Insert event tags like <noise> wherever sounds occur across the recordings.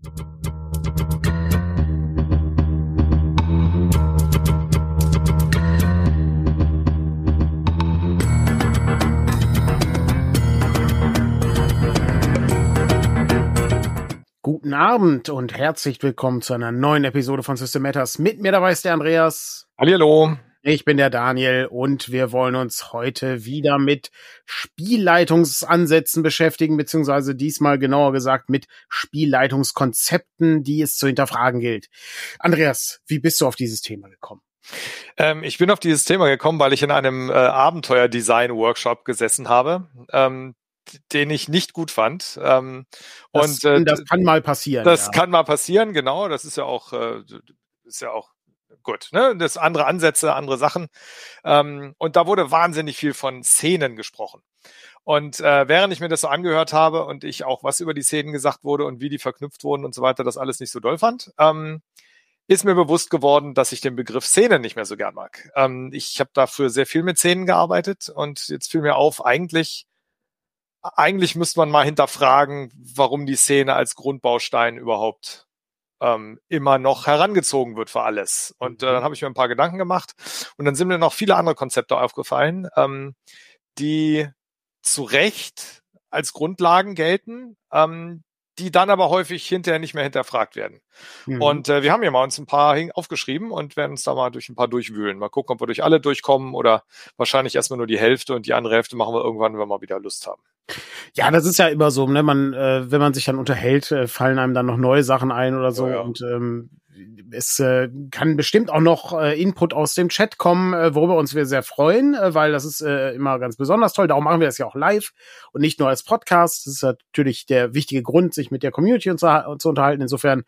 Guten Abend und herzlich willkommen zu einer neuen Episode von System Matters. Mit mir dabei ist der Andreas. Hallo. Ich bin der Daniel und wir wollen uns heute wieder mit Spielleitungsansätzen beschäftigen, beziehungsweise diesmal genauer gesagt mit Spielleitungskonzepten, die es zu hinterfragen gilt. Andreas, wie bist du auf dieses Thema gekommen? Ähm, ich bin auf dieses Thema gekommen, weil ich in einem äh, Abenteuer-Design-Workshop gesessen habe. Ähm, den ich nicht gut fand. Ähm, das, und äh, das kann mal passieren. Das ja. kann mal passieren, genau. Das ist ja auch, äh, ist ja auch gut. Ne? Das andere Ansätze, andere Sachen. Ähm, und da wurde wahnsinnig viel von Szenen gesprochen. Und äh, während ich mir das so angehört habe und ich auch was über die Szenen gesagt wurde und wie die verknüpft wurden und so weiter, das alles nicht so doll fand, ähm, ist mir bewusst geworden, dass ich den Begriff Szene nicht mehr so gern mag. Ähm, ich habe dafür sehr viel mit Szenen gearbeitet und jetzt fiel mir auf, eigentlich eigentlich müsste man mal hinterfragen, warum die Szene als Grundbaustein überhaupt ähm, immer noch herangezogen wird für alles. Und äh, dann mhm. habe ich mir ein paar Gedanken gemacht und dann sind mir noch viele andere Konzepte aufgefallen, ähm, die zu Recht als Grundlagen gelten, ähm, die dann aber häufig hinterher nicht mehr hinterfragt werden. Mhm. Und äh, wir haben ja mal uns ein paar aufgeschrieben und werden uns da mal durch ein paar durchwühlen. Mal gucken, ob wir durch alle durchkommen oder wahrscheinlich erstmal nur die Hälfte und die andere Hälfte machen wir irgendwann, wenn wir mal wieder Lust haben. Ja, das ist ja immer so, ne? Man, äh, wenn man sich dann unterhält, äh, fallen einem dann noch neue Sachen ein oder so. Ja, ja. Und ähm, es äh, kann bestimmt auch noch äh, Input aus dem Chat kommen, äh, worüber uns wir sehr freuen, äh, weil das ist äh, immer ganz besonders toll. Darum machen wir das ja auch live und nicht nur als Podcast. Das ist natürlich der wichtige Grund, sich mit der Community zu, zu unterhalten. Insofern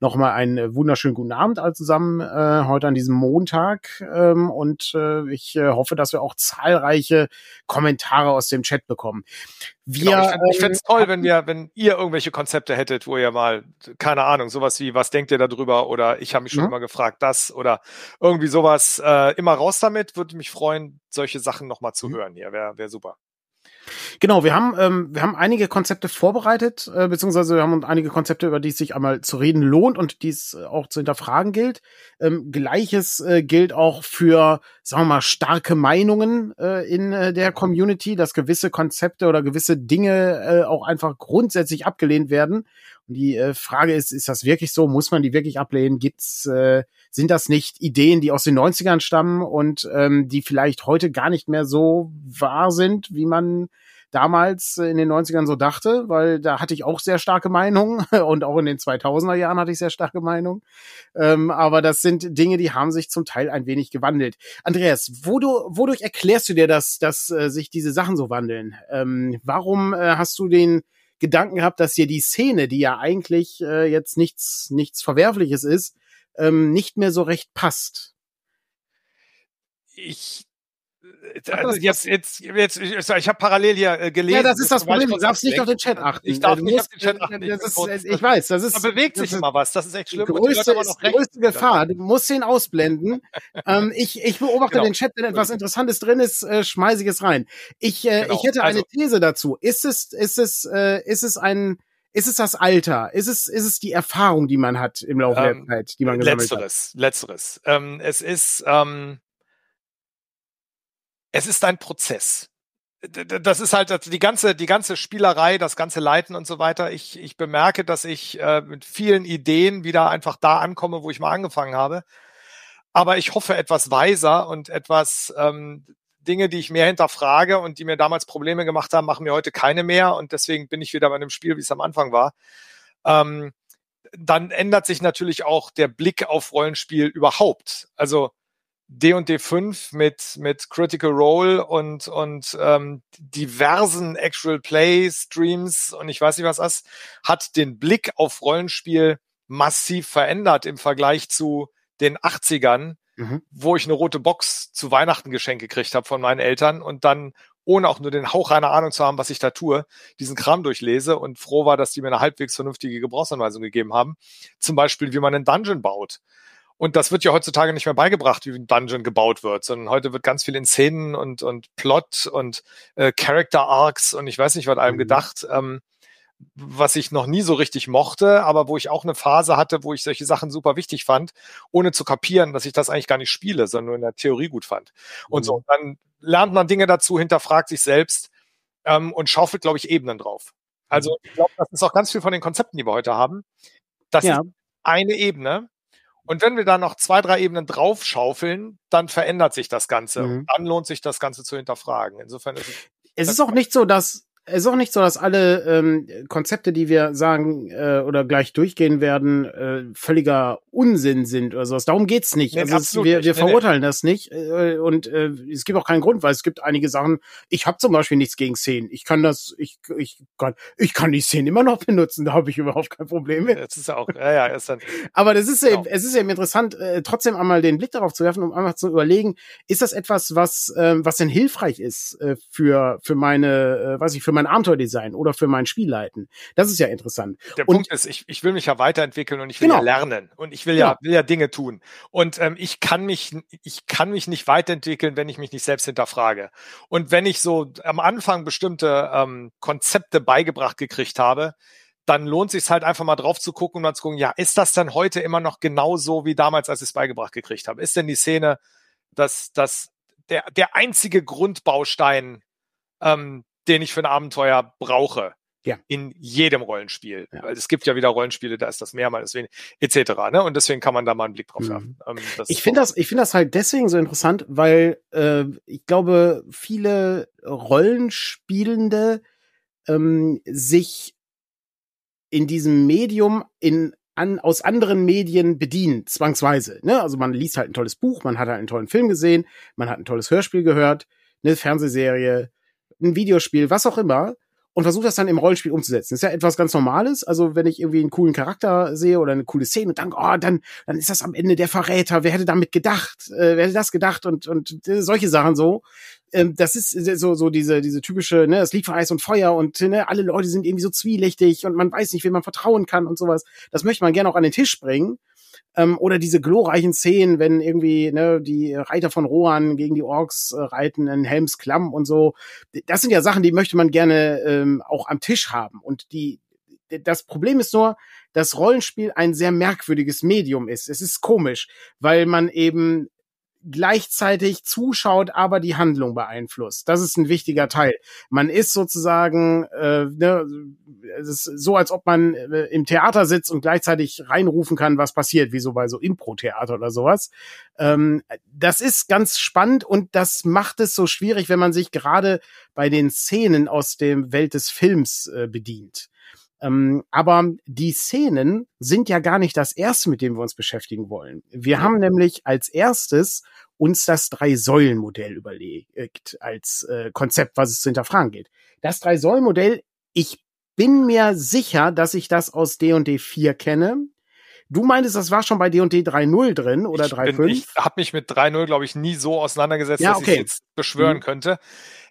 nochmal einen wunderschönen guten Abend alle zusammen äh, heute an diesem Montag. Ähm, und äh, ich äh, hoffe, dass wir auch zahlreiche Kommentare aus dem Chat bekommen. Wir, genau, ich fände es ähm, toll, wenn wir, wenn ihr irgendwelche Konzepte hättet, wo ihr mal, keine Ahnung, sowas wie, was denkt ihr darüber? Oder ich habe mich schon mhm. immer gefragt, das oder irgendwie sowas, äh, immer raus damit, würde mich freuen, solche Sachen nochmal zu mhm. hören hier. Wäre wär super. Genau, wir haben, ähm, wir haben einige Konzepte vorbereitet, äh, beziehungsweise wir haben einige Konzepte, über die es sich einmal zu reden lohnt und die es äh, auch zu hinterfragen gilt. Ähm, Gleiches äh, gilt auch für, sagen wir mal, starke Meinungen äh, in äh, der Community, dass gewisse Konzepte oder gewisse Dinge äh, auch einfach grundsätzlich abgelehnt werden. Und die äh, Frage ist, ist das wirklich so? Muss man die wirklich ablehnen? Gibt's, äh, sind das nicht Ideen, die aus den 90ern stammen und ähm, die vielleicht heute gar nicht mehr so wahr sind, wie man damals in den 90ern so dachte, weil da hatte ich auch sehr starke Meinungen <laughs> und auch in den 2000er Jahren hatte ich sehr starke Meinungen. Ähm, aber das sind Dinge, die haben sich zum Teil ein wenig gewandelt. Andreas, wodurch, wodurch erklärst du dir, dass, dass äh, sich diese Sachen so wandeln? Ähm, warum äh, hast du den Gedanken gehabt, dass hier die Szene, die ja eigentlich äh, jetzt nichts, nichts Verwerfliches ist, ähm, nicht mehr so recht passt? Ich also jetzt, jetzt, jetzt, ich habe parallel hier äh, gelesen. Ja, das ist das Problem. Du darfst nicht auf den Chat achten. Ich darf nicht auf den Chat achten. Ist, ich weiß, das ist. Da bewegt sich immer was. Das ist echt schlimm. Die größte, ist, größte Gefahr. Du musst ihn ausblenden. <laughs> ähm, ich, ich beobachte genau. den Chat, wenn etwas Interessantes drin ist, äh, schmeiße ich es rein. Ich, äh, genau. ich hätte eine also, These dazu. Ist es, ist es, äh, ist es ein, ist es das Alter? Ist es, ist es die Erfahrung, die man hat im Laufe ähm, der Zeit, die man gesammelt letzteres, hat? Letzteres, letzteres. Ähm, es ist, ähm, es ist ein Prozess. Das ist halt die ganze, die ganze Spielerei, das ganze Leiten und so weiter. Ich, ich bemerke, dass ich äh, mit vielen Ideen wieder einfach da ankomme, wo ich mal angefangen habe. Aber ich hoffe etwas weiser und etwas ähm, Dinge, die ich mehr hinterfrage und die mir damals Probleme gemacht haben, machen mir heute keine mehr. Und deswegen bin ich wieder bei einem Spiel, wie es am Anfang war. Ähm, dann ändert sich natürlich auch der Blick auf Rollenspiel überhaupt. Also D&D 5 mit, mit Critical Role und, und ähm, diversen Actual Play Streams und ich weiß nicht was das, hat den Blick auf Rollenspiel massiv verändert im Vergleich zu den 80ern, mhm. wo ich eine rote Box zu Weihnachten geschenkt gekriegt habe von meinen Eltern und dann ohne auch nur den Hauch einer Ahnung zu haben, was ich da tue, diesen Kram durchlese und froh war, dass die mir eine halbwegs vernünftige Gebrauchsanweisung gegeben haben. Zum Beispiel, wie man einen Dungeon baut. Und das wird ja heutzutage nicht mehr beigebracht, wie ein Dungeon gebaut wird, sondern heute wird ganz viel in Szenen und, und Plot und äh, Character Arcs und ich weiß nicht, was allem mhm. gedacht, ähm, was ich noch nie so richtig mochte, aber wo ich auch eine Phase hatte, wo ich solche Sachen super wichtig fand, ohne zu kapieren, dass ich das eigentlich gar nicht spiele, sondern nur in der Theorie gut fand. Und mhm. so, dann lernt man Dinge dazu, hinterfragt sich selbst ähm, und schaufelt, glaube ich, Ebenen drauf. Also mhm. ich glaube, das ist auch ganz viel von den Konzepten, die wir heute haben. Das ja. ist eine Ebene. Und wenn wir da noch zwei, drei Ebenen draufschaufeln, dann verändert sich das Ganze. Mhm. Und dann lohnt sich das Ganze zu hinterfragen. Insofern ist es. Es ist auch nicht so, dass es ist auch nicht so, dass alle ähm, Konzepte, die wir sagen äh, oder gleich durchgehen werden, äh, völliger Unsinn sind oder sowas. Darum geht's nicht. Nee, also es, wir, wir nee, verurteilen nee. das nicht äh, und äh, es gibt auch keinen Grund, weil es gibt einige Sachen. Ich habe zum Beispiel nichts gegen Szenen. Ich kann das, ich ich kann ich kann die Szenen immer noch benutzen. Da habe ich überhaupt kein Problem mit. Das ist auch, ja, ja, ist dann. <laughs> Aber das ist genau. eben, es ist eben interessant, äh, trotzdem einmal den Blick darauf zu werfen, um einfach zu überlegen, ist das etwas, was äh, was denn hilfreich ist äh, für für meine, äh, weiß ich, für mein Abenteuerdesign oder für mein Spielleiten. Das ist ja interessant. Der und, Punkt ist, ich, ich will mich ja weiterentwickeln und ich will genau. ja lernen und ich will ja, ja will ja Dinge tun. Und ähm, ich kann mich, ich kann mich nicht weiterentwickeln, wenn ich mich nicht selbst hinterfrage. Und wenn ich so am Anfang bestimmte ähm, Konzepte beigebracht gekriegt habe, dann lohnt sich halt einfach mal drauf zu gucken und mal zu gucken, ja, ist das dann heute immer noch genauso wie damals, als ich es beigebracht gekriegt habe? Ist denn die Szene, dass, dass der, der einzige Grundbaustein ähm, den ich für ein Abenteuer brauche. Ja. In jedem Rollenspiel. Ja. Weil es gibt ja wieder Rollenspiele, da ist das mehr, mal das weniger, etc. Ne? Und deswegen kann man da mal einen Blick drauf mhm. werfen. Ähm, ich finde das, ich finde das halt deswegen so interessant, weil äh, ich glaube, viele Rollenspielende ähm, sich in diesem Medium in an, aus anderen Medien bedienen, zwangsweise. Ne? Also man liest halt ein tolles Buch, man hat halt einen tollen Film gesehen, man hat ein tolles Hörspiel gehört, eine Fernsehserie, ein Videospiel, was auch immer, und versuche das dann im Rollenspiel umzusetzen. Das ist ja etwas ganz Normales. Also wenn ich irgendwie einen coolen Charakter sehe oder eine coole Szene und dann, oh, dann, dann ist das am Ende der Verräter. Wer hätte damit gedacht? Äh, wer hätte das gedacht? Und, und äh, solche Sachen so. Ähm, das ist so, so diese, diese typische, ne, es liegt von Eis und Feuer und ne, alle Leute sind irgendwie so zwielichtig und man weiß nicht, wem man vertrauen kann und sowas. Das möchte man gerne auch an den Tisch bringen. Ähm, oder diese glorreichen Szenen, wenn irgendwie ne, die Reiter von Rohan gegen die Orks äh, reiten in Helms Klamm und so. Das sind ja Sachen, die möchte man gerne ähm, auch am Tisch haben. Und die, das Problem ist nur, dass Rollenspiel ein sehr merkwürdiges Medium ist. Es ist komisch, weil man eben gleichzeitig zuschaut, aber die Handlung beeinflusst. Das ist ein wichtiger Teil. Man ist sozusagen äh, ne, es ist so, als ob man äh, im Theater sitzt und gleichzeitig reinrufen kann, was passiert, wie so bei so Impro-Theater oder sowas. Ähm, das ist ganz spannend und das macht es so schwierig, wenn man sich gerade bei den Szenen aus dem Welt des Films äh, bedient. Ähm, aber die Szenen sind ja gar nicht das erste, mit dem wir uns beschäftigen wollen. Wir haben nämlich als erstes uns das Drei-Säulen-Modell überlegt als äh, Konzept, was es zu hinterfragen geht. Das Drei-Säulen-Modell, ich bin mir sicher, dass ich das aus D&D 4 kenne. Du meintest, das war schon bei D&D 3.0 drin oder 3.5? Ich habe mich mit 3.0 glaube ich nie so auseinandergesetzt, ja, dass okay. ich jetzt beschwören mhm. könnte.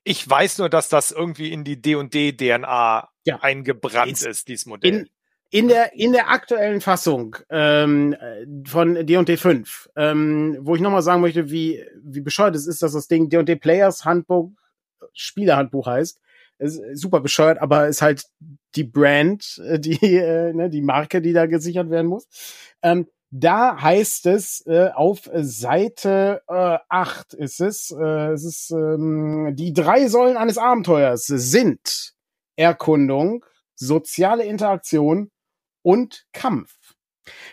Ich weiß nur, dass das irgendwie in die D&D DNA ja. eingebrannt in, ist, dieses Modell. In, in der in der aktuellen Fassung ähm, von D&D 5, ähm, wo ich nochmal sagen möchte, wie wie bescheuert es ist, dass das Ding D&D Players Handbuch Spielerhandbuch heißt. ist super bescheuert, aber ist halt die Brand, äh, die äh, ne, die Marke, die da gesichert werden muss. Ähm, da heißt es äh, auf Seite äh, 8 ist es, äh, es ist ähm, die drei Säulen eines Abenteuers sind Erkundung, soziale Interaktion und Kampf.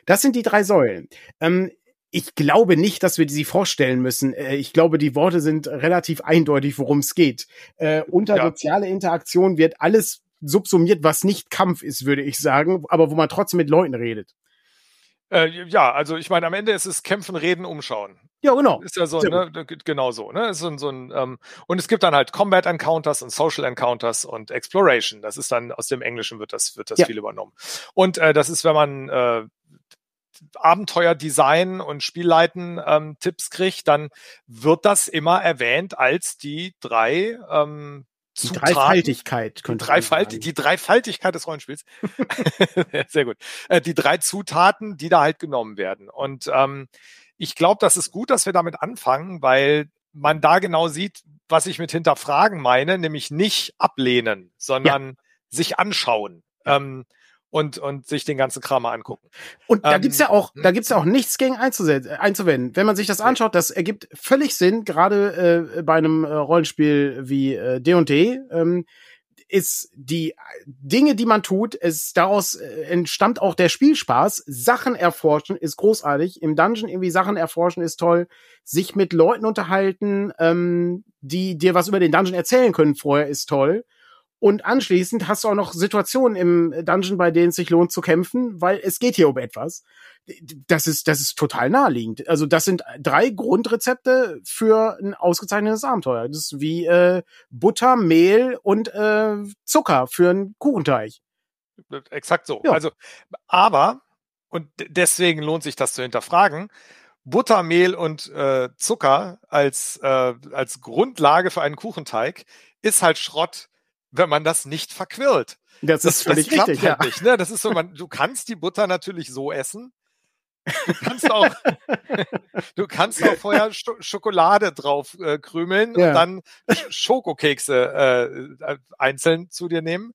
Das sind die drei Säulen. Ähm, ich glaube nicht, dass wir sie vorstellen müssen. Äh, ich glaube, die Worte sind relativ eindeutig, worum es geht. Äh, unter ja. soziale Interaktion wird alles subsumiert, was nicht Kampf ist, würde ich sagen, aber wo man trotzdem mit Leuten redet. Äh, ja, also ich meine, am Ende ist es Kämpfen, Reden, Umschauen. Ja, genau. Ist ja so, ne, genau so. Ne? Ist so, so ein, ähm, und es gibt dann halt Combat Encounters und Social Encounters und Exploration. Das ist dann aus dem Englischen wird das wird das ja. viel übernommen. Und äh, das ist, wenn man äh, Abenteuerdesign und Spielleiten ähm, Tipps kriegt, dann wird das immer erwähnt als die drei ähm, die Dreifaltigkeit. Die, Dreifalt die Dreifaltigkeit des Rollenspiels. <laughs> Sehr gut. Äh, die drei Zutaten, die da halt genommen werden. Und ähm, ich glaube, das ist gut, dass wir damit anfangen, weil man da genau sieht, was ich mit hinterfragen meine, nämlich nicht ablehnen, sondern ja. sich anschauen. Ähm, und, und sich den ganzen Kram mal angucken. Und da ähm, gibt's ja auch, da gibt's ja auch nichts gegen einzuwenden. Wenn man sich das anschaut, das ergibt völlig Sinn, gerade äh, bei einem äh, Rollenspiel wie äh, D&D, ähm, ist die Dinge, die man tut, es daraus äh, entstammt auch der Spielspaß. Sachen erforschen ist großartig. Im Dungeon irgendwie Sachen erforschen ist toll. Sich mit Leuten unterhalten, ähm, die dir was über den Dungeon erzählen können vorher ist toll. Und anschließend hast du auch noch Situationen im Dungeon, bei denen es sich lohnt zu kämpfen, weil es geht hier um etwas. Das ist, das ist total naheliegend. Also das sind drei Grundrezepte für ein ausgezeichnetes Abenteuer. Das ist wie äh, Butter, Mehl und äh, Zucker für einen Kuchenteig. Exakt so. Ja. Also, aber, und deswegen lohnt sich das zu hinterfragen, Butter, Mehl und äh, Zucker als, äh, als Grundlage für einen Kuchenteig ist halt Schrott, wenn man das nicht verquirlt. Das, das ist völlig das richtig, halt ja. nicht. Ne? Das ist so, man, du kannst die Butter natürlich so essen. Du kannst auch, <laughs> du kannst auch vorher Sch Schokolade drauf äh, krümeln ja. und dann Schokokekse äh, einzeln zu dir nehmen.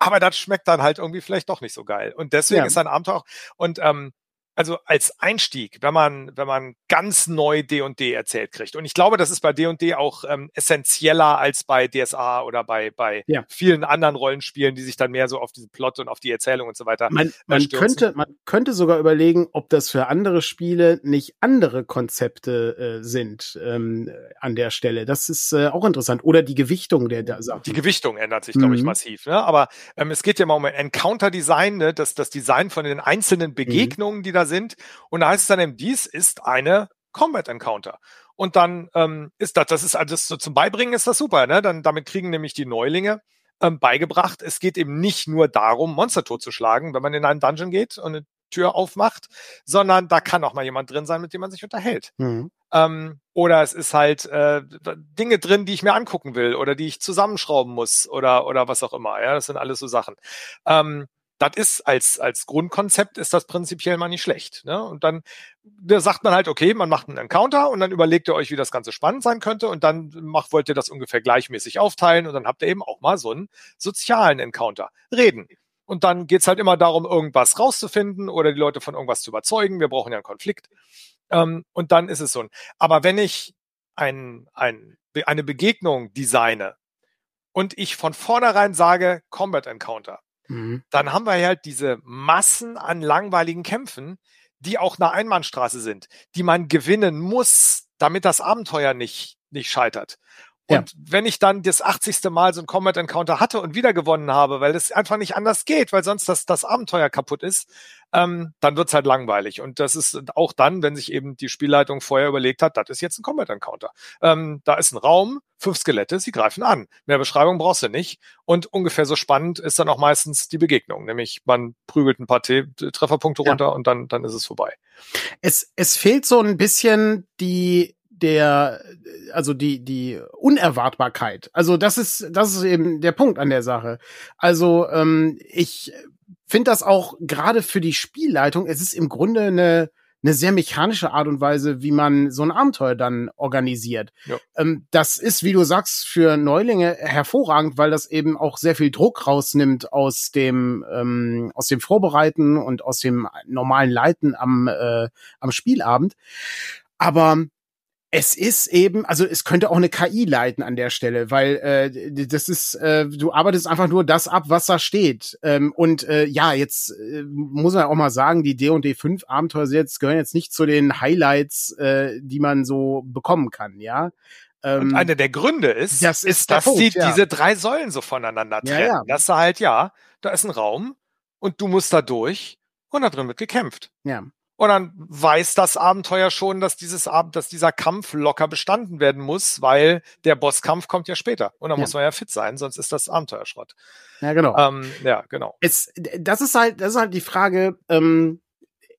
Aber das schmeckt dann halt irgendwie vielleicht doch nicht so geil. Und deswegen ja. ist ein Abenteuer auch, und ähm, also als Einstieg, wenn man, wenn man ganz neu D&D erzählt kriegt. Und ich glaube, das ist bei D&D auch ähm, essentieller als bei DSA oder bei, bei ja. vielen anderen Rollenspielen, die sich dann mehr so auf diesen Plot und auf die Erzählung und so weiter man, man könnte Man könnte sogar überlegen, ob das für andere Spiele nicht andere Konzepte äh, sind ähm, an der Stelle. Das ist äh, auch interessant. Oder die Gewichtung der, der Sachen. Die Gewichtung ändert sich, glaube ich, mhm. massiv. Ne? Aber ähm, es geht ja mal um Encounter-Design, ne? das, das Design von den einzelnen mhm. Begegnungen, mhm. die da sind. Und da heißt es dann eben, dies ist eine Combat Encounter. Und dann ähm, ist das, das ist also das so zum Beibringen ist das super, ne? Dann damit kriegen nämlich die Neulinge ähm, beigebracht. Es geht eben nicht nur darum, Monster totzuschlagen, wenn man in einen Dungeon geht und eine Tür aufmacht, sondern da kann auch mal jemand drin sein, mit dem man sich unterhält. Mhm. Ähm, oder es ist halt äh, Dinge drin, die ich mir angucken will oder die ich zusammenschrauben muss oder oder was auch immer. Ja, das sind alles so Sachen. Ähm, das ist als, als Grundkonzept ist das prinzipiell mal nicht schlecht. Ne? Und dann da sagt man halt, okay, man macht einen Encounter und dann überlegt ihr euch, wie das Ganze spannend sein könnte und dann macht, wollt ihr das ungefähr gleichmäßig aufteilen und dann habt ihr eben auch mal so einen sozialen Encounter. Reden. Und dann geht's halt immer darum, irgendwas rauszufinden oder die Leute von irgendwas zu überzeugen. Wir brauchen ja einen Konflikt. Ähm, und dann ist es so. Aber wenn ich ein, ein, eine Begegnung designe und ich von vornherein sage Combat Encounter, Mhm. Dann haben wir halt diese Massen an langweiligen Kämpfen, die auch eine Einbahnstraße sind, die man gewinnen muss, damit das Abenteuer nicht, nicht scheitert. Und ja. wenn ich dann das 80. Mal so ein Combat Encounter hatte und wieder gewonnen habe, weil es einfach nicht anders geht, weil sonst das, das Abenteuer kaputt ist, ähm, dann wird's halt langweilig. Und das ist auch dann, wenn sich eben die Spielleitung vorher überlegt hat, das ist jetzt ein Combat Encounter. Ähm, da ist ein Raum, fünf Skelette, sie greifen an. Mehr Beschreibung brauchst du nicht. Und ungefähr so spannend ist dann auch meistens die Begegnung, nämlich man prügelt ein paar T Trefferpunkte runter ja. und dann, dann ist es vorbei. Es, es fehlt so ein bisschen die der, also die, die Unerwartbarkeit. Also das ist, das ist eben der Punkt an der Sache. Also ähm, ich finde das auch gerade für die Spielleitung, es ist im Grunde eine, eine sehr mechanische Art und Weise, wie man so ein Abenteuer dann organisiert. Ja. Ähm, das ist, wie du sagst, für Neulinge hervorragend, weil das eben auch sehr viel Druck rausnimmt aus dem ähm, aus dem Vorbereiten und aus dem normalen Leiten am äh, am Spielabend. Aber es ist eben, also es könnte auch eine KI leiten an der Stelle, weil äh, das ist, äh, du arbeitest einfach nur das ab, was da steht. Ähm, und äh, ja, jetzt äh, muss man auch mal sagen, die D&D 5 Abenteuer jetzt gehören jetzt nicht zu den Highlights, äh, die man so bekommen kann, ja. Ähm, und einer der Gründe ist, das ist, dass Punkt, die ja. diese drei Säulen so voneinander trennen. Ja, ja. Dass du halt, ja, da ist ein Raum und du musst da durch und da drin wird gekämpft. Ja. Und dann weiß das Abenteuer schon, dass dieses Abend, dass dieser Kampf locker bestanden werden muss, weil der Bosskampf kommt ja später. Und dann ja. muss man ja fit sein, sonst ist das Abenteuer Schrott. Ja, genau. Ähm, ja, genau. Es, das ist halt, das ist halt die Frage, ähm,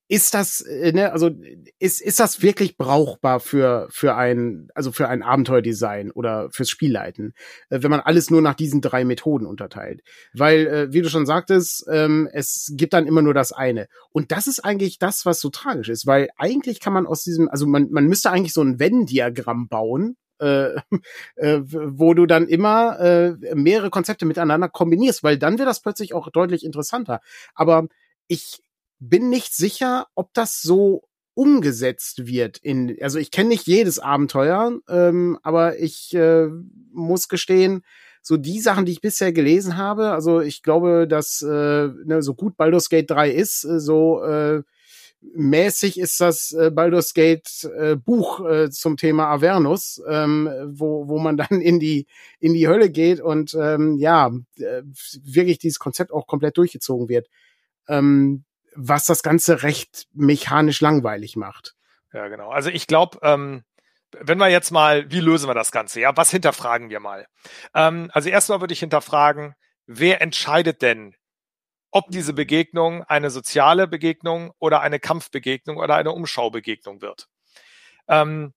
ist das, äh, ne, also ist, ist das wirklich brauchbar für, für ein, also für ein Abenteuerdesign oder fürs Spielleiten, äh, wenn man alles nur nach diesen drei Methoden unterteilt? Weil, äh, wie du schon sagtest, ähm, es gibt dann immer nur das eine. Und das ist eigentlich das, was so tragisch ist, weil eigentlich kann man aus diesem, also man, man müsste eigentlich so ein Venn-Diagramm bauen, äh, <laughs> äh, wo du dann immer äh, mehrere Konzepte miteinander kombinierst, weil dann wird das plötzlich auch deutlich interessanter. Aber ich bin nicht sicher, ob das so umgesetzt wird in also ich kenne nicht jedes Abenteuer ähm, aber ich äh, muss gestehen so die Sachen, die ich bisher gelesen habe, also ich glaube, dass äh, ne, so gut Baldur's Gate 3 ist, äh, so äh, mäßig ist das äh, Baldur's Gate äh, Buch äh, zum Thema Avernus, ähm, wo, wo man <laughs> dann in die, in die Hölle geht und ähm, ja, äh, wirklich dieses Konzept auch komplett durchgezogen wird. Ähm, was das Ganze recht mechanisch langweilig macht. Ja, genau. Also ich glaube, ähm, wenn wir jetzt mal, wie lösen wir das Ganze? Ja, was hinterfragen wir mal? Ähm, also erstmal würde ich hinterfragen, wer entscheidet denn, ob diese Begegnung eine soziale Begegnung oder eine Kampfbegegnung oder eine Umschaubegegnung wird? Ähm,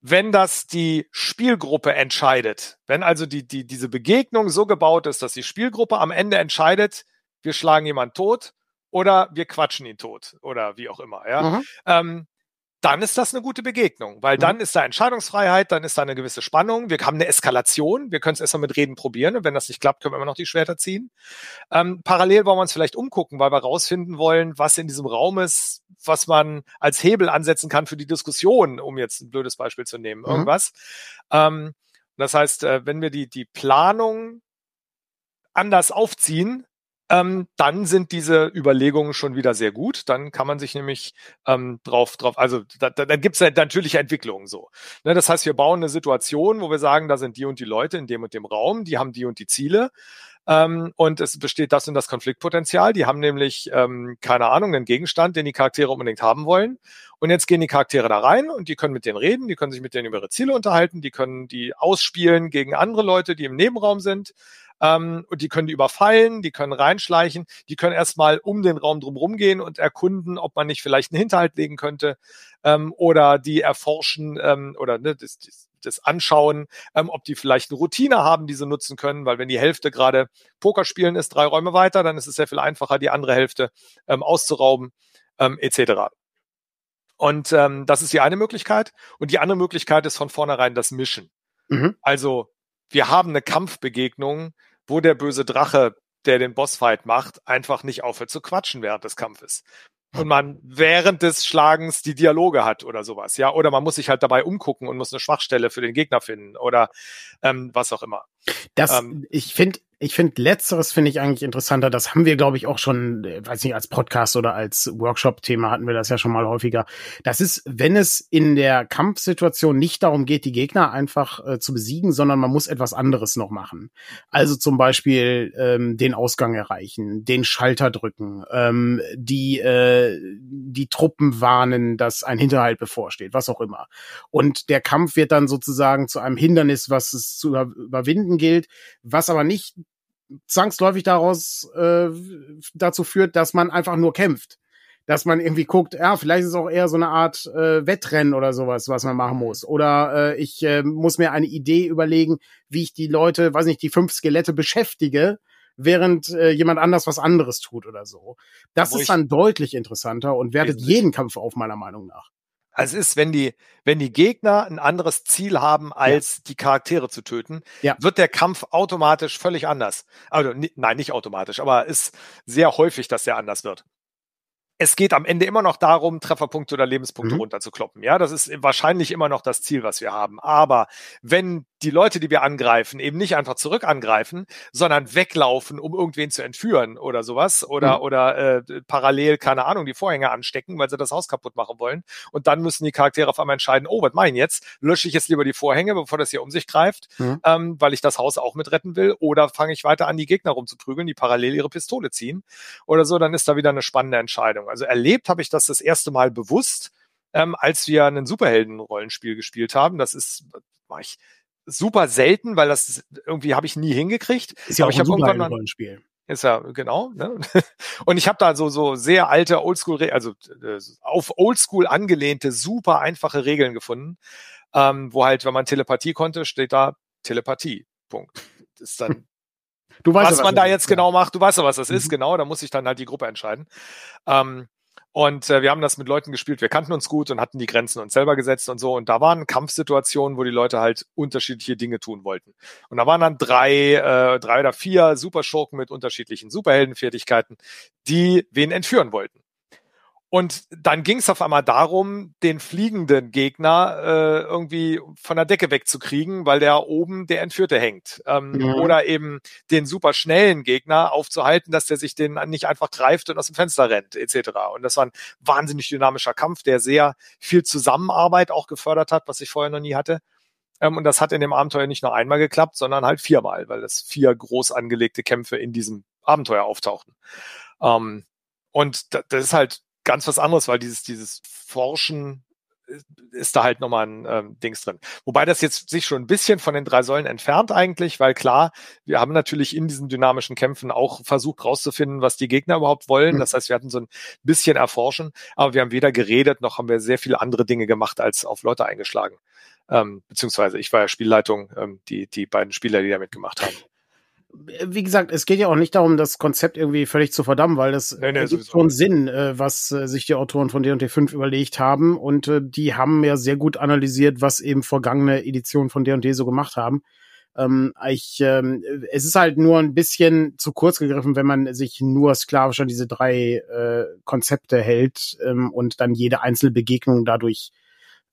wenn das die Spielgruppe entscheidet, wenn also die, die, diese Begegnung so gebaut ist, dass die Spielgruppe am Ende entscheidet, wir schlagen jemanden tot oder wir quatschen ihn tot oder wie auch immer, ja, mhm. ähm, dann ist das eine gute Begegnung, weil mhm. dann ist da Entscheidungsfreiheit, dann ist da eine gewisse Spannung, wir haben eine Eskalation, wir können es erstmal mit Reden probieren und wenn das nicht klappt, können wir immer noch die Schwerter ziehen. Ähm, parallel wollen wir uns vielleicht umgucken, weil wir rausfinden wollen, was in diesem Raum ist, was man als Hebel ansetzen kann für die Diskussion, um jetzt ein blödes Beispiel zu nehmen, mhm. irgendwas. Ähm, das heißt, äh, wenn wir die, die Planung anders aufziehen, ähm, dann sind diese Überlegungen schon wieder sehr gut. Dann kann man sich nämlich ähm, drauf, drauf, also da, da, dann gibt es natürliche Entwicklungen so. Ne, das heißt, wir bauen eine Situation, wo wir sagen, da sind die und die Leute in dem und dem Raum, die haben die und die Ziele. Ähm, und es besteht das und das Konfliktpotenzial. Die haben nämlich, ähm, keine Ahnung, einen Gegenstand, den die Charaktere unbedingt haben wollen. Und jetzt gehen die Charaktere da rein und die können mit denen reden, die können sich mit denen über ihre Ziele unterhalten, die können die ausspielen gegen andere Leute, die im Nebenraum sind. Ähm, und die können die überfallen, die können reinschleichen, die können erstmal um den Raum drumherum gehen und erkunden, ob man nicht vielleicht einen Hinterhalt legen könnte. Ähm, oder die erforschen ähm, oder ne, das, das, das anschauen, ähm, ob die vielleicht eine Routine haben, die sie nutzen können, weil wenn die Hälfte gerade Poker spielen ist, drei Räume weiter, dann ist es sehr viel einfacher, die andere Hälfte ähm, auszurauben, ähm, etc. Und ähm, das ist die eine Möglichkeit. Und die andere Möglichkeit ist von vornherein das Mischen. Mhm. Also wir haben eine Kampfbegegnung, wo der böse Drache, der den Bossfight macht, einfach nicht aufhört zu quatschen während des Kampfes. Und man während des Schlagens die Dialoge hat oder sowas, ja. Oder man muss sich halt dabei umgucken und muss eine Schwachstelle für den Gegner finden oder ähm, was auch immer. Das, ähm, ich finde, ich finde letzteres finde ich eigentlich interessanter. Das haben wir, glaube ich, auch schon, äh, weiß nicht, als Podcast oder als Workshop-Thema hatten wir das ja schon mal häufiger. Das ist, wenn es in der Kampfsituation nicht darum geht, die Gegner einfach äh, zu besiegen, sondern man muss etwas anderes noch machen. Also zum Beispiel ähm, den Ausgang erreichen, den Schalter drücken, ähm, die äh, die Truppen warnen, dass ein Hinterhalt bevorsteht, was auch immer. Und der Kampf wird dann sozusagen zu einem Hindernis, was es zu überwinden gilt, was aber nicht zwangsläufig daraus äh, dazu führt, dass man einfach nur kämpft. Dass man irgendwie guckt, ja, vielleicht ist es auch eher so eine Art äh, Wettrennen oder sowas, was man machen muss. Oder äh, ich äh, muss mir eine Idee überlegen, wie ich die Leute, weiß nicht, die fünf Skelette beschäftige, während äh, jemand anders was anderes tut oder so. Das Wo ist dann deutlich interessanter und wertet jeden Kampf auf, meiner Meinung nach. Also es ist, wenn die, wenn die Gegner ein anderes Ziel haben, als ja. die Charaktere zu töten, ja. wird der Kampf automatisch völlig anders. Also nein, nicht automatisch, aber ist sehr häufig, dass der anders wird es geht am Ende immer noch darum, Trefferpunkte oder Lebenspunkte mhm. runterzukloppen. Ja, das ist wahrscheinlich immer noch das Ziel, was wir haben. Aber wenn die Leute, die wir angreifen, eben nicht einfach zurück angreifen, sondern weglaufen, um irgendwen zu entführen oder sowas oder, mhm. oder äh, parallel, keine Ahnung, die Vorhänge anstecken, weil sie das Haus kaputt machen wollen. Und dann müssen die Charaktere auf einmal entscheiden, oh, was mache ich jetzt? Lösche ich jetzt lieber die Vorhänge, bevor das hier um sich greift, mhm. ähm, weil ich das Haus auch mit retten will? Oder fange ich weiter an, die Gegner rumzuprügeln, die parallel ihre Pistole ziehen? Oder so, dann ist da wieder eine spannende Entscheidung. Also erlebt habe ich das das erste Mal bewusst, ähm, als wir ein Superhelden-Rollenspiel gespielt haben. Das ist, war ich super selten, weil das irgendwie habe ich nie hingekriegt. Ist ja auch ein Superhelden-Rollenspiel. Ist ja, genau. Ne? <laughs> Und ich habe da so, so sehr alte Oldschool, also äh, auf Oldschool angelehnte, super einfache Regeln gefunden, ähm, wo halt, wenn man Telepathie konnte, steht da Telepathie. Punkt. Das ist dann <laughs> Du weißt was, was man da jetzt ist, genau macht, du weißt ja, was das mhm. ist, genau, da muss sich dann halt die Gruppe entscheiden. Ähm, Und äh, wir haben das mit Leuten gespielt, wir kannten uns gut und hatten die Grenzen uns selber gesetzt und so. Und da waren Kampfsituationen, wo die Leute halt unterschiedliche Dinge tun wollten. Und da waren dann drei, äh, drei oder vier Superschurken mit unterschiedlichen Superheldenfertigkeiten, die wen entführen wollten. Und dann ging es auf einmal darum, den fliegenden Gegner äh, irgendwie von der Decke wegzukriegen, weil der oben der Entführte hängt. Ähm, mhm. Oder eben den super schnellen Gegner aufzuhalten, dass der sich den nicht einfach greift und aus dem Fenster rennt, etc. Und das war ein wahnsinnig dynamischer Kampf, der sehr viel Zusammenarbeit auch gefördert hat, was ich vorher noch nie hatte. Ähm, und das hat in dem Abenteuer nicht nur einmal geklappt, sondern halt viermal, weil das vier groß angelegte Kämpfe in diesem Abenteuer auftauchten. Ähm, und das ist halt ganz was anderes, weil dieses, dieses Forschen ist da halt nochmal ein ähm, Dings drin. Wobei das jetzt sich schon ein bisschen von den drei Säulen entfernt eigentlich, weil klar, wir haben natürlich in diesen dynamischen Kämpfen auch versucht rauszufinden, was die Gegner überhaupt wollen. Mhm. Das heißt, wir hatten so ein bisschen erforschen, aber wir haben weder geredet, noch haben wir sehr viele andere Dinge gemacht, als auf Leute eingeschlagen. Ähm, beziehungsweise ich war ja Spielleitung, ähm, die, die beiden Spieler, die da mitgemacht haben wie gesagt, es geht ja auch nicht darum, das Konzept irgendwie völlig zu verdammen, weil das nee, nee, gibt schon Sinn, äh, was äh, sich die Autoren von D&D 5 überlegt haben und äh, die haben ja sehr gut analysiert, was eben vergangene Editionen von D&D so gemacht haben. Ähm, ich, ähm, es ist halt nur ein bisschen zu kurz gegriffen, wenn man sich nur sklavisch an diese drei äh, Konzepte hält ähm, und dann jede einzelne Begegnung dadurch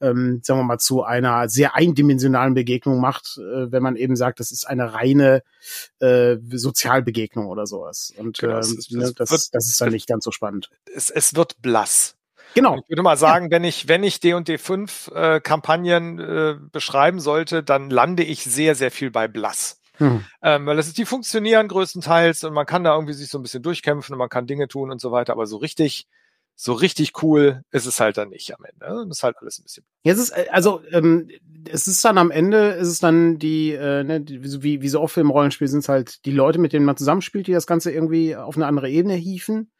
ähm, sagen wir mal, zu einer sehr eindimensionalen Begegnung macht, äh, wenn man eben sagt, das ist eine reine äh, Sozialbegegnung oder sowas. Und genau, ähm, es, ne, das, wird, das ist dann nicht ganz so spannend. Es, es wird blass. Genau. Ich würde mal sagen, ja. wenn ich, wenn ich D&D 5 äh, Kampagnen äh, beschreiben sollte, dann lande ich sehr, sehr viel bei blass. Hm. Ähm, weil das ist, die funktionieren größtenteils und man kann da irgendwie sich so ein bisschen durchkämpfen und man kann Dinge tun und so weiter, aber so richtig so richtig cool ist es halt dann nicht am Ende. Das ist halt alles ein bisschen. Jetzt ist, äh, also, ähm, es ist dann am Ende, ist es dann die, äh, ne, die, wie, wie so oft im Rollenspiel sind es halt die Leute, mit denen man zusammenspielt, die das Ganze irgendwie auf eine andere Ebene hieven.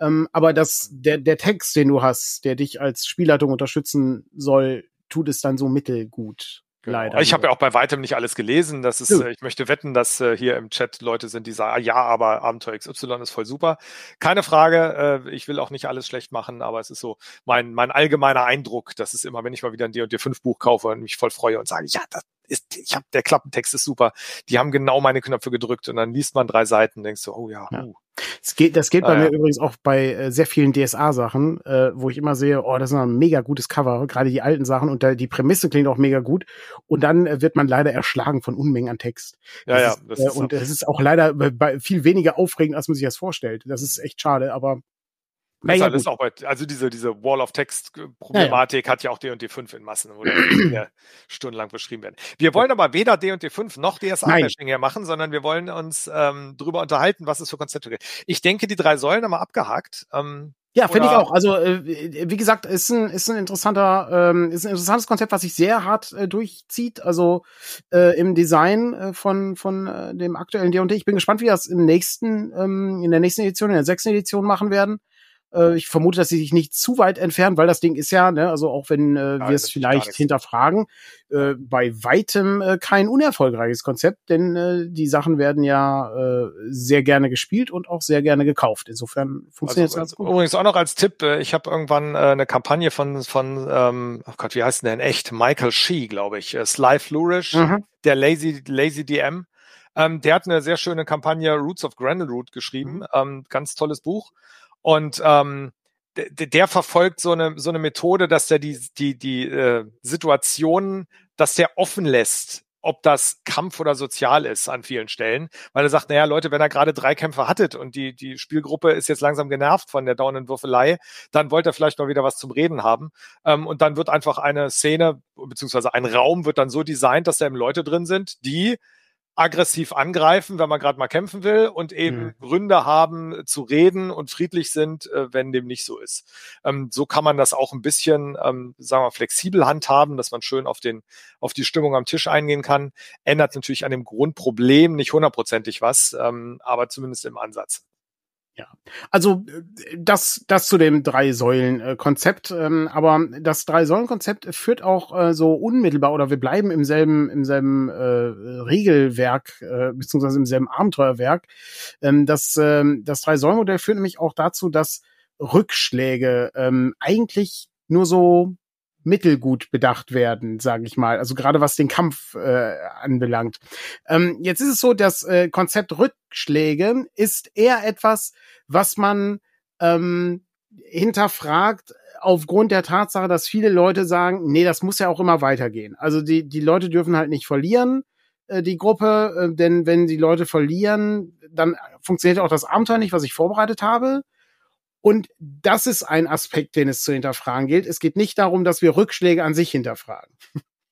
Ähm, aber das, der, der Text, den du hast, der dich als Spielleitung unterstützen soll, tut es dann so mittelgut. Genau. Leider. Ich habe ja auch bei weitem nicht alles gelesen. Das ist, ja. äh, ich möchte wetten, dass äh, hier im Chat Leute sind, die sagen, ah, ja, aber Abenteuer XY ist voll super. Keine Frage. Äh, ich will auch nicht alles schlecht machen, aber es ist so mein, mein allgemeiner Eindruck. Das ist immer, wenn ich mal wieder ein D&D 5 Buch kaufe und mich voll freue und sage, ja, das ist, ich habe der Klappentext ist super. Die haben genau meine Knöpfe gedrückt und dann liest man drei Seiten, denkst du, oh ja, ja. Uh. Das geht, das geht bei ah, mir ja. übrigens auch bei äh, sehr vielen DSA-Sachen, äh, wo ich immer sehe, oh, das ist ein mega gutes Cover, gerade die alten Sachen und da, die Prämisse klingt auch mega gut. Und dann äh, wird man leider erschlagen von Unmengen an Text. Ja, ja. Das ist, äh, und es ist auch leider bei, viel weniger aufregend, als man sich das vorstellt. Das ist echt schade, aber das ja, ist auch bei, also diese, diese Wall of Text-Problematik ja, ja. hat ja auch D&D 5 in Massen, wo <clears throat> stundenlang beschrieben werden. Wir wollen aber weder D&D 5 noch DSA-Bashing hier machen, sondern wir wollen uns ähm, drüber unterhalten, was es für Konzepte gibt. Ich denke, die drei Säulen haben wir abgehakt. Ähm, ja, finde ich auch. Also äh, wie gesagt, ist ein ist ein interessanter ähm, ist ein interessantes Konzept, was sich sehr hart äh, durchzieht. Also äh, im Design äh, von von äh, dem aktuellen D&D. Ich bin gespannt, wie das im nächsten ähm, in der nächsten Edition, in der sechsten Edition machen werden. Äh, ich vermute, dass sie sich nicht zu weit entfernen, weil das Ding ist ja, ne, also auch wenn äh, wir es vielleicht hinterfragen, äh, bei weitem äh, kein unerfolgreiches Konzept, denn äh, die Sachen werden ja äh, sehr gerne gespielt und auch sehr gerne gekauft. Insofern funktioniert es also, ganz gut. Übrigens auch noch als Tipp, äh, ich habe irgendwann äh, eine Kampagne von, von ähm, oh Gott, wie heißt denn echt? Michael Shee, glaube ich. Äh, Sly Flourish, mhm. der Lazy, Lazy DM. Ähm, der hat eine sehr schöne Kampagne Roots of Grandelroot geschrieben. Mhm. Ähm, ganz tolles Buch. Und ähm, der, verfolgt so eine, so eine Methode, dass der die, die, die äh, Situationen, dass der offen lässt, ob das Kampf oder sozial ist an vielen Stellen, weil er sagt, naja, Leute, wenn er gerade drei Kämpfe hattet und die, die Spielgruppe ist jetzt langsam genervt von der dauernden Würfelei, dann wollte er vielleicht mal wieder was zum Reden haben. Ähm, und dann wird einfach eine Szene, beziehungsweise ein Raum wird dann so designt, dass da eben Leute drin sind, die aggressiv angreifen, wenn man gerade mal kämpfen will und eben mhm. Gründe haben zu reden und friedlich sind, äh, wenn dem nicht so ist. Ähm, so kann man das auch ein bisschen, ähm, sagen wir, flexibel handhaben, dass man schön auf den, auf die Stimmung am Tisch eingehen kann. Ändert natürlich an dem Grundproblem nicht hundertprozentig was, ähm, aber zumindest im Ansatz. Ja, also das, das zu dem Drei-Säulen-Konzept, ähm, aber das Drei-Säulen-Konzept führt auch äh, so unmittelbar oder wir bleiben im selben, im selben äh, Regelwerk, äh, beziehungsweise im selben Abenteuerwerk. Ähm, das, ähm, das Drei-Säulen-Modell führt nämlich auch dazu, dass Rückschläge ähm, eigentlich nur so mittelgut bedacht werden, sage ich mal. Also gerade was den Kampf äh, anbelangt. Ähm, jetzt ist es so, das äh, Konzept Rückschläge ist eher etwas, was man ähm, hinterfragt aufgrund der Tatsache, dass viele Leute sagen, nee, das muss ja auch immer weitergehen. Also die, die Leute dürfen halt nicht verlieren, äh, die Gruppe, äh, denn wenn die Leute verlieren, dann funktioniert auch das Abenteuer nicht, was ich vorbereitet habe. Und das ist ein Aspekt, den es zu hinterfragen gilt. Es geht nicht darum, dass wir Rückschläge an sich hinterfragen.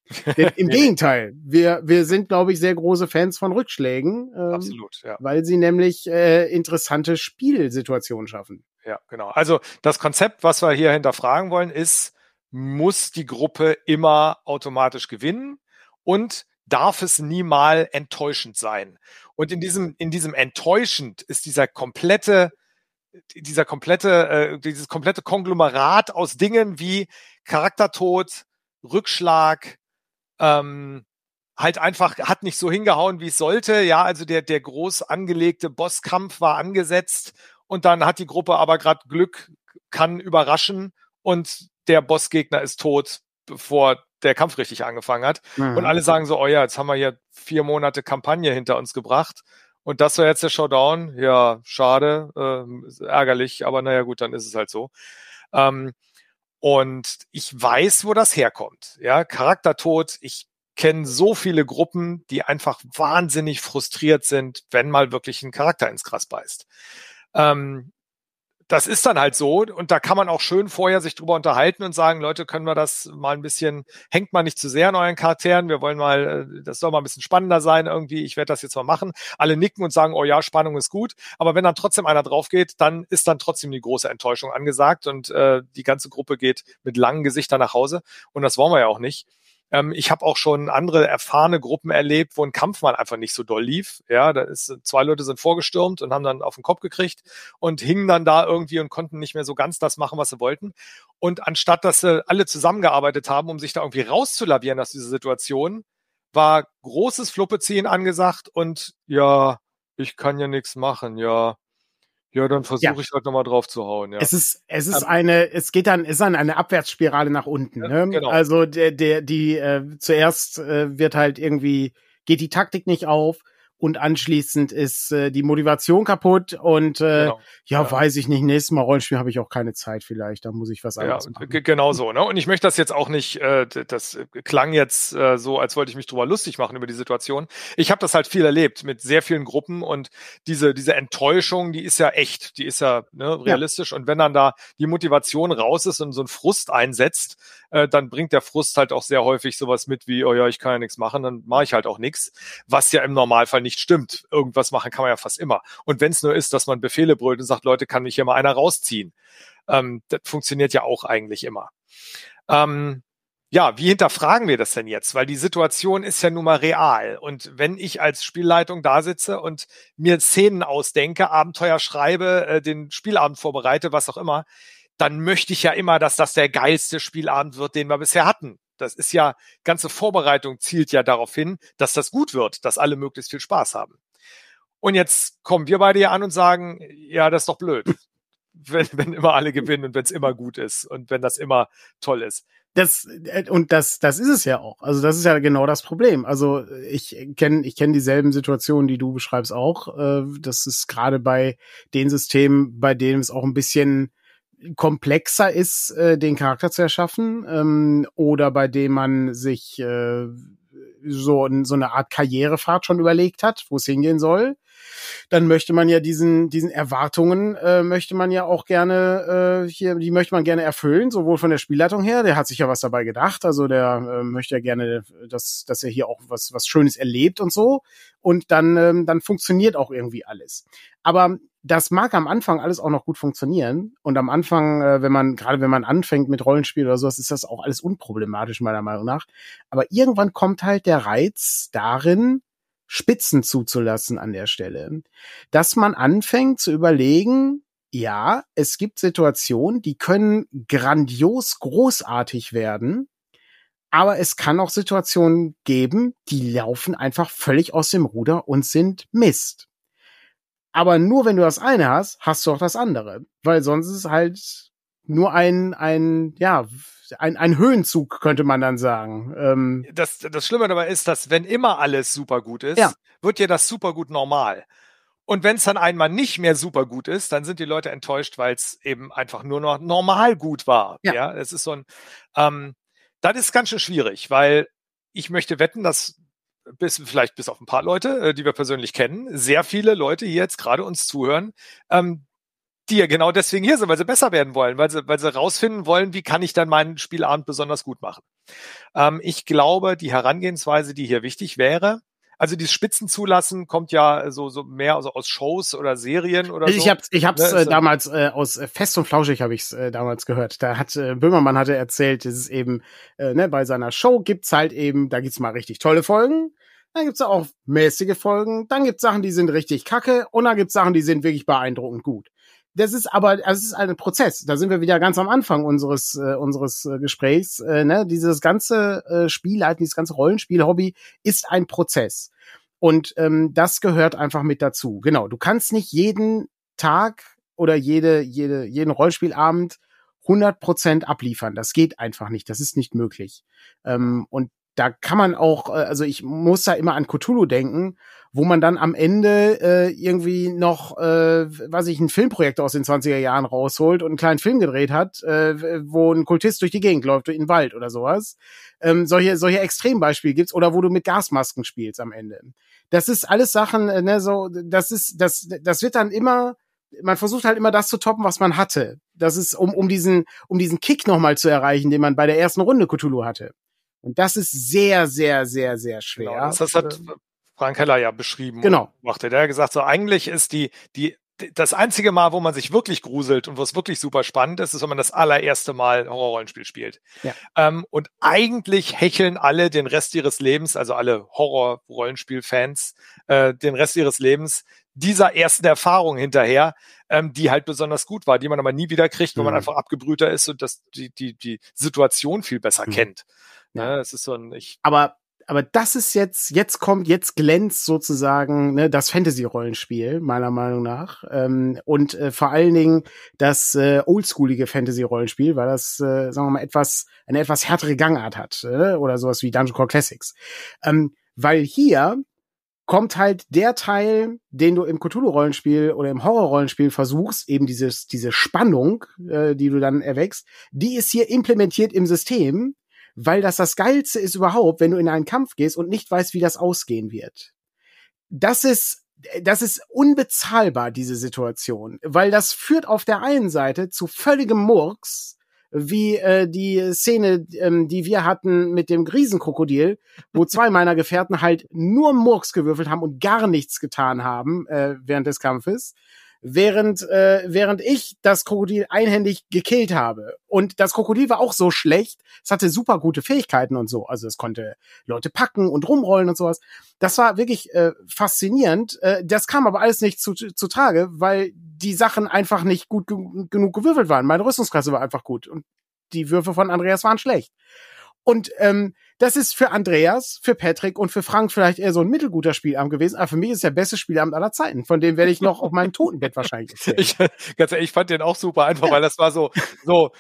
<laughs> Im Gegenteil, wir, wir sind, glaube ich, sehr große Fans von Rückschlägen. Ähm, Absolut, ja. Weil sie nämlich äh, interessante Spielsituationen schaffen. Ja, genau. Also das Konzept, was wir hier hinterfragen wollen, ist, muss die Gruppe immer automatisch gewinnen und darf es niemals enttäuschend sein. Und in diesem, in diesem enttäuschend ist dieser komplette dieser komplette, äh, dieses komplette Konglomerat aus Dingen wie Charaktertod, Rückschlag, ähm, halt einfach hat nicht so hingehauen, wie es sollte. Ja, also der, der groß angelegte Bosskampf war angesetzt und dann hat die Gruppe aber gerade Glück, kann überraschen und der Bossgegner ist tot, bevor der Kampf richtig angefangen hat. Mhm. Und alle sagen so, oh ja, jetzt haben wir hier vier Monate Kampagne hinter uns gebracht und das war jetzt der Showdown. Ja, schade, äh, ärgerlich, aber naja gut, dann ist es halt so. Ähm, und ich weiß, wo das herkommt. Ja, Charaktertod. Ich kenne so viele Gruppen, die einfach wahnsinnig frustriert sind, wenn mal wirklich ein Charakter ins Gras beißt. Ähm, das ist dann halt so und da kann man auch schön vorher sich drüber unterhalten und sagen, Leute, können wir das mal ein bisschen, hängt mal nicht zu sehr an euren Charakteren, wir wollen mal, äh, das soll mal ein bisschen spannender sein irgendwie, ich werde das jetzt mal machen. Alle nicken und sagen, oh ja, Spannung ist gut, aber wenn dann trotzdem einer drauf geht, dann ist dann trotzdem die große Enttäuschung angesagt und äh, die ganze Gruppe geht mit langen Gesichtern nach Hause und das wollen wir ja auch nicht. Ähm, ich habe auch schon andere erfahrene Gruppen erlebt, wo ein Kampf mal einfach nicht so doll lief. Ja, da ist zwei Leute sind vorgestürmt und haben dann auf den Kopf gekriegt und hingen dann da irgendwie und konnten nicht mehr so ganz das machen, was sie wollten. Und anstatt dass sie alle zusammengearbeitet haben, um sich da irgendwie rauszulavieren aus dieser Situation, war großes Fluppeziehen angesagt und ja, ich kann ja nichts machen, ja. Ja, dann versuche ja. ich halt nochmal drauf zu hauen. Ja. Es ist, es ist um, eine, es geht dann, ist dann eine Abwärtsspirale nach unten. Ja, ne? genau. Also der, der, die äh, zuerst äh, wird halt irgendwie geht die Taktik nicht auf und anschließend ist äh, die Motivation kaputt und äh, genau. ja, ja, weiß ich nicht, nächstes Mal Rollenspiel habe ich auch keine Zeit vielleicht, da muss ich was anderes ja, machen. Genau so, ne? Und ich möchte das jetzt auch nicht, äh, das klang jetzt äh, so, als wollte ich mich drüber lustig machen über die Situation. Ich habe das halt viel erlebt mit sehr vielen Gruppen und diese, diese Enttäuschung, die ist ja echt, die ist ja ne, realistisch ja. und wenn dann da die Motivation raus ist und so ein Frust einsetzt, äh, dann bringt der Frust halt auch sehr häufig sowas mit wie, oh ja, ich kann ja nichts machen, dann mache ich halt auch nichts, was ja im Normalfall nicht stimmt. Irgendwas machen kann man ja fast immer. Und wenn es nur ist, dass man Befehle brüllt und sagt, Leute, kann mich hier mal einer rausziehen. Ähm, das funktioniert ja auch eigentlich immer. Ähm, ja, wie hinterfragen wir das denn jetzt? Weil die Situation ist ja nun mal real. Und wenn ich als Spielleitung da sitze und mir Szenen ausdenke, Abenteuer schreibe, äh, den Spielabend vorbereite, was auch immer, dann möchte ich ja immer, dass das der geilste Spielabend wird, den wir bisher hatten. Das ist ja, ganze Vorbereitung zielt ja darauf hin, dass das gut wird, dass alle möglichst viel Spaß haben. Und jetzt kommen wir beide ja an und sagen, ja, das ist doch blöd. <laughs> Wenn, wenn immer alle gewinnen und wenn es immer gut ist und wenn das immer toll ist. Das, äh, und das, das ist es ja auch. Also das ist ja genau das Problem. Also ich kenne ich kenn dieselben Situationen, die du beschreibst auch. Äh, das ist gerade bei den Systemen, bei denen es auch ein bisschen komplexer ist, äh, den Charakter zu erschaffen, ähm, oder bei dem man sich äh, so, so eine Art Karrierefahrt schon überlegt hat, wo es hingehen soll, dann möchte man ja diesen, diesen Erwartungen, äh, möchte man ja auch gerne, äh, hier, die möchte man gerne erfüllen, sowohl von der Spielleitung her, der hat sich ja was dabei gedacht, also der äh, möchte ja gerne, dass, dass er hier auch was, was Schönes erlebt und so. Und dann, ähm, dann funktioniert auch irgendwie alles. Aber das mag am Anfang alles auch noch gut funktionieren. Und am Anfang, äh, wenn man, gerade wenn man anfängt mit Rollenspiel oder sowas, ist das auch alles unproblematisch, meiner Meinung nach. Aber irgendwann kommt halt der Reiz darin, Spitzen zuzulassen an der Stelle. Dass man anfängt zu überlegen, ja, es gibt Situationen, die können grandios großartig werden, aber es kann auch Situationen geben, die laufen einfach völlig aus dem Ruder und sind Mist. Aber nur wenn du das eine hast, hast du auch das andere. Weil sonst ist es halt nur ein, ein, ja, ein, ein Höhenzug, könnte man dann sagen. Ähm, das, das Schlimme dabei ist, dass wenn immer alles super gut ist, Ja. wird ja das super gut normal. Und wenn es dann einmal nicht mehr super gut ist, dann sind die Leute enttäuscht, weil es eben einfach nur noch normal gut war. Ja. Ja, es ist so ein, ähm, das ist ganz schön schwierig, weil ich möchte wetten, dass bis vielleicht bis auf ein paar Leute, äh, die wir persönlich kennen, sehr viele Leute hier jetzt gerade uns zuhören, ähm, die ja genau deswegen hier sind, weil sie besser werden wollen, weil sie, weil sie rausfinden wollen, wie kann ich dann meinen Spielabend besonders gut machen. Ähm, ich glaube, die Herangehensweise, die hier wichtig wäre, also dieses Spitzenzulassen kommt ja so, so mehr also aus Shows oder Serien oder Also so. ich hab's, ich hab's Ne, äh, damals äh, aus äh, Fest und Flauschig habe ich's äh, damals gehört. Da hat äh, Böhmermann hatte erzählt, dass es eben äh, ne, bei seiner Show gibt's halt eben, da gibt's mal richtig tolle Folgen, dann gibt's auch mäßige Folgen, dann gibt's Sachen, die sind richtig kacke und dann gibt's Sachen, die sind wirklich beeindruckend gut. Das ist aber, es ist ein Prozess. Da sind wir wieder ganz am Anfang unseres äh, unseres äh, Gesprächs. Äh, ne? Dieses ganze äh, Spielleiten, dieses ganze Rollenspiel-Hobby ist ein Prozess. Und ähm, das gehört einfach mit dazu. Genau, du kannst nicht jeden Tag oder jede, jede, jeden Rollspielabend 100% abliefern. Das geht einfach nicht. Das ist nicht möglich. Ähm, und da kann man auch, äh, also ich muss da immer an Cthulhu denken, wo man dann am Ende äh, irgendwie noch, äh, weiß ich, ein Filmprojekt aus den 20er Jahren rausholt und einen kleinen Film gedreht hat, äh, wo ein Kultist durch die Gegend läuft, in den Wald oder sowas. Ähm, solche, solche Extrembeispiele gibt's oder wo du mit Gasmasken spielst am Ende. Das ist alles Sachen, äh, ne, so, das ist, das, das wird dann immer, man versucht halt immer das zu toppen, was man hatte. Das ist, um, um diesen, um diesen Kick nochmal zu erreichen, den man bei der ersten Runde Cthulhu hatte. Und das ist sehr, sehr, sehr, sehr schwer. Genau, das, das hat Frank Heller ja beschrieben. Genau. Machte. Der hat gesagt, so eigentlich ist die, die, das einzige Mal, wo man sich wirklich gruselt und wo es wirklich super spannend ist, ist, wenn man das allererste Mal Horrorrollenspiel spielt. Ja. Ähm, und eigentlich hecheln alle den Rest ihres Lebens, also alle Horror-Rollenspiel-Fans, äh, den Rest ihres Lebens dieser ersten Erfahrung hinterher, ähm, die halt besonders gut war, die man aber nie wieder kriegt, wenn man Mhm. einfach abgebrühter ist und das, die, die, die Situation viel besser Mhm. kennt. Ja. Ne, es ist so ein, ich, aber aber das ist jetzt, jetzt kommt, jetzt glänzt sozusagen ne, das Fantasy-Rollenspiel, meiner Meinung nach. Ähm, und äh, vor allen Dingen das äh, oldschoolige Fantasy-Rollenspiel, weil das, äh, sagen wir mal, etwas, eine etwas härtere Gangart hat, äh, oder sowas wie Dungeon Core Classics. Ähm, weil hier kommt halt der Teil, den du im Cthulhu-Rollenspiel oder im Horror-Rollenspiel versuchst, eben dieses, diese Spannung, äh, die du dann erwächst, die ist hier implementiert im System, weil das das Geilste ist überhaupt, wenn du in einen Kampf gehst und nicht weißt, wie das ausgehen wird. Das ist, das ist unbezahlbar, diese Situation, weil das führt auf der einen Seite zu völligem Murks, wie äh, die Szene, ähm, die wir hatten mit dem Riesenkrokodil, wo <laughs> zwei meiner Gefährten halt nur Murks gewürfelt haben und gar nichts getan haben äh, während des Kampfes während, äh, während ich das Krokodil einhändig gekillt habe. Und das Krokodil war auch so schlecht, es hatte super gute Fähigkeiten und so. Also es konnte Leute packen und rumrollen und sowas. Das war wirklich äh, faszinierend. Äh, das kam aber alles nicht zu, zu Trage, weil die Sachen einfach nicht gut ge genug gewürfelt waren. Meine Rüstungsklasse war einfach gut und die Würfe von Andreas waren schlecht. Und ähm, das ist für Andreas, für Patrick und für Frank vielleicht eher so ein mittelguter Spielabend gewesen, aber für mich ist der beste Spielabend aller Zeiten. Von dem werde ich noch auf meinem Totenbett wahrscheinlich erzählen. Ich, ganz ehrlich, ich fand den auch super einfach, weil das war so, so,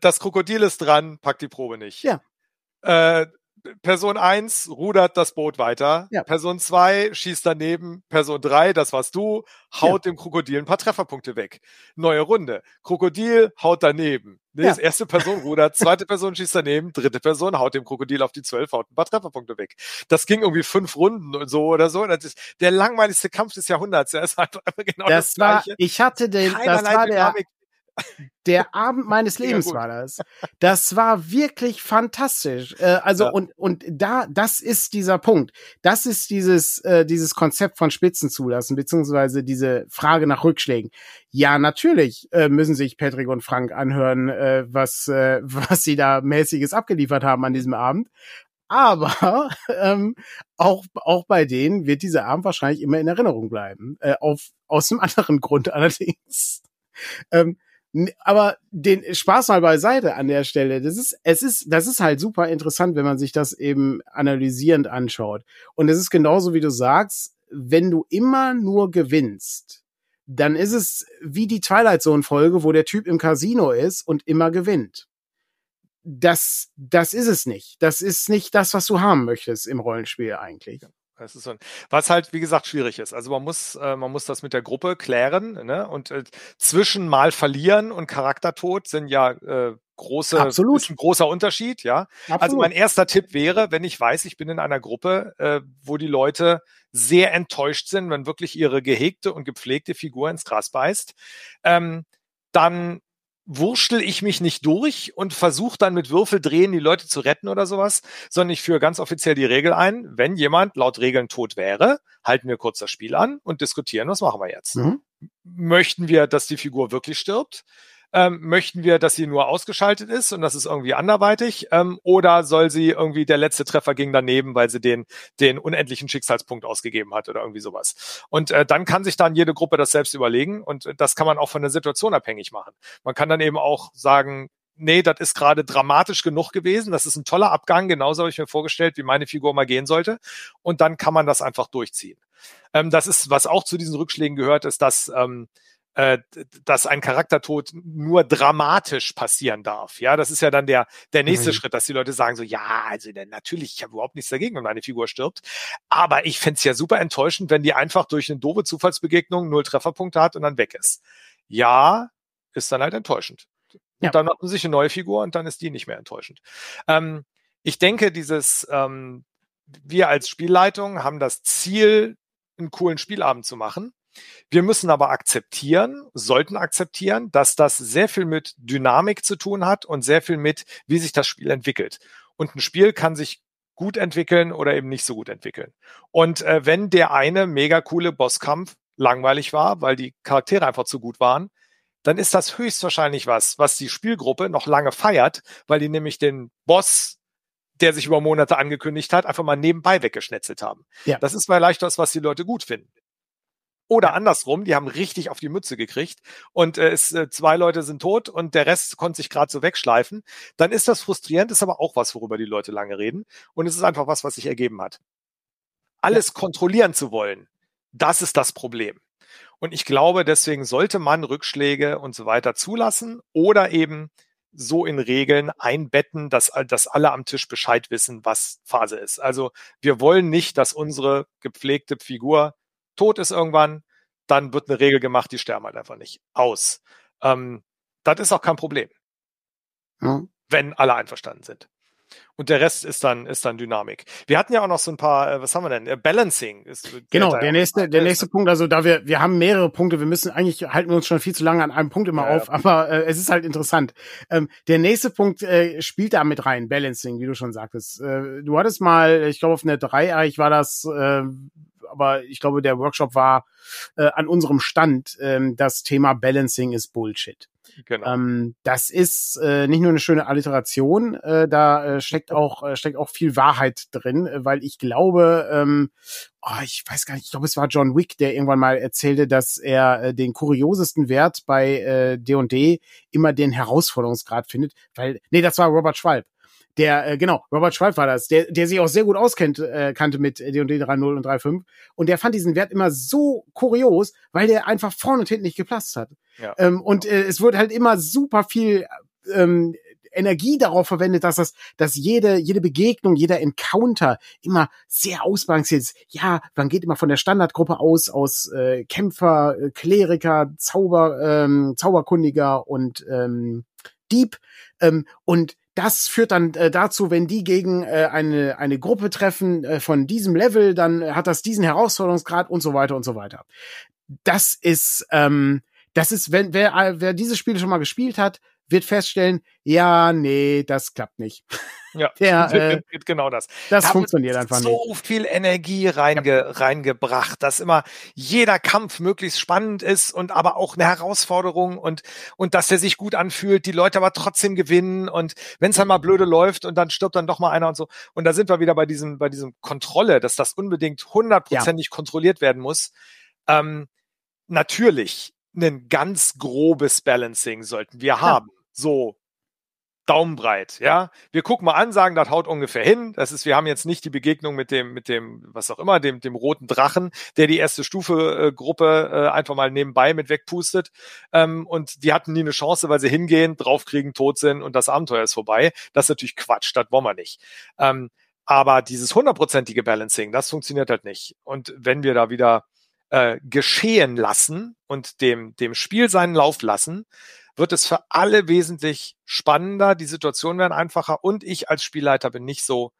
das Krokodil ist dran, packt die Probe nicht. Ja. Äh, Person eins rudert das Boot weiter. Ja. Person zwei schießt daneben. Person drei, das warst du, haut dem Krokodil ein paar Trefferpunkte weg. Neue Runde. Krokodil haut daneben. Nee, Ja. das erste Person rudert, zweite Person schießt daneben, dritte Person haut dem Krokodil auf die zwölf, haut ein paar Trefferpunkte weg. Das ging irgendwie fünf Runden und so oder so. Das ist der langweiligste Kampf des Jahrhunderts. Ja, ist einfach genau das, Das war, Gleiche. ich hatte den, das Keinerlei war der, Dynamik. Der Abend meines Lebens gut. war das. Das war wirklich fantastisch. Äh, also Ja. und und da das ist dieser Punkt. Das ist dieses äh, dieses Konzept von Spitzen zulassen beziehungsweise diese Frage nach Rückschlägen. Ja, natürlich äh, müssen sich Patrick und Frank anhören, äh, was äh, was sie da mäßiges abgeliefert haben an diesem Abend. Aber <laughs> ähm, auch, auch bei denen wird dieser Abend wahrscheinlich immer in Erinnerung bleiben. Äh, auf, aus einem anderen Grund allerdings. Ähm, aber den Spaß mal beiseite an der Stelle. Das ist, es ist, das ist halt super interessant, wenn man sich das eben analysierend anschaut. Und es ist genauso, wie du sagst, wenn du immer nur gewinnst, dann ist es wie die Twilight Zone Folge, wo der Typ im Casino ist und immer gewinnt. Das, das ist es nicht. Das ist nicht das, was du haben möchtest im Rollenspiel eigentlich. Das ist so ein, was halt, wie gesagt, schwierig ist. Also man muss, äh, man muss das mit der Gruppe klären, ne? Und äh, zwischen mal verlieren und Charaktertod sind ja äh, große, Absolut. ist ein großer Unterschied, ja. Absolut. Also mein erster Tipp wäre, wenn ich weiß, ich bin in einer Gruppe, äh, wo die Leute sehr enttäuscht sind, wenn wirklich ihre gehegte und gepflegte Figur ins Gras beißt, ähm, dann wurschtel ich mich nicht durch und versuche dann mit Würfeldrehen die Leute zu retten oder sowas, sondern ich führe ganz offiziell die Regel ein, wenn jemand laut Regeln tot wäre, halten wir kurz das Spiel an und diskutieren, was machen wir jetzt. Mhm. Möchten wir, dass die Figur wirklich stirbt? Ähm, möchten wir, dass sie nur ausgeschaltet ist und das ist irgendwie anderweitig? Ähm, oder soll sie irgendwie der letzte Treffer ging daneben, weil sie den, den unendlichen Schicksalspunkt ausgegeben hat oder irgendwie sowas? Und äh, dann kann sich dann jede Gruppe das selbst überlegen und das kann man auch von der Situation abhängig machen. Man kann dann eben auch sagen, nee, das ist gerade dramatisch genug gewesen. Das ist ein toller Abgang. Genauso habe ich mir vorgestellt, wie meine Figur mal gehen sollte. Und dann kann man das einfach durchziehen. Ähm, das ist, was auch zu diesen Rückschlägen gehört, ist, dass ähm, äh, dass ein Charaktertod nur dramatisch passieren darf. Ja, das ist ja dann der, der nächste mhm. Schritt, dass die Leute sagen so, ja, also natürlich, ich habe überhaupt nichts dagegen, wenn meine Figur stirbt. Aber ich fände ja super enttäuschend, wenn die einfach durch eine doofe Zufallsbegegnung null Trefferpunkte hat und dann weg ist. Ja, ist dann halt enttäuschend. Ja. Und dann macht man sich eine neue Figur und dann ist die nicht mehr enttäuschend. Ähm, ich denke, dieses, ähm, wir als Spielleitung haben das Ziel, einen coolen Spielabend zu machen. Wir müssen aber akzeptieren, sollten akzeptieren, dass das sehr viel mit Dynamik zu tun hat und sehr viel mit, wie sich das Spiel entwickelt. Und ein Spiel kann sich gut entwickeln oder eben nicht so gut entwickeln. Und äh, wenn der eine mega coole Bosskampf langweilig war, weil die Charaktere einfach zu gut waren, dann ist das höchstwahrscheinlich was, was die Spielgruppe noch lange feiert, weil die nämlich den Boss der sich über Monate angekündigt hat, einfach mal nebenbei weggeschnetzelt haben. Ja. Das ist vielleicht das, was die Leute gut finden. Oder andersrum, die haben richtig auf die Mütze gekriegt und äh, es, äh, zwei Leute sind tot und der Rest konnte sich gerade so wegschleifen. Dann ist das frustrierend, ist aber auch was, worüber die Leute lange reden. Und es ist einfach was, was sich ergeben hat. Alles ja. kontrollieren zu wollen, das ist das Problem. Und ich glaube, deswegen sollte man Rückschläge und so weiter zulassen oder eben so in Regeln einbetten, dass, dass alle am Tisch Bescheid wissen, was Phase ist. Also wir wollen nicht, dass unsere gepflegte Figur tot ist irgendwann, dann wird eine Regel gemacht, die sterben halt einfach nicht. Aus. Ähm, das ist auch kein Problem. Ja. Wenn alle einverstanden sind. Und der Rest ist dann, ist dann Dynamik. Wir hatten ja auch noch so ein paar, äh, was haben wir denn? Äh, Balancing ist. Genau, der nächste, der nächste Punkt, also da wir, wir haben mehrere Punkte, wir müssen eigentlich halten wir uns schon viel zu lange an einem Punkt immer ja, auf, ja. <laughs> aber äh, es ist halt interessant. Ähm, der nächste Punkt äh, spielt da mit rein, Balancing, wie du schon sagtest. Äh, du hattest mal, ich glaube auf einer 3 eigentlich war das, äh, aber ich glaube, der Workshop war äh, an unserem Stand. Ähm, das Thema Balancing ist Bullshit. Genau. Ähm, das ist äh, nicht nur eine schöne Alliteration, äh, da äh, steckt <laughs> auch äh, steckt auch viel Wahrheit drin, äh, weil ich glaube, ähm, oh, ich weiß gar nicht, ich glaube, es war John Wick, der irgendwann mal erzählte, dass er äh, den kuriosesten Wert bei äh, D&D immer den Herausforderungsgrad findet, weil nee, das war Robert Schwalb der, äh, genau, Robert Schwalb war das, der, der sich auch sehr gut auskennt, äh, kannte mit D&D 3.0 und 3.5 und der fand diesen Wert immer so kurios, weil der einfach vorne und hinten nicht gepasst hat. Ja. Ähm, und äh, es wird halt immer super viel ähm, Energie darauf verwendet, dass das, dass jede, jede Begegnung, jeder Encounter immer sehr ausbalanciert ist. Ja, man geht immer von der Standardgruppe aus, aus äh, Kämpfer, äh, Kleriker, Zauber, ähm, Zauberkundiger und ähm, Dieb. Ähm, und das führt dann äh, dazu, wenn die gegen äh, eine, eine Gruppe treffen äh, von diesem Level, dann hat das diesen Herausforderungsgrad und so weiter und so weiter. Das ist, ähm, das ist, wenn wer, wer dieses Spiel schon mal gespielt hat, wird feststellen, ja, nee, das klappt nicht. <laughs> Ja, <laughs> der, äh, genau das. Das da funktioniert einfach so nicht. So viel Energie reinge, ja. reingebracht, dass immer jeder Kampf möglichst spannend ist und aber auch eine Herausforderung und, und dass er sich gut anfühlt, die Leute aber trotzdem gewinnen und wenn es dann mal blöde läuft und dann stirbt dann doch mal einer und so. Und da sind wir wieder bei diesem, bei diesem Kontrolle, dass das unbedingt hundertprozentig ja. kontrolliert werden muss. Ähm, natürlich, ein ganz grobes Balancing sollten wir ja. haben. So Daumenbreit, ja. Wir gucken mal an, sagen, das haut ungefähr hin. Das ist, wir haben jetzt nicht die Begegnung mit dem, mit dem, was auch immer, dem, dem roten Drachen, der die erste Stufe äh, Gruppe äh, einfach mal nebenbei mit wegpustet. Ähm, und die hatten nie eine Chance, weil sie hingehen, draufkriegen, tot sind und das Abenteuer ist vorbei. Das ist natürlich Quatsch, das wollen wir nicht. Ähm, aber dieses hundertprozentige Balancing, das funktioniert halt nicht. Und wenn wir da wieder äh, geschehen lassen und dem, dem Spiel seinen Lauf lassen, wird es für alle wesentlich spannender, die Situationen werden einfacher und ich als Spielleiter bin nicht so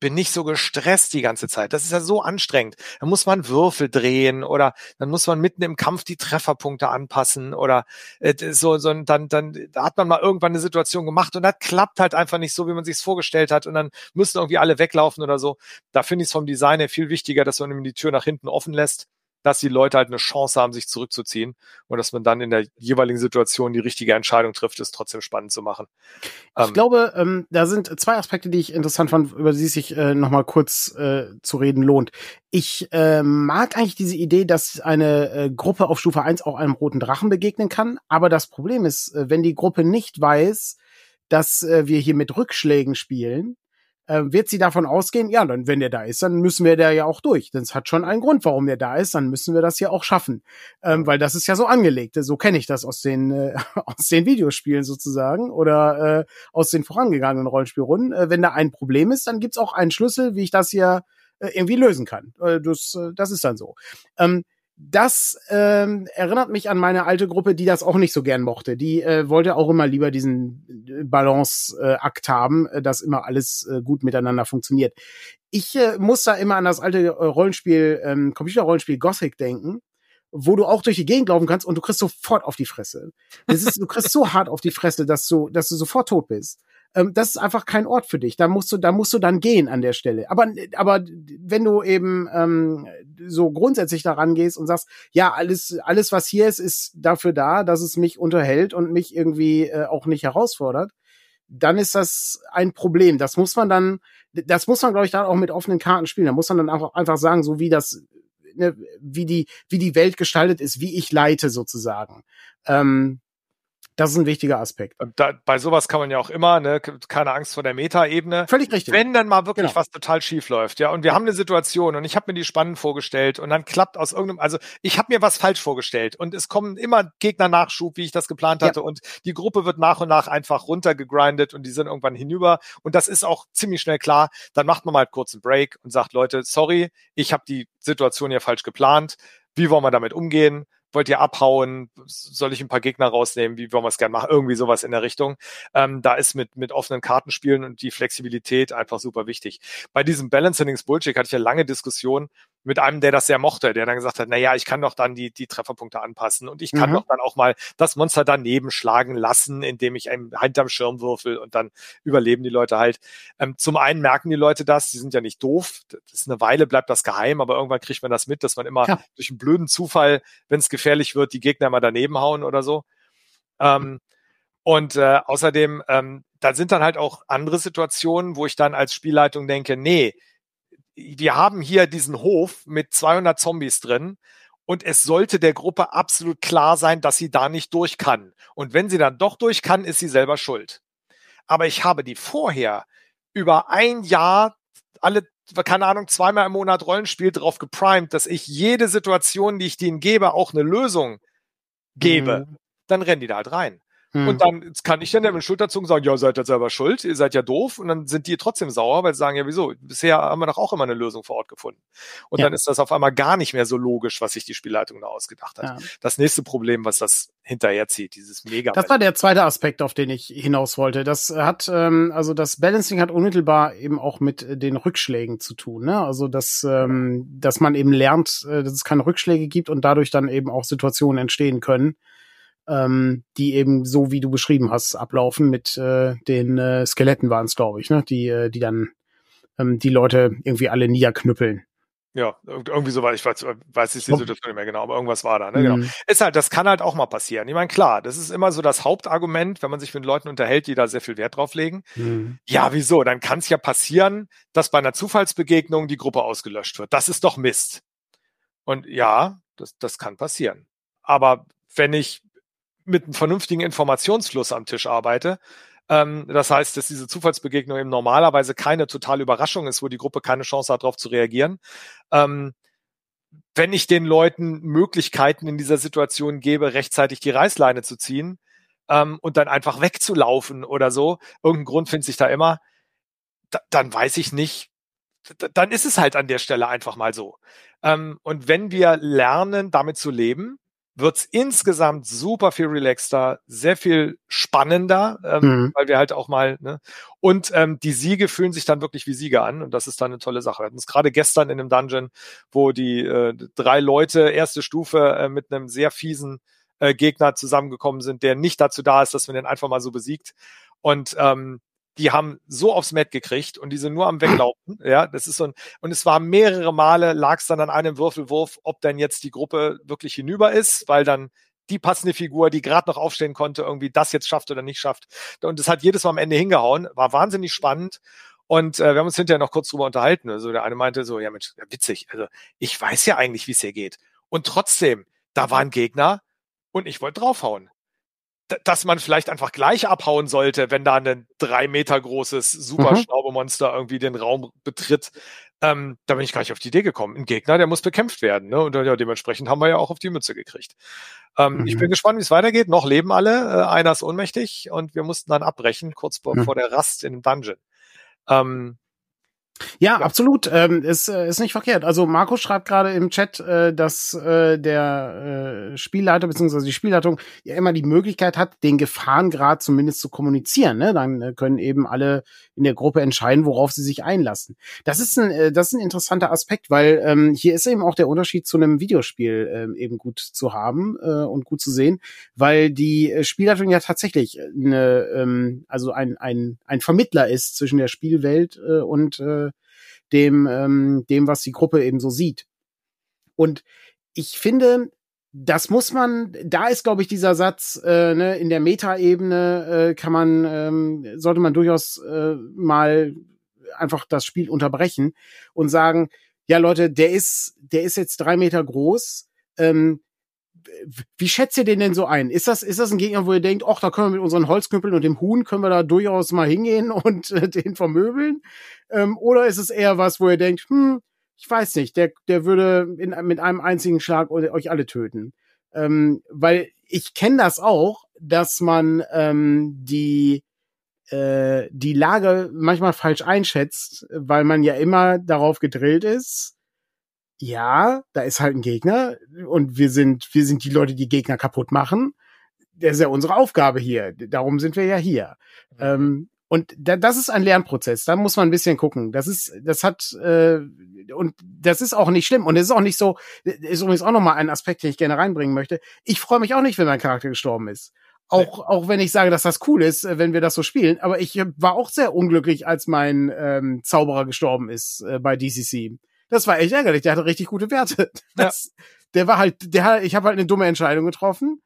bin nicht so gestresst die ganze Zeit. Das ist ja so anstrengend. Da muss man Würfel drehen oder dann muss man mitten im Kampf die Trefferpunkte anpassen oder äh, so, so dann, dann da hat man mal irgendwann eine Situation gemacht und das klappt halt einfach nicht so, wie man sich es vorgestellt hat und dann müssen irgendwie alle weglaufen oder so. Da finde ich es vom Design her viel wichtiger, dass man die Tür nach hinten offen lässt dass die Leute halt eine Chance haben, sich zurückzuziehen und dass man dann in der jeweiligen Situation die richtige Entscheidung trifft, ist trotzdem spannend zu machen. Ich ähm, glaube, ähm, da sind zwei Aspekte, die ich interessant fand, über die es sich äh, nochmal kurz äh, zu reden lohnt. Ich äh, mag eigentlich diese Idee, dass eine äh, Gruppe auf Stufe 1 auch einem roten Drachen begegnen kann, aber das Problem ist, äh, wenn die Gruppe nicht weiß, dass äh, wir hier mit Rückschlägen spielen, äh, wird sie davon ausgehen, ja, dann, wenn der da ist, dann müssen wir da ja auch durch. Denn es hat schon einen Grund, warum der da ist, dann müssen wir das ja auch schaffen. Ähm, weil das ist ja so angelegt. So kenne ich das aus den, äh, <laughs> aus den Videospielen sozusagen oder äh, aus den vorangegangenen Rollenspielrunden. Äh, wenn da ein Problem ist, dann gibt's auch einen Schlüssel, wie ich das hier äh, irgendwie lösen kann. Äh, das, äh, das ist dann so. Ähm, das ähm, erinnert mich an meine alte Gruppe, die das auch nicht so gern mochte. Die äh, wollte auch immer lieber diesen äh, Balance-Akt haben, äh, dass immer alles äh, gut miteinander funktioniert. Ich äh, muss da immer an das alte äh, Rollenspiel, ähm, Computerrollenspiel Gothic denken, wo du auch durch die Gegend laufen kannst und du kriegst sofort auf die Fresse. Das ist, du kriegst so hart auf die Fresse, dass du, dass du sofort tot bist ähm, das ist einfach kein Ort für dich. Da musst du, da musst du dann gehen an der Stelle. Aber, aber wenn du eben ähm, so grundsätzlich daran gehst und sagst, ja, alles, alles, was hier ist, ist dafür da, dass es mich unterhält und mich irgendwie äh, auch nicht herausfordert, dann ist das ein Problem. Das muss man dann, das muss man, glaube ich, dann auch mit offenen Karten spielen. Da muss man dann einfach, einfach sagen, so wie das, ne, wie die, wie die Welt gestaltet ist, wie ich leite sozusagen. Ähm, das ist ein wichtiger Aspekt. Da, bei sowas kann man ja auch immer, ne, keine Angst vor der Meta-Ebene. Völlig richtig. Wenn dann mal wirklich genau. was total schief läuft, ja, und wir haben eine Situation und ich habe mir die spannend vorgestellt und dann klappt aus irgendeinem, also ich habe mir was falsch vorgestellt und es kommen immer Gegner-Nachschub, wie ich das geplant hatte ja. und die Gruppe wird nach und nach einfach runtergegrindet und die sind irgendwann hinüber und das ist auch ziemlich schnell klar. Dann macht man mal kurz einen Break und sagt, Leute, sorry, ich habe die Situation ja falsch geplant. Wie wollen wir damit umgehen? Wollt ihr abhauen? Soll ich ein paar Gegner rausnehmen? Wie wollen wir es gerne machen? Irgendwie sowas in der Richtung. Ähm, da ist mit, mit offenen Kartenspielen und die Flexibilität einfach super wichtig. Bei diesem Balancing Bullshit hatte ich ja lange Diskussionen mit einem, der das sehr mochte, der dann gesagt hat, na ja, ich kann doch dann die, die Trefferpunkte anpassen und ich kann mhm. doch dann auch mal das Monster daneben schlagen lassen, indem ich einem hinterm Schirm würfel und dann überleben die Leute halt. Ähm, zum einen merken die Leute das, die sind ja nicht doof, das ist eine Weile bleibt das geheim, aber irgendwann kriegt man das mit, dass man immer ja. durch einen blöden Zufall, wenn es gefährlich wird, die Gegner mal daneben hauen oder so. Ähm, und äh, außerdem, ähm, da sind dann halt auch andere Situationen, wo ich dann als Spielleitung denke, nee, wir haben hier diesen Hof mit 200 Zombies drin und es sollte der Gruppe absolut klar sein, dass sie da nicht durch kann. Und wenn sie dann doch durch kann, ist sie selber schuld. Aber ich habe die vorher über ein Jahr alle keine Ahnung, zweimal im Monat Rollenspiel drauf geprimed, dass ich jede Situation, die ich denen gebe, auch eine Lösung gebe, mhm. dann rennen die da halt rein. Hm. Und dann kann ich dann mit Schulterzucken sagen, ja, seid ihr selber schuld, ihr seid ja doof. Und dann sind die trotzdem sauer, weil sie sagen, ja, wieso? Bisher haben wir doch auch immer eine Lösung vor Ort gefunden. Und ja. dann ist das auf einmal gar nicht mehr so logisch, was sich die Spielleitung da ausgedacht hat. Ja. Das nächste Problem, was das hinterherzieht, dieses mega. Das war der zweite Aspekt, auf den ich hinaus wollte. Das hat, ähm, also das Balancing hat unmittelbar eben auch mit den Rückschlägen zu tun. Ne? Also dass, ähm, dass man eben lernt, äh, dass es keine Rückschläge gibt und dadurch dann eben auch Situationen entstehen können ähm, die eben so wie du beschrieben hast ablaufen mit äh, den äh, Skeletten waren es glaube ich ne die äh, die dann ähm, die Leute irgendwie alle niederknüppeln ja, irgendwie so war, ich weiß, weiß ich die Situation nicht mehr genau, aber irgendwas war da, ne? Genau. Mhm. Ist halt, das kann halt auch mal passieren. Ich meine, klar, das ist immer so das Hauptargument, wenn man sich mit Leuten unterhält, die da sehr viel Wert drauf legen. Mhm. Ja, wieso? Dann kann es ja passieren, dass bei einer Zufallsbegegnung die Gruppe ausgelöscht wird. Das ist doch Mist. Und ja, das, das kann passieren. Aber wenn ich mit einem vernünftigen Informationsfluss am Tisch arbeite, Ähm, das heißt, dass diese Zufallsbegegnung eben normalerweise keine totale Überraschung ist, wo die Gruppe keine Chance hat, darauf zu reagieren. Ähm, wenn ich den Leuten Möglichkeiten in dieser Situation gebe, rechtzeitig die Reißleine zu ziehen ähm, und dann einfach wegzulaufen oder so, irgendein Grund findet sich da immer, da, dann weiß ich nicht, dann ist es halt an der Stelle einfach mal so. Ähm, und wenn wir lernen, damit zu leben, wird's insgesamt super viel relaxter, sehr viel spannender, ähm, mhm. weil wir halt auch mal, ne, und ähm, die Siege fühlen sich dann wirklich wie Siege an und das ist dann eine tolle Sache. Wir hatten es gerade gestern in einem Dungeon, wo die äh, drei Leute erste Stufe äh, mit einem sehr fiesen äh, Gegner zusammengekommen sind, der nicht dazu da ist, dass man den einfach mal so besiegt. Und ähm, die haben so aufs Met gekriegt und die sind nur am Weglaufen. <clears throat> Ja, das ist so ein, und es war mehrere Male, lag es dann an einem Würfelwurf, ob dann jetzt die Gruppe wirklich hinüber ist, weil dann die passende Figur, die gerade noch aufstehen konnte, irgendwie das jetzt schafft oder nicht schafft. Und es hat jedes Mal am Ende hingehauen, war wahnsinnig spannend. Und äh, wir haben uns hinterher noch kurz drüber unterhalten. Also der eine meinte so, ja Mensch, ja, witzig. Also ich weiß ja eigentlich, wie es hier geht. Und trotzdem, da war ein Gegner und ich wollte draufhauen dass man vielleicht einfach gleich abhauen sollte, wenn da ein drei Meter großes Superschnaubemonster mhm. irgendwie den Raum betritt. Ähm, da bin ich gar nicht auf die Idee gekommen. Ein Gegner, der muss bekämpft werden. Ne? Und ja, dementsprechend haben wir ja auch auf die Mütze gekriegt. Ähm, mhm. Ich bin gespannt, wie es weitergeht. Noch leben alle. Äh, einer ist ohnmächtig und wir mussten dann abbrechen, kurz vor, mhm. vor der Rast in dem Dungeon. Ähm, ja, ja, absolut. Ähm, ist, äh, ist nicht verkehrt. Also Marco schreibt gerade im Chat, äh, dass äh, der äh, Spielleiter bzw. die Spielleitung ja immer die Möglichkeit hat, den Gefahrengrad zumindest zu kommunizieren. Ne? Dann äh, können eben alle in der Gruppe entscheiden, worauf sie sich einlassen. Das ist ein, äh, das ist ein interessanter Aspekt, weil ähm, hier ist eben auch der Unterschied zu einem Videospiel äh, eben gut zu haben äh, und gut zu sehen, weil die äh, Spielleitung ja tatsächlich eine, ähm, also ein, ein, ein Vermittler ist zwischen der Spielwelt äh, und äh, dem, ähm, dem, was die Gruppe eben so sieht. Und ich finde, das muss man, da ist, glaube ich, dieser Satz, äh, ne, in der Metaebene äh, kann man, ähm, sollte man durchaus äh, mal einfach das Spiel unterbrechen und sagen, ja Leute, der ist, der ist jetzt drei Meter groß. Ähm, wie schätzt ihr den denn so ein? Ist das, ist das ein Gegner, wo ihr denkt, ach, da können wir mit unseren Holzknüppeln und dem Huhn können wir da durchaus mal hingehen <laughs> und äh, den vermöbeln? Ähm, oder ist es eher was, wo ihr denkt, hm, ich weiß nicht, der, der würde in, mit einem einzigen Schlag euch alle töten? Ähm, weil ich kenne das auch, dass man ähm, die äh, die Lage manchmal falsch einschätzt, weil man ja immer darauf gedrillt ist, ja, da ist halt ein Gegner und wir sind, wir sind die Leute, die Gegner kaputt machen. Das ist ja unsere Aufgabe hier. Darum sind wir ja hier. Mhm. Ähm, und da, das ist ein Lernprozess. Da muss man ein bisschen gucken. Das ist, das hat äh, und das ist auch nicht schlimm. Und es ist auch nicht so. Ist übrigens auch noch mal ein Aspekt, den ich gerne reinbringen möchte. Ich freue mich auch nicht, wenn mein Charakter gestorben ist. Auch, auch wenn ich sage, dass das cool ist, wenn wir das so spielen. Aber ich war auch sehr unglücklich, als mein ähm, Zauberer gestorben ist äh, bei DCC. Das war echt ärgerlich. Der hatte richtig gute Werte. Das, ja. Der war halt, der hat, ich habe halt eine dumme Entscheidung getroffen.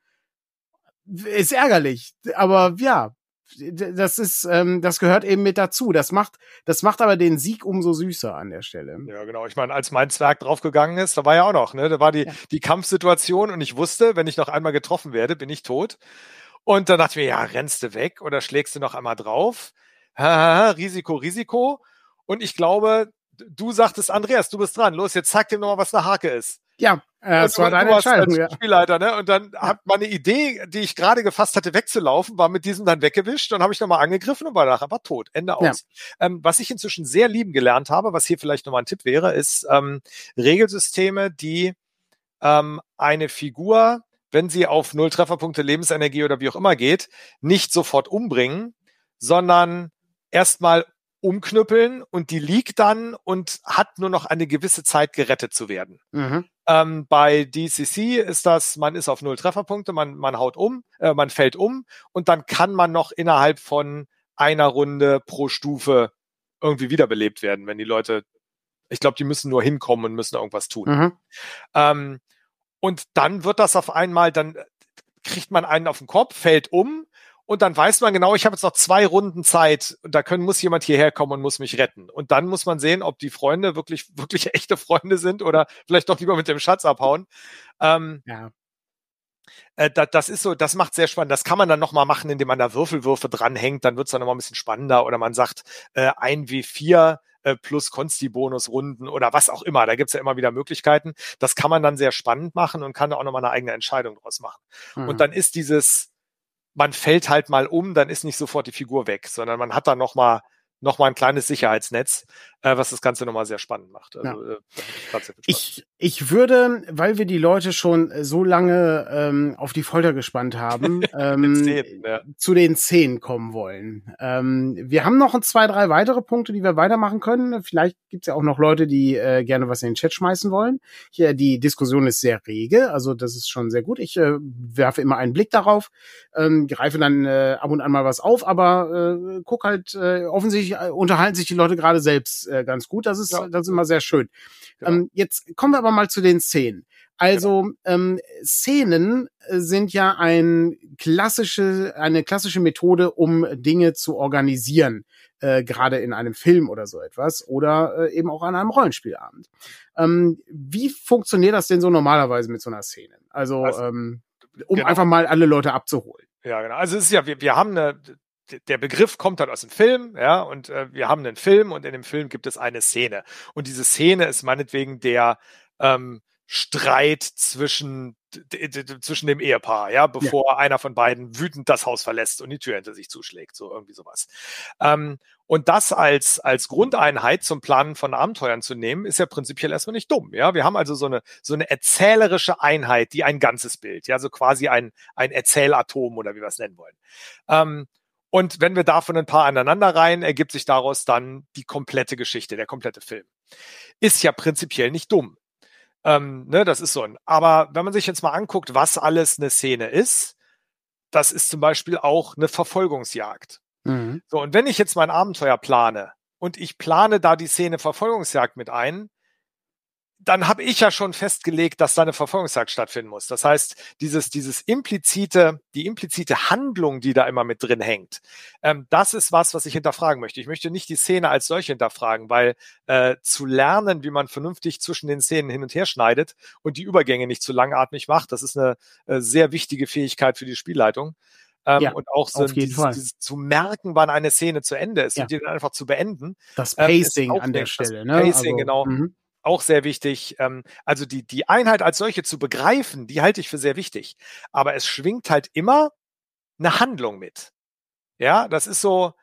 Ist ärgerlich, aber ja, das ist, ähm, das gehört eben mit dazu. Das macht, das macht aber den Sieg umso süßer an der Stelle. Ja, genau. Ich meine, als mein Zwerg draufgegangen ist, da war ja auch noch, ne, da war die, ja. die Kampfsituation und ich wusste, wenn ich noch einmal getroffen werde, bin ich tot. Und dann dachte ich mir, ja, rennst du weg oder schlägst du noch einmal drauf? Risiko, Risiko. Und ich glaube, du sagtest, Andreas, du bist dran. Los, jetzt zeig dir nochmal, was eine Hake ist. Ja, äh, das war deine Entscheidung. Ja. Spielleiter, ne? Und dann ja. hat meine Idee, die ich gerade gefasst hatte, wegzulaufen, war mit diesem dann weggewischt. Dann habe ich nochmal angegriffen und war danach einfach tot. Ende aus. Ja. Ähm, was ich inzwischen sehr lieben gelernt habe, was hier vielleicht nochmal ein Tipp wäre, ist ähm, Regelsysteme, die ähm, eine Figur, wenn sie auf Null Trefferpunkte Lebensenergie oder wie auch immer geht, nicht sofort umbringen, sondern erstmal umknüppeln und die liegt dann und hat nur noch eine gewisse Zeit gerettet zu werden. Mhm. Ähm, bei DCC ist das, man ist auf null Trefferpunkte, man, man haut um, äh, man fällt um und dann kann man noch innerhalb von einer Runde pro Stufe irgendwie wiederbelebt werden, wenn die Leute, ich glaube, die müssen nur hinkommen und müssen irgendwas tun. Mhm. Ähm, und dann wird das auf einmal, dann kriegt man einen auf den Kopf, fällt um und dann weiß man genau, ich habe jetzt noch zwei Runden Zeit und da können, muss jemand hierher kommen und muss mich retten. Und dann muss man sehen, ob die Freunde wirklich, <laughs> wirklich echte Freunde sind oder vielleicht doch lieber mit dem Schatz abhauen. Ähm, ja. Äh, da, das ist so, das macht sehr spannend. Das kann man dann nochmal machen, indem man da Würfelwürfe dranhängt. Dann wird's dann nochmal ein bisschen spannender. Oder man sagt, äh, ein W4 äh, plus Konsti-Bonus-Runden oder was auch immer. Da gibt's ja immer wieder Möglichkeiten. Das kann man dann sehr spannend machen und kann da auch nochmal eine eigene Entscheidung draus machen. Mhm. Und dann ist dieses, man fällt halt mal um, dann ist nicht sofort die Figur weg, sondern man hat da nochmal noch mal ein kleines Sicherheitsnetz, äh, was das Ganze nochmal sehr spannend macht. Also, ja. äh, ich, ich würde, weil wir die Leute schon so lange ähm, auf die Folter gespannt haben, <laughs> ähm, Szenen, ja. zu den Szenen kommen wollen. Ähm, wir haben noch zwei, drei weitere Punkte, die wir weitermachen können. Vielleicht gibt es ja auch noch Leute, die äh, gerne was in den Chat schmeißen wollen. Hier, die Diskussion ist sehr rege, also das ist schon sehr gut. Ich äh, werfe immer einen Blick darauf, ähm, greife dann äh, ab und an mal was auf, aber äh, guck halt, äh, offensichtlich äh, unterhalten sich die Leute gerade selbst äh, ganz gut. Das ist, ja. das ist immer sehr schön. Ja. Ähm, jetzt kommen wir aber mal zu den Szenen. Also genau. ähm, Szenen äh, sind ja ein klassische, eine klassische Methode, um Dinge zu organisieren, äh, gerade in einem Film oder so etwas oder äh, eben auch an einem Rollenspielabend. Ähm, wie funktioniert das denn so normalerweise mit so einer Szene? Also, also ähm, um genau. einfach mal alle Leute abzuholen. Ja, genau. Also es ist ja, wir, wir haben eine, der Begriff kommt halt aus dem Film, ja, und äh, wir haben einen Film und in dem Film gibt es eine Szene. Und diese Szene ist meinetwegen der ähm, Streit zwischen zwischen dem Ehepaar, ja, bevor ja. einer von beiden wütend das Haus verlässt und die Tür hinter sich zuschlägt, so irgendwie sowas. Ähm, und das als, als Grundeinheit zum Planen von Abenteuern zu nehmen, ist ja prinzipiell erstmal nicht dumm. Ja, wir haben also so eine, so eine erzählerische Einheit, die ein ganzes Bild, ja, so quasi ein, ein Erzählatom oder wie wir es nennen wollen. Ähm, und wenn wir davon ein paar aneinander rein, ergibt sich daraus dann die komplette Geschichte, der komplette Film. Ist ja prinzipiell nicht dumm. Ähm, ne, das ist so ein. Aber wenn man sich jetzt mal anguckt, was alles eine Szene ist, das ist zum Beispiel auch eine Verfolgungsjagd. Mhm. So, und wenn ich jetzt mein Abenteuer plane und ich plane da die Szene Verfolgungsjagd mit ein, dann habe ich ja schon festgelegt, dass da eine Verfolgungsjagd stattfinden muss. Das heißt, dieses, dieses implizite, die implizite Handlung, die da immer mit drin hängt, ähm, das ist was, was ich hinterfragen möchte. Ich möchte nicht die Szene als solche hinterfragen, weil äh, zu lernen, wie man vernünftig zwischen den Szenen hin und her schneidet und die Übergänge nicht zu langatmig macht, das ist eine äh, sehr wichtige Fähigkeit für die Spielleitung. Ähm, ja, und auch so dieses, dieses, zu merken, wann eine Szene zu Ende ist ja. und die dann einfach zu beenden. Das Pacing ähm, an der Stelle, ne? Pacing, also, genau. -hmm auch sehr wichtig. Ähm, also die, die Einheit als solche zu begreifen, die halte ich für sehr wichtig. Aber es schwingt halt immer eine Handlung mit. Ja, das ist so,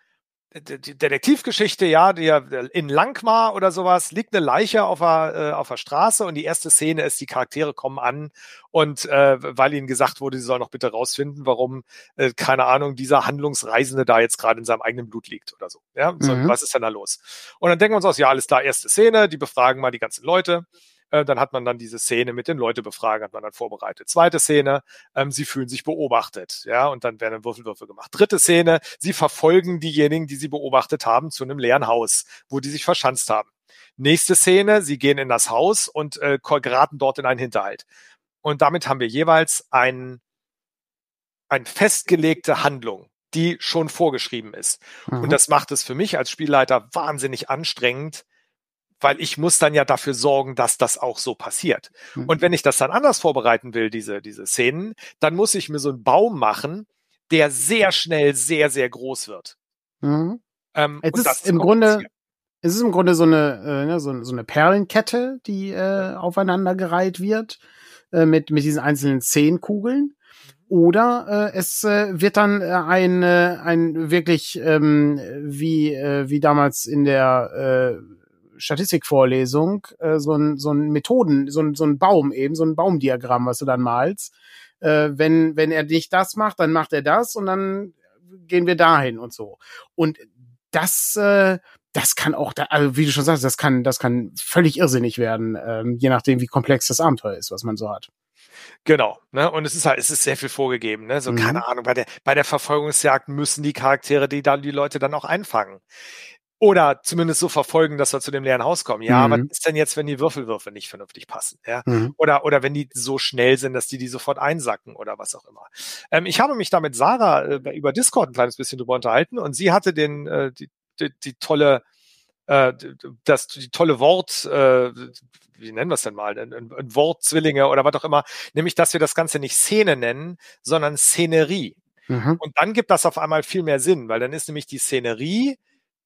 die Detektivgeschichte, ja, die in Langmar oder sowas liegt eine Leiche auf der, äh, auf der Straße und die erste Szene ist, die Charaktere kommen an und äh, weil ihnen gesagt wurde, sie sollen noch bitte rausfinden, warum, äh, keine Ahnung, dieser Handlungsreisende da jetzt gerade in seinem eigenen Blut liegt oder so. Ja, so, mhm. was ist denn da los? Und dann denken wir uns aus, ja, alles da, erste Szene, die befragen mal die ganzen Leute. Äh, dann hat man dann diese Szene mit den Leute befragen, hat man dann vorbereitet. Zweite Szene, ähm, sie fühlen sich beobachtet, ja, und dann werden Würfelwürfe gemacht. Dritte Szene, sie verfolgen diejenigen, die sie beobachtet haben, zu einem leeren Haus, wo die sich verschanzt haben. Nächste Szene, sie gehen in das Haus und äh, geraten dort in einen Hinterhalt. Und damit haben wir jeweils ein, ein festgelegte Handlung, die schon vorgeschrieben ist. Mhm. Und das macht es für mich als Spielleiter wahnsinnig anstrengend, weil ich muss dann ja dafür sorgen, dass das auch so passiert. Mhm. Und wenn ich das dann anders vorbereiten will, diese, diese Szenen, dann muss ich mir so einen Baum machen, der sehr schnell sehr, sehr groß wird. Mhm. Ähm, es ist im Grunde, es ist im Grunde so eine, äh, ne, so, so, eine Perlenkette, die äh, aufeinander gereiht wird, äh, mit, mit diesen einzelnen Szenenkugeln. Mhm. Oder äh, es äh, wird dann äh, ein, äh, ein wirklich ähm, wie, äh, wie damals in der äh, Statistikvorlesung äh, so ein so ein Methoden, so ein, so ein Baum eben, so ein Baumdiagramm, was du dann malst. Äh, wenn, wenn er nicht das macht, dann macht er das und dann gehen wir dahin und so. Und das, äh, das kann auch, da, also wie du schon sagst, das kann, das kann völlig irrsinnig werden, ähm, je nachdem, wie komplex das Abenteuer ist, was man so hat. Genau, ne? Und es ist halt, es ist sehr viel vorgegeben, ne? So, mhm. keine Ahnung, bei der, bei der Verfolgungsjagd müssen die Charaktere, die da die Leute dann auch einfangen. Oder zumindest so verfolgen, dass wir zu dem leeren Haus kommen. Ja, mhm. was ist denn jetzt, wenn die Würfelwürfe nicht vernünftig passen? Ja? Mhm. Oder, oder wenn die so schnell sind, dass die die sofort einsacken oder was auch immer. Ähm, ich habe mich da mit Sarah äh, über Discord ein kleines bisschen drüber unterhalten und sie hatte den, äh, die, die, die tolle äh, das die tolle Wort, äh, wie nennen wir es denn mal, ein, ein Wortzwillinge oder was auch immer, nämlich dass wir das Ganze nicht Szene nennen, sondern Szenerie. Mhm. Und dann gibt das auf einmal viel mehr Sinn, weil dann ist nämlich die Szenerie,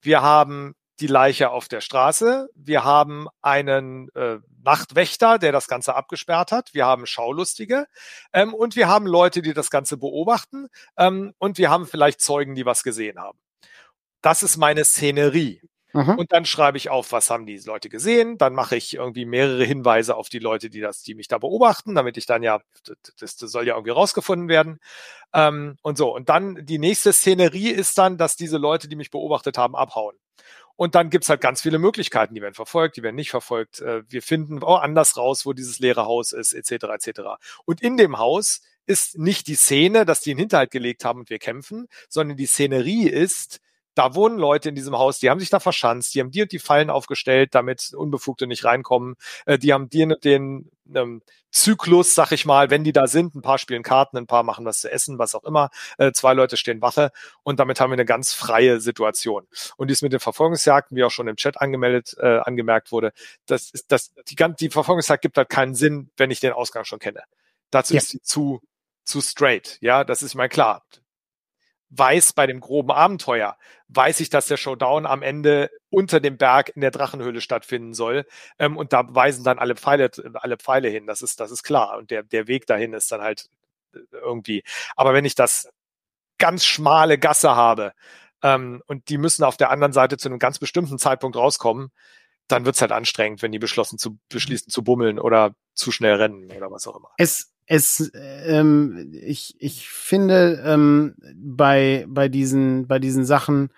wir haben die Leiche auf der Straße. Wir haben einen äh, Nachtwächter, der das Ganze abgesperrt hat. Wir haben Schaulustige ähm, und wir haben Leute, die das Ganze beobachten ähm, und wir haben vielleicht Zeugen, die was gesehen haben. Das ist meine Szenerie. Mhm. Und dann schreibe ich auf, was haben die Leute gesehen. Dann mache ich irgendwie mehrere Hinweise auf die Leute, die das, die mich da beobachten, damit ich dann ja, das, das soll ja irgendwie rausgefunden werden. Ähm, und so. Und dann die nächste Szenerie ist dann, dass diese Leute, die mich beobachtet haben, abhauen. Und dann gibt's halt ganz viele Möglichkeiten. Die werden verfolgt, die werden nicht verfolgt. Äh, wir finden auch anders raus, wo dieses leere Haus ist, etc. etc. Und in dem Haus ist nicht die Szene, dass die in Hinterhalt gelegt haben und wir kämpfen, sondern die Szenerie ist, da wohnen Leute in diesem Haus, die haben sich da verschanzt, die haben die und die Fallen aufgestellt, damit Unbefugte nicht reinkommen, äh, die haben den und den ähm, Zyklus, sag ich mal, wenn die da sind, ein paar spielen Karten, ein paar machen was zu essen, was auch immer, äh, zwei Leute stehen Wache und damit haben wir eine ganz freie Situation. Und dies mit den Verfolgungsjagden, wie auch schon im Chat angemeldet, äh, angemerkt wurde, das ist, das, die, die Verfolgungsjagd gibt halt keinen Sinn, wenn ich den Ausgang schon kenne. Dazu ja. ist sie zu, zu straight. Ja, das ist mein klar weiß bei dem groben Abenteuer, weiß ich, dass der Showdown am Ende unter dem Berg in der Drachenhöhle stattfinden soll. Ähm, und da weisen dann alle Pfeile, alle Pfeile hin. Das ist, das ist klar. Und der, der Weg dahin ist dann halt äh, irgendwie. Aber wenn ich das ganz schmale Gasse habe, ähm, und die müssen auf der anderen Seite zu einem ganz bestimmten Zeitpunkt rauskommen, dann wird's halt anstrengend, wenn die beschlossen zu beschließen zu bummeln oder zu schnell rennen oder was auch immer. Es es, ähm, ich, ich finde, ähm, bei, bei diesen, bei diesen Sachen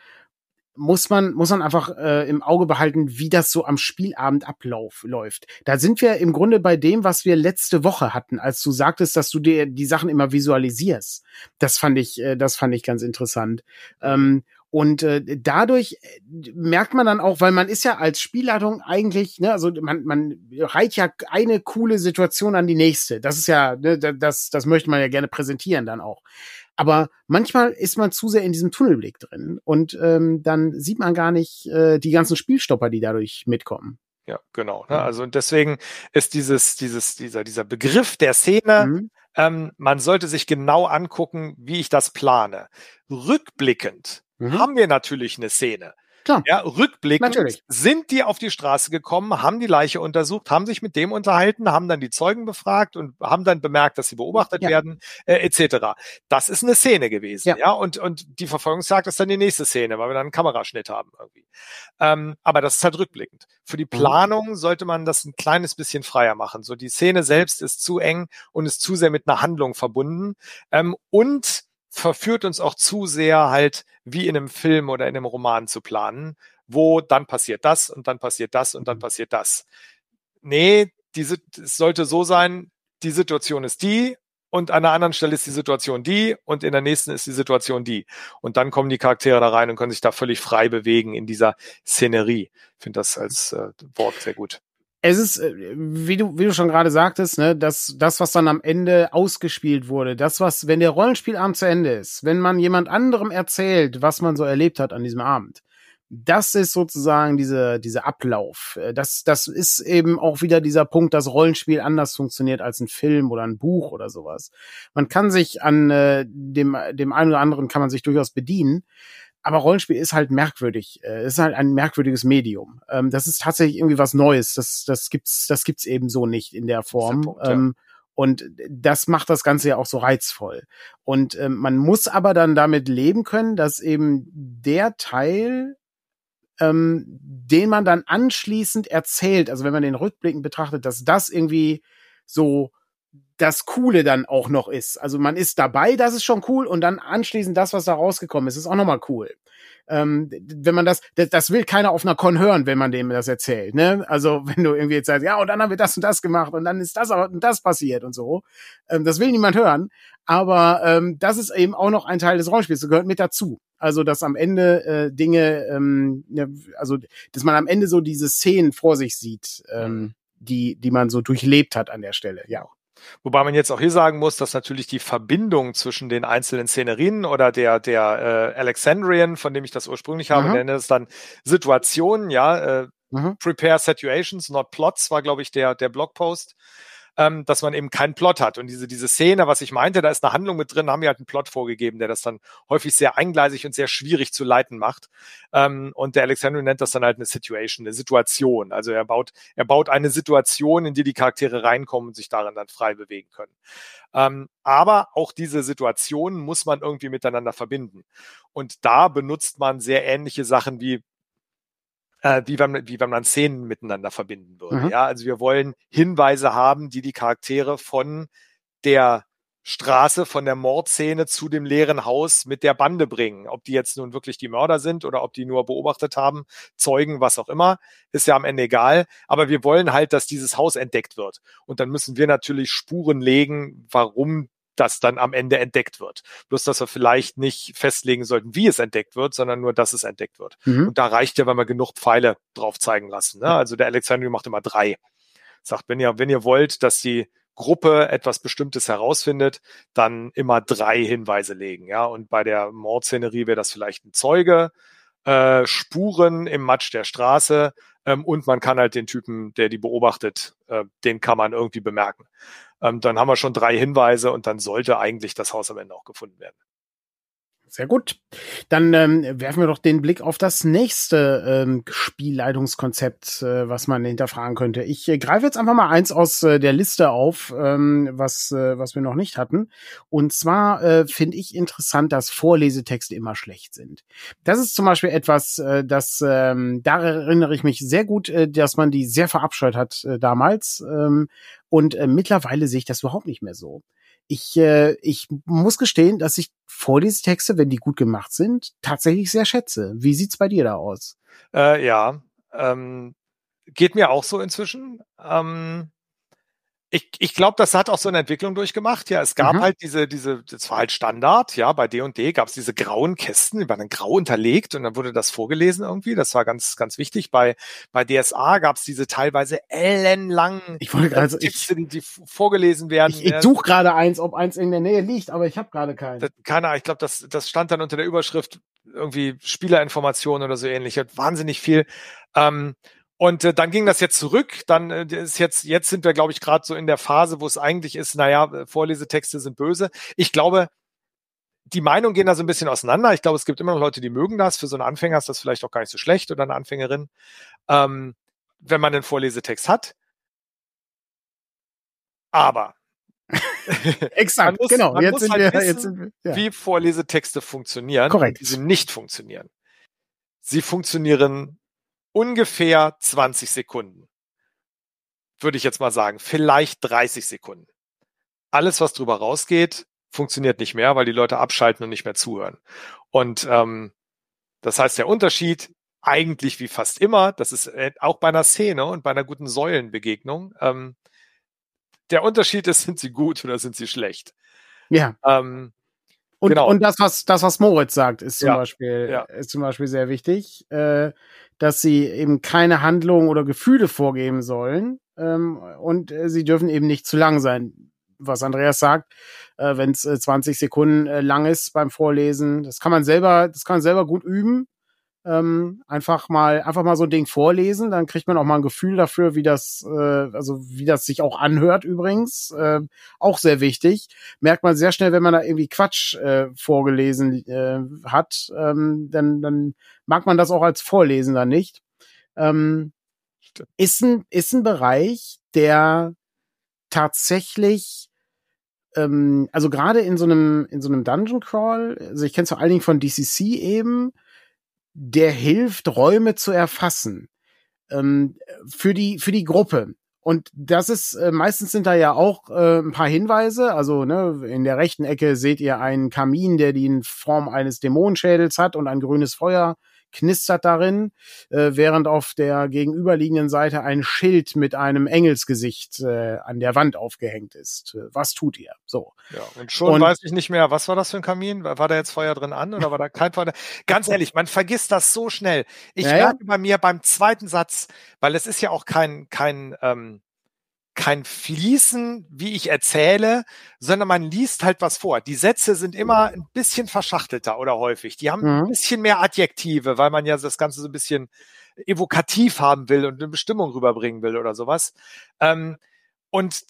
muss man, muss man einfach äh, im Auge behalten, wie das so am Spielabend ablauf läuft. Da sind wir im Grunde bei dem, was wir letzte Woche hatten, als du sagtest, dass du dir die Sachen immer visualisierst. Das fand ich, äh, das fand ich ganz interessant. Ähm, und äh, dadurch äh, merkt man dann auch, weil man ist ja als Spielleitung eigentlich, ne, also man, man reiht ja eine coole Situation an die nächste. Das ist ja, ne, das, das möchte man ja gerne präsentieren dann auch. Aber manchmal ist man zu sehr in diesem Tunnelblick drin und ähm, dann sieht man gar nicht äh, die ganzen Spielstopper, die dadurch mitkommen. Ja, genau. Ne? Also und deswegen ist dieses, dieses, dieser, dieser Begriff der Szene, mhm. ähm, man sollte sich genau angucken, wie ich das plane. Rückblickend mhm. haben wir natürlich eine Szene. Klar. Ja, rückblickend Natürlich. sind die auf die Straße gekommen, haben die Leiche untersucht, haben sich mit dem unterhalten, haben dann die Zeugen befragt und haben dann bemerkt, dass sie beobachtet ja. werden, äh, etc. Das ist eine Szene gewesen, ja. ja. Und und die Verfolgungsjagd ist dann die nächste Szene, weil wir dann einen Kameraschnitt haben irgendwie. Ähm, aber das ist halt rückblickend. Für die mhm. Planung sollte man das ein kleines bisschen freier machen. So die Szene selbst ist zu eng und ist zu sehr mit einer Handlung verbunden ähm, und verführt uns auch zu sehr halt wie in einem Film oder in einem Roman zu planen, wo dann passiert das und dann passiert das und dann mhm. passiert das. Nee, diese, es sollte so sein, die Situation ist die und an einer anderen Stelle ist die Situation die und in der nächsten ist die Situation die. Und dann kommen die Charaktere da rein und können sich da völlig frei bewegen in dieser Szenerie. Ich finde das als äh, Wort sehr gut es ist, äh, wie du, wie du schon gerade sagtest, ne, dass das, was dann am Ende ausgespielt wurde, das, was, wenn der Rollenspielabend zu Ende ist, wenn man jemand anderem erzählt, was man so erlebt hat an diesem Abend, das ist sozusagen diese, diese Ablauf. Äh, das, das ist eben auch wieder dieser Punkt, dass Rollenspiel anders funktioniert als ein Film oder ein Buch oder sowas. Man kann sich an äh, dem, dem einen oder anderen kann man sich durchaus bedienen aber Rollenspiel ist halt merkwürdig. Äh, ist halt ein merkwürdiges Medium. Ähm, das ist tatsächlich irgendwie was Neues. Das, das gibt's, das gibt's eben so nicht in der Form. Der Punkt, ähm, ja. Und das macht das Ganze ja auch so reizvoll. Und ähm, man muss aber dann damit leben können, dass eben der Teil, ähm, den man dann anschließend erzählt, also wenn man den Rückblicken betrachtet, dass das irgendwie so das Coole dann auch noch ist. Also man ist dabei, das ist schon cool und dann anschließend das, was da rausgekommen ist, ist auch nochmal cool. Ähm, wenn man das, das, das will keiner auf einer Con hören, wenn man dem das erzählt. Ne? Also wenn du irgendwie jetzt sagst, ja, und dann haben wir das und das gemacht und dann ist das und das passiert und so. Ähm, das will niemand hören. Aber ähm, das ist eben auch noch ein Teil des Rollenspiels, das gehört mit dazu. Also, dass am Ende äh, Dinge, ähm, also, dass man am Ende so diese Szenen vor sich sieht, ähm, die, die man so durchlebt hat an der Stelle, ja. Wobei man jetzt auch hier sagen muss, dass natürlich die Verbindung zwischen den einzelnen Szenerien oder der, der äh, Alexandrian, von dem ich das ursprünglich habe, mhm. nenne es dann Situationen, ja, äh, mhm. Prepare Situations, not Plots, war, glaube ich, der, der Blogpost ähm, dass man eben keinen Plot hat. Und diese, diese Szene, was ich meinte, da ist eine Handlung mit drin, haben wir halt einen Plot vorgegeben, der das dann häufig sehr eingleisig und sehr schwierig zu leiten macht. Ähm, und der Alexander nennt das dann halt eine Situation, eine Situation. Also er baut, er baut eine Situation, in die die Charaktere reinkommen und sich darin dann frei bewegen können. Ähm, aber auch diese Situationen muss man irgendwie miteinander verbinden. Und da benutzt man sehr ähnliche Sachen wie äh, wie, wenn, wie wenn man Szenen miteinander verbinden würde. Mhm. Ja, also wir wollen Hinweise haben, die die Charaktere von der Straße, von der Mordszene zu dem leeren Haus mit der Bande bringen. Ob die jetzt nun wirklich die Mörder sind oder ob die nur beobachtet haben, Zeugen, was auch immer, ist ja am Ende egal. Aber wir wollen halt, dass dieses Haus entdeckt wird. Und dann müssen wir natürlich Spuren legen, warum das dann am Ende entdeckt wird. Bloß, dass wir vielleicht nicht festlegen sollten, wie es entdeckt wird, sondern nur, dass es entdeckt wird. Mhm. Und da reicht ja, wenn wir genug Pfeile drauf zeigen lassen. Ne? Also der Alexander macht immer drei. Sagt, wenn ihr, wenn ihr wollt, dass die Gruppe etwas Bestimmtes herausfindet, dann immer drei Hinweise legen. Ja, und bei der Mordszenerie wäre das vielleicht ein Zeuge, äh, Spuren im Matsch der Straße ähm, und man kann halt den Typen, der die beobachtet, äh, den kann man irgendwie bemerken. Ähm, dann haben wir schon drei Hinweise und dann sollte eigentlich das Haus am Ende auch gefunden werden. Sehr gut. Dann ähm, werfen wir doch den Blick auf das nächste ähm, Spielleitungskonzept, äh, was man hinterfragen könnte. Ich äh, greife jetzt einfach mal eins aus äh, der Liste auf, ähm, was, äh, was wir noch nicht hatten. Und zwar äh, finde ich interessant, dass Vorlesetexte immer schlecht sind. Das ist zum Beispiel etwas, äh, das ähm, da erinnere ich mich sehr gut, äh, dass man die sehr verabscheut hat äh, damals. Ähm, und äh, mittlerweile sehe ich das überhaupt nicht mehr so ich, äh, ich muss gestehen, dass ich Vorlesetexte, wenn die gut gemacht sind, tatsächlich sehr schätze. Wie sieht's bei dir da aus? Äh, ja, ähm, geht mir auch so inzwischen. Ähm, ich, ich glaube, das hat auch so eine Entwicklung durchgemacht. Ja, es gab mhm. halt diese, diese, das war halt Standard, ja, bei D&D gab es diese grauen Kästen, die waren dann grau unterlegt und dann wurde das vorgelesen irgendwie. Das war ganz, ganz wichtig. Bei, bei DSA gab es diese teilweise ellenlangen ich wollte also Texte, die, die vorgelesen werden. Ich, ich suche gerade eins, ob eins in der Nähe liegt, aber ich habe gerade keinen. Keine Ahnung, ich glaube, das, das stand dann unter der Überschrift irgendwie Spielerinformationen oder so ähnlich. Wahnsinnig viel. Ähm, und äh, dann ging das jetzt zurück. Dann äh, ist jetzt, jetzt sind wir, glaube ich, gerade so in der Phase, wo es eigentlich ist, naja, äh, Vorlesetexte sind böse. Ich glaube, die Meinungen gehen da so ein bisschen auseinander. Ich glaube, es gibt immer noch Leute, die mögen das. Für so einen Anfänger ist das vielleicht auch gar nicht so schlecht oder eine Anfängerin, ähm, wenn man einen Vorlesetext hat. Aber <laughs> Exakt, muss, genau. Jetzt sind, halt wir, wissen, jetzt sind wir, ja. wie Vorlesetexte funktionieren Korrekt. und wie sie nicht funktionieren. Sie funktionieren ungefähr 20 Sekunden. Würde ich jetzt mal sagen. Vielleicht 30 Sekunden. Alles, was drüber rausgeht, funktioniert nicht mehr, weil die Leute abschalten und nicht mehr zuhören. Und ähm, das heißt, der Unterschied eigentlich wie fast immer, das ist äh, auch bei einer Szene und bei einer guten Säulenbegegnung, ähm, der Unterschied ist, sind sie gut oder sind sie schlecht. Ja. Ähm, und, genau. und das, was, das, was Moritz sagt, ist zum ja. Beispiel, ja. ist zum Beispiel sehr wichtig. Äh, dass sie eben keine Handlungen oder Gefühle vorgeben sollen ähm, und äh, sie dürfen eben nicht zu lang sein. Was Andreas sagt, äh, wenn es äh, 20 Sekunden äh, lang ist beim Vorlesen, das kann man selber, das kann man selber gut üben. Ähm, einfach mal, einfach mal so ein Ding vorlesen, dann kriegt man auch mal ein Gefühl dafür, wie das, äh, also wie das sich auch anhört übrigens. Äh, auch sehr wichtig. Merkt man sehr schnell, wenn man da irgendwie Quatsch äh, vorgelesen äh, hat, ähm, dann, dann mag man das auch als Vorlesender nicht. Ähm, ist ein, ist ein Bereich, der tatsächlich ähm, also gerade in so einem in so einem Dungeon Crawl, also ich kenne es vor allen Dingen von DCC eben, der hilft, Räume zu erfassen ähm, für die für die Gruppe. Und das ist äh, meistens sind da ja auch äh, ein paar Hinweise. Also ne, in der rechten Ecke seht ihr einen Kamin, der die Form eines Dämonenschädels hat und ein grünes Feuer knistert darin, äh, während auf der gegenüberliegenden Seite ein Schild mit einem Engelsgesicht äh, an der Wand aufgehängt ist. Äh, was tut ihr? So. Ja, und schon und, weiß ich nicht mehr, was war das für ein Kamin? War da jetzt Feuer drin an oder war da kein Feuer? Ganz ehrlich, man vergisst das so schnell. Ich ja, merke ja. bei mir beim zweiten Satz, weil es ist ja auch kein, kein, ähm, kein Fließen, wie ich erzähle, sondern man liest halt was vor. Die Sätze sind immer ein bisschen verschachtelter oder häufig. Die haben mhm. ein bisschen mehr Adjektive, weil man ja das Ganze so ein bisschen evokativ haben will und eine Bestimmung rüberbringen will oder sowas. Ähm, und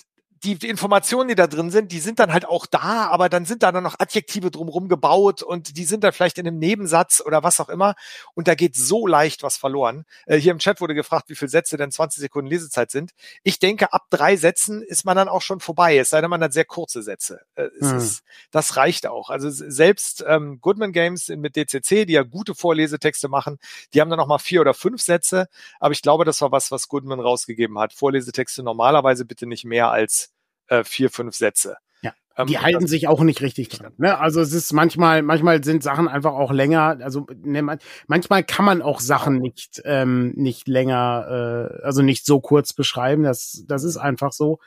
die, die Informationen, die da drin sind, die sind dann halt auch da, aber dann sind da dann noch Adjektive drumherum gebaut und die sind dann vielleicht in einem Nebensatz oder was auch immer. Und da geht so leicht was verloren. Äh, hier im Chat wurde gefragt, wie viele Sätze denn 20 Sekunden Lesezeit sind. Ich denke, ab drei Sätzen ist man dann auch schon vorbei, es sei denn, man hat sehr kurze Sätze. Äh, hm. ist, das reicht auch. Also selbst ähm, Goodman Games mit DCC, die ja gute Vorlesetexte machen, die haben dann noch mal vier oder fünf Sätze. Aber ich glaube, das war was, was Goodman rausgegeben hat. Vorlesetexte normalerweise bitte nicht mehr als äh, vier, fünf Sätze. Ja. Ähm, die halten sich auch nicht richtig dran. Ne? Also es ist manchmal, manchmal sind Sachen einfach auch länger. Also ne, manchmal kann man auch Sachen nicht ähm, nicht länger, äh, also nicht so kurz beschreiben. Das das ist einfach so.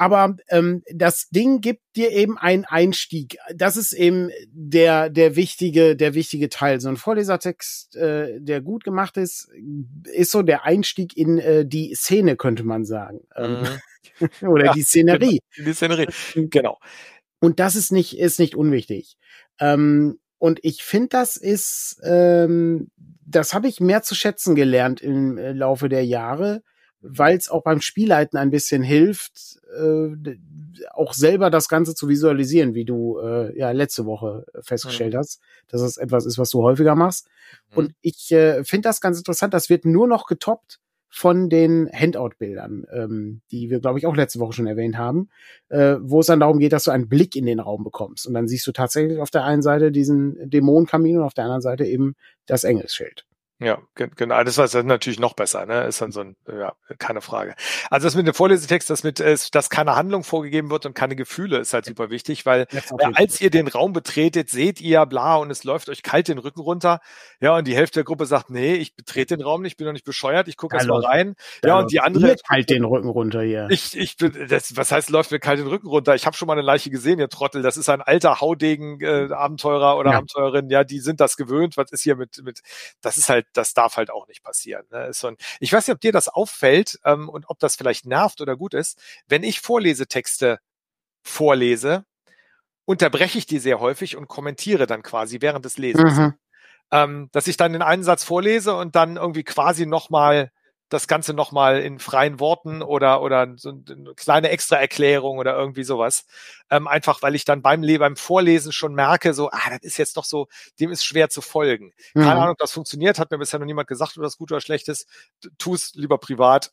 Aber ähm, das Ding gibt dir eben einen Einstieg. Das ist eben der der wichtige der wichtige Teil. So ein Vorlesertext, äh, der gut gemacht ist, ist so der Einstieg in äh, die Szene, könnte man sagen. Ähm, mhm. <laughs> Oder ja, die Szenerie. Genau, die Szenerie, genau. Und das ist nicht, ist nicht unwichtig. Ähm, und ich finde, das ist, ähm, das habe ich mehr zu schätzen gelernt im äh, Laufe der Jahre, weil es auch beim Spielleiten ein bisschen hilft, äh, auch selber das Ganze zu visualisieren, wie du äh, ja letzte Woche festgestellt mhm. hast, dass es etwas ist, was du häufiger machst. Mhm. Und ich äh, finde das ganz interessant. Das wird nur noch getoppt von den Handout-Bildern, ähm, die wir, glaube ich, auch letzte Woche schon erwähnt haben, äh, wo es dann darum geht, dass du einen Blick in den Raum bekommst. Und dann siehst du tatsächlich auf der einen Seite diesen Dämonenkamin und auf der anderen Seite eben das Engelsschild. Ja, genau. Das war natürlich noch besser, ne? Ist dann so ein, ja, keine Frage. Also das mit dem Vorlesetext, das mit, dass keine Handlung vorgegeben wird und keine Gefühle, ist halt super wichtig, weil äh, als ihr den Raum betretet, seht ihr bla und es läuft euch kalt den Rücken runter. Ja, und die Hälfte der Gruppe sagt, nee, ich betrete den Raum nicht, bin doch nicht bescheuert, ich gucke erst mal rein. Ja, und die andere. kalt den Rücken runter hier. Ich, ich bin, das, was heißt, läuft mir kalt den Rücken runter? Ich habe schon mal eine Leiche gesehen, ihr Trottel. Das ist ein alter Haudegen-Abenteurer äh, oder ja. Abenteurerin, ja, die sind das gewöhnt. Was ist hier mit, mit, das ist halt, das darf halt auch nicht passieren. Ne? So ein, ich weiß nicht, ob dir das auffällt ähm, und ob das vielleicht nervt oder gut ist. Wenn ich Vorlesetexte vorlese, unterbreche ich die sehr häufig und kommentiere dann quasi während des Lesens. Mhm. Ähm, dass ich dann den einen Satz vorlese und dann irgendwie quasi nochmal das Ganze nochmal in freien Worten oder, oder so eine kleine Extraerklärung oder irgendwie sowas. Ähm, einfach, weil ich dann beim, beim Vorlesen schon merke, so, ah, das ist jetzt doch so, dem ist schwer zu folgen. Mhm. Keine Ahnung, ob das funktioniert, hat mir bisher noch niemand gesagt, ob das gut oder schlecht ist. Tu es lieber privat.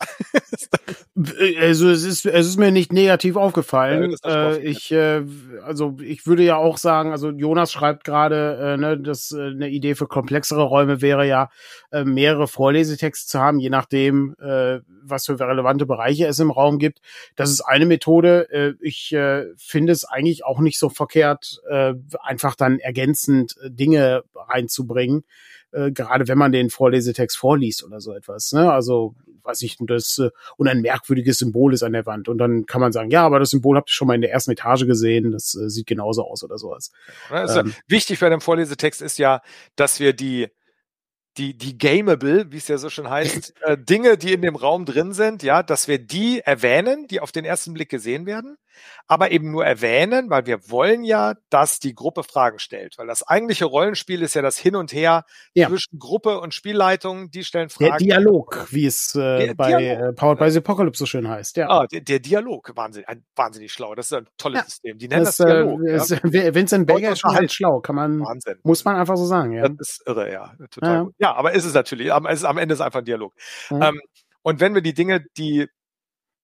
<laughs> also es ist, es ist mir nicht negativ aufgefallen. Ja, äh, ich, äh, also ich würde ja auch sagen, also Jonas schreibt gerade, äh, ne, dass äh, eine Idee für komplexere Räume wäre ja, äh, mehrere Vorlesetexte zu haben, je nachdem, äh, was für relevante Bereiche es im Raum gibt. Das ist eine Methode. Äh, ich äh, finde es eigentlich auch nicht so verkehrt, äh, einfach dann ergänzend äh, Dinge reinzubringen, äh, gerade wenn man den Vorlesetext vorliest oder so etwas. Ne? Also weiß ich, das äh, und ein merkwürdiges Symbol ist an der Wand und dann kann man sagen, ja, aber das Symbol habt ihr schon mal in der ersten Etage gesehen, das äh, sieht genauso aus oder sowas. Also, ähm, wichtig bei dem Vorlesetext ist ja, dass wir die die, die gameable, wie es ja so schon heißt, <laughs> äh, Dinge, die in dem Raum drin sind, ja, dass wir die erwähnen, die auf den ersten Blick gesehen werden, aber eben nur erwähnen, weil wir wollen ja, dass die Gruppe Fragen stellt, weil das eigentliche Rollenspiel ist ja das Hin und Her ja. zwischen Gruppe und Spielleitung, die stellen Fragen. Der Dialog, wie es äh, bei Dialog. Äh, Powered by the Apocalypse so schön heißt, ja. Ah, der, der Dialog, wahnsinnig, wahnsinnig schlau, das ist ein tolles ja. System. Die nennen das, das Dialog. Äh, ja. Vincent Berger ist schon halt schlau, kann man, Wahnsinn. muss man einfach so sagen, ja. Das ist irre, ja, total ja. aber ist es natürlich, am, ist, am Ende ist einfach ein Dialog. Ähm, und wenn wir die Dinge, die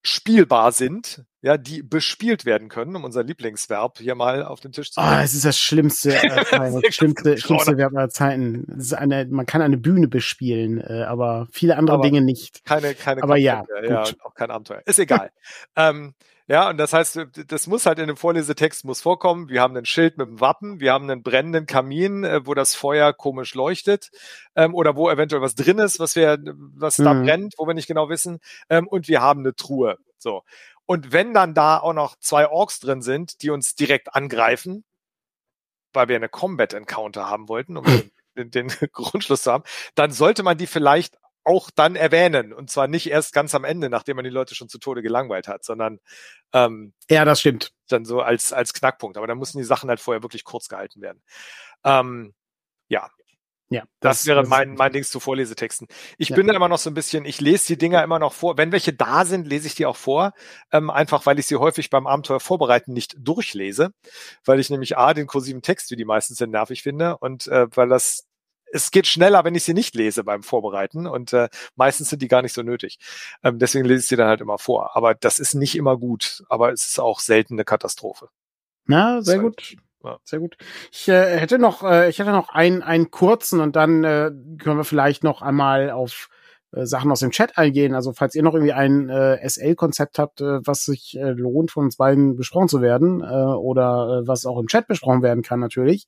spielbar sind, ja, die bespielt werden können, um unser Lieblingsverb hier mal auf den Tisch zu bringen. Ah, oh, es ist das schlimmste, äh, <laughs> das schlimmste, schlimmste Verb aller Zeiten. Eine, man kann eine Bühne bespielen, äh, aber viele andere aber Dinge nicht. Keine, keine, aber ja, ja, auch kein Abenteuer. Ist egal. <laughs> ähm, ja, und das heißt, das muss halt in dem Vorlesetext muss vorkommen. Wir haben ein Schild mit einem Wappen, wir haben einen brennenden Kamin, äh, wo das Feuer komisch leuchtet, ähm, oder wo eventuell was drin ist, was wir, was mhm. da brennt, wo wir nicht genau wissen, ähm, und wir haben eine Truhe. So. Und wenn dann da auch noch zwei Orks drin sind, die uns direkt angreifen, weil wir eine Combat Encounter haben wollten, um den, <laughs> den, den <laughs> Grundschluss zu haben, dann sollte man die vielleicht auch dann erwähnen. Und zwar nicht erst ganz am Ende, nachdem man die Leute schon zu Tode gelangweilt hat, sondern ähm, ja, das stimmt. Dann so als, als Knackpunkt. Aber dann müssen die Sachen halt vorher wirklich kurz gehalten werden. Ähm, ja, ja, das, das wäre mein, mein Dings zu Vorlesetexten. Ich ja. bin da immer noch so ein bisschen, ich lese die Dinger immer noch vor. Wenn welche da sind, lese ich die auch vor. Ähm, einfach weil ich sie häufig beim Abenteuer vorbereiten nicht durchlese. Weil ich nämlich A, den kursiven Text, wie die meisten sind, nervig finde. Und äh, weil das, es geht schneller, wenn ich sie nicht lese beim Vorbereiten. Und äh, meistens sind die gar nicht so nötig. Ähm, deswegen lese ich sie dann halt immer vor. Aber das ist nicht immer gut. Aber es ist auch selten eine Katastrophe. Na, sehr gut. Ja. Sehr gut. Ich äh, hätte noch, äh, ich hätte noch einen, einen kurzen und dann äh, können wir vielleicht noch einmal auf äh, Sachen aus dem Chat eingehen. Also falls ihr noch irgendwie ein äh, SL-Konzept habt, äh, was sich äh, lohnt, von uns beiden besprochen zu werden äh, oder äh, was auch im Chat besprochen werden kann natürlich,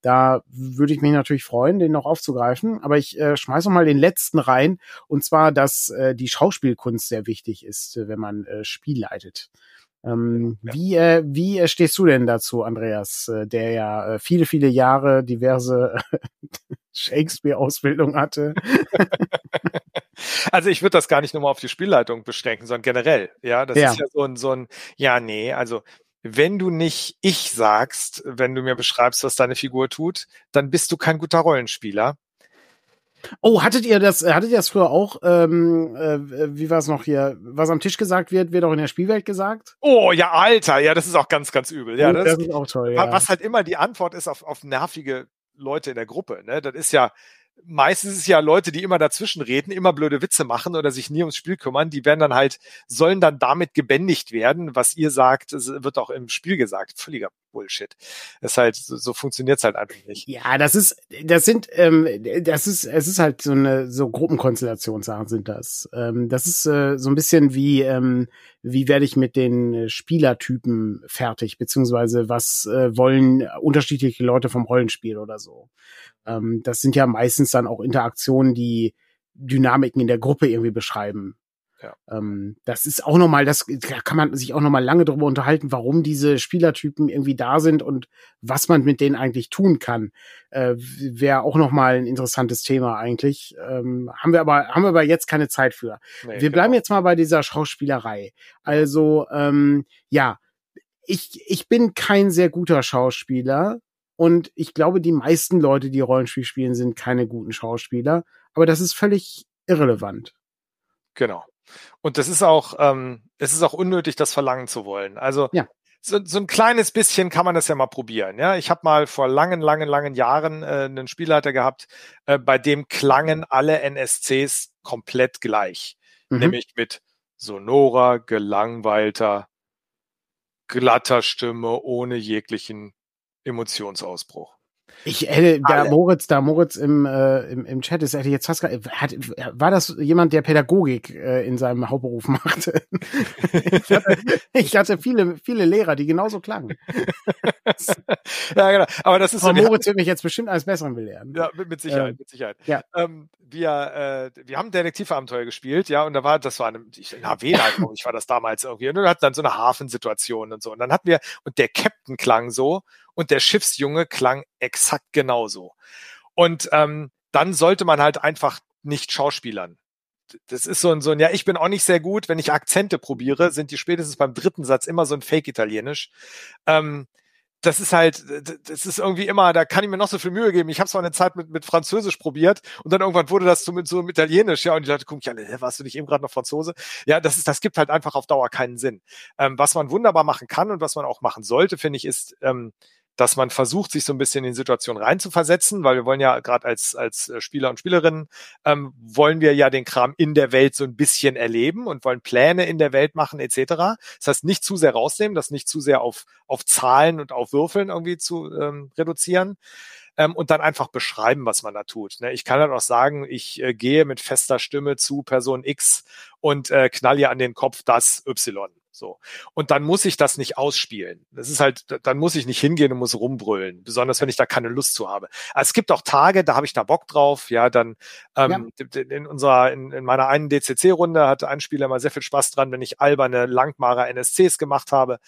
da würde ich mich natürlich freuen, den noch aufzugreifen. Aber ich äh, schmeiß noch mal den letzten rein und zwar, dass äh, die Schauspielkunst sehr wichtig ist, äh, wenn man äh, Spiel leitet. Ähm, ja. Wie, äh, wie äh, stehst du denn dazu, Andreas, äh, der ja äh, viele, viele Jahre diverse <laughs> Shakespeare-Ausbildung hatte? <laughs> also ich würde das gar nicht nur mal auf die Spielleitung beschränken, sondern generell. Ja, das ja. ist ja so ein, so ein, ja, nee, also wenn du nicht ich sagst, wenn du mir beschreibst, was deine Figur tut, dann bist du kein guter Rollenspieler. Oh, hattet ihr das, hattet ihr das früher auch, ähm, äh, wie war es noch hier, was am Tisch gesagt wird, wird auch in der Spielwelt gesagt? Oh, ja, Alter, ja, das ist auch ganz, ganz übel. Ja, das, das ist auch toll, ja. Was halt immer die Antwort ist auf, auf nervige Leute in der Gruppe, ne? Das ist ja, meistens ist es ja Leute, die immer dazwischen reden, immer blöde Witze machen oder sich nie ums Spiel kümmern, die werden dann halt, sollen dann damit gebändigt werden, was ihr sagt, wird auch im Spiel gesagt. Völliger Bullshit. Das ist halt, so, so funktioniert es halt einfach nicht. Ja, das ist, das sind, ähm, das ist, es ist halt so eine, so Gruppenkonstellationssachen sind das. Ähm, das ist äh, so ein bisschen wie, ähm, wie werde ich mit den Spielertypen fertig, beziehungsweise was äh, wollen unterschiedliche Leute vom Rollenspiel oder so. Ähm, das sind ja meistens dann auch Interaktionen, die Dynamiken in der Gruppe irgendwie beschreiben. Ja. Ähm, das ist auch nochmal, das da kann man sich auch nochmal lange darüber unterhalten, warum diese Spielertypen irgendwie da sind und was man mit denen eigentlich tun kann. Äh, Wäre auch nochmal ein interessantes Thema eigentlich. Ähm, haben wir aber, haben wir aber jetzt keine Zeit für. Nee, wir genau. bleiben jetzt mal bei dieser Schauspielerei. Also, ähm, ja, ich, ich bin kein sehr guter Schauspieler. Und ich glaube, die meisten Leute, die Rollenspiel spielen, sind keine guten Schauspieler. Aber das ist völlig irrelevant. Genau. Und das ist auch, ähm, es ist auch unnötig, das verlangen zu wollen. Also ja. so, so ein kleines bisschen kann man das ja mal probieren. Ja, ich habe mal vor langen, langen, langen Jahren äh, einen Spielleiter gehabt, äh, bei dem klangen alle NSCs komplett gleich, mhm. nämlich mit sonorer, gelangweilter, glatter Stimme ohne jeglichen Emotionsausbruch. Ich hätte, da Moritz, da Moritz im, äh, im, im Chat ist, hätte jetzt fast hat, war das jemand, der Pädagogik äh, in seinem Hauptberuf machte? ich, hatte, ich hatte viele, viele Lehrer, die genauso klangen. <laughs> ja, genau. Aber das ist Aber so, Moritz wird mich jetzt bestimmt als Besseren belehren. Ja, mit, mit Sicherheit, ähm, mit Sicherheit. Ja. Ähm, wir, äh, wir haben Detektivabenteuer gespielt, ja, und da war, das war eine, ich, na, Wien ich war das damals irgendwie, und wir hatten dann so eine Hafensituation und so. Und dann hatten wir, und der Captain klang so, und der Schiffsjunge klang exakt genauso. Und ähm, dann sollte man halt einfach nicht schauspielern. Das ist so ein, so ein, ja, ich bin auch nicht sehr gut, wenn ich Akzente probiere, sind die spätestens beim dritten Satz immer so ein Fake-Italienisch. Ähm, das ist halt, das ist irgendwie immer, da kann ich mir noch so viel Mühe geben. Ich habe es mal eine Zeit mit, mit Französisch probiert und dann irgendwann wurde das so mit so Italienisch, ja, und die Leute gucken, ja, warst du nicht eben gerade noch Franzose? Ja, das ist, das gibt halt einfach auf Dauer keinen Sinn. Ähm, was man wunderbar machen kann und was man auch machen sollte, finde ich, ist ähm, dass man versucht, sich so ein bisschen in die Situation reinzuversetzen, weil wir wollen ja gerade als, als äh, Spieler und Spielerinnen, ähm, wollen wir ja den Kram in der Welt so ein bisschen erleben und wollen Pläne in der Welt machen etc. Das heißt, nicht zu sehr rausnehmen, das nicht zu sehr auf, auf Zahlen und auf Würfeln irgendwie zu ähm, reduzieren. Ähm, und dann einfach beschreiben, was man da tut. Ne? Ich kann dann auch sagen, ich äh, gehe mit fester Stimme zu Person X und äh, knall ihr an den Kopf das Y. So. Und dann muss ich das nicht ausspielen. Das ist halt, dann muss ich nicht hingehen und muss rumbrüllen, besonders wenn ich da keine Lust zu habe. Also es gibt auch Tage, da habe ich da Bock drauf. Ja, dann ähm, ja. in unserer, in, in meiner einen DCC-Runde hatte ein Spieler mal sehr viel Spaß dran, wenn ich alberne Langmarer NSCs gemacht habe.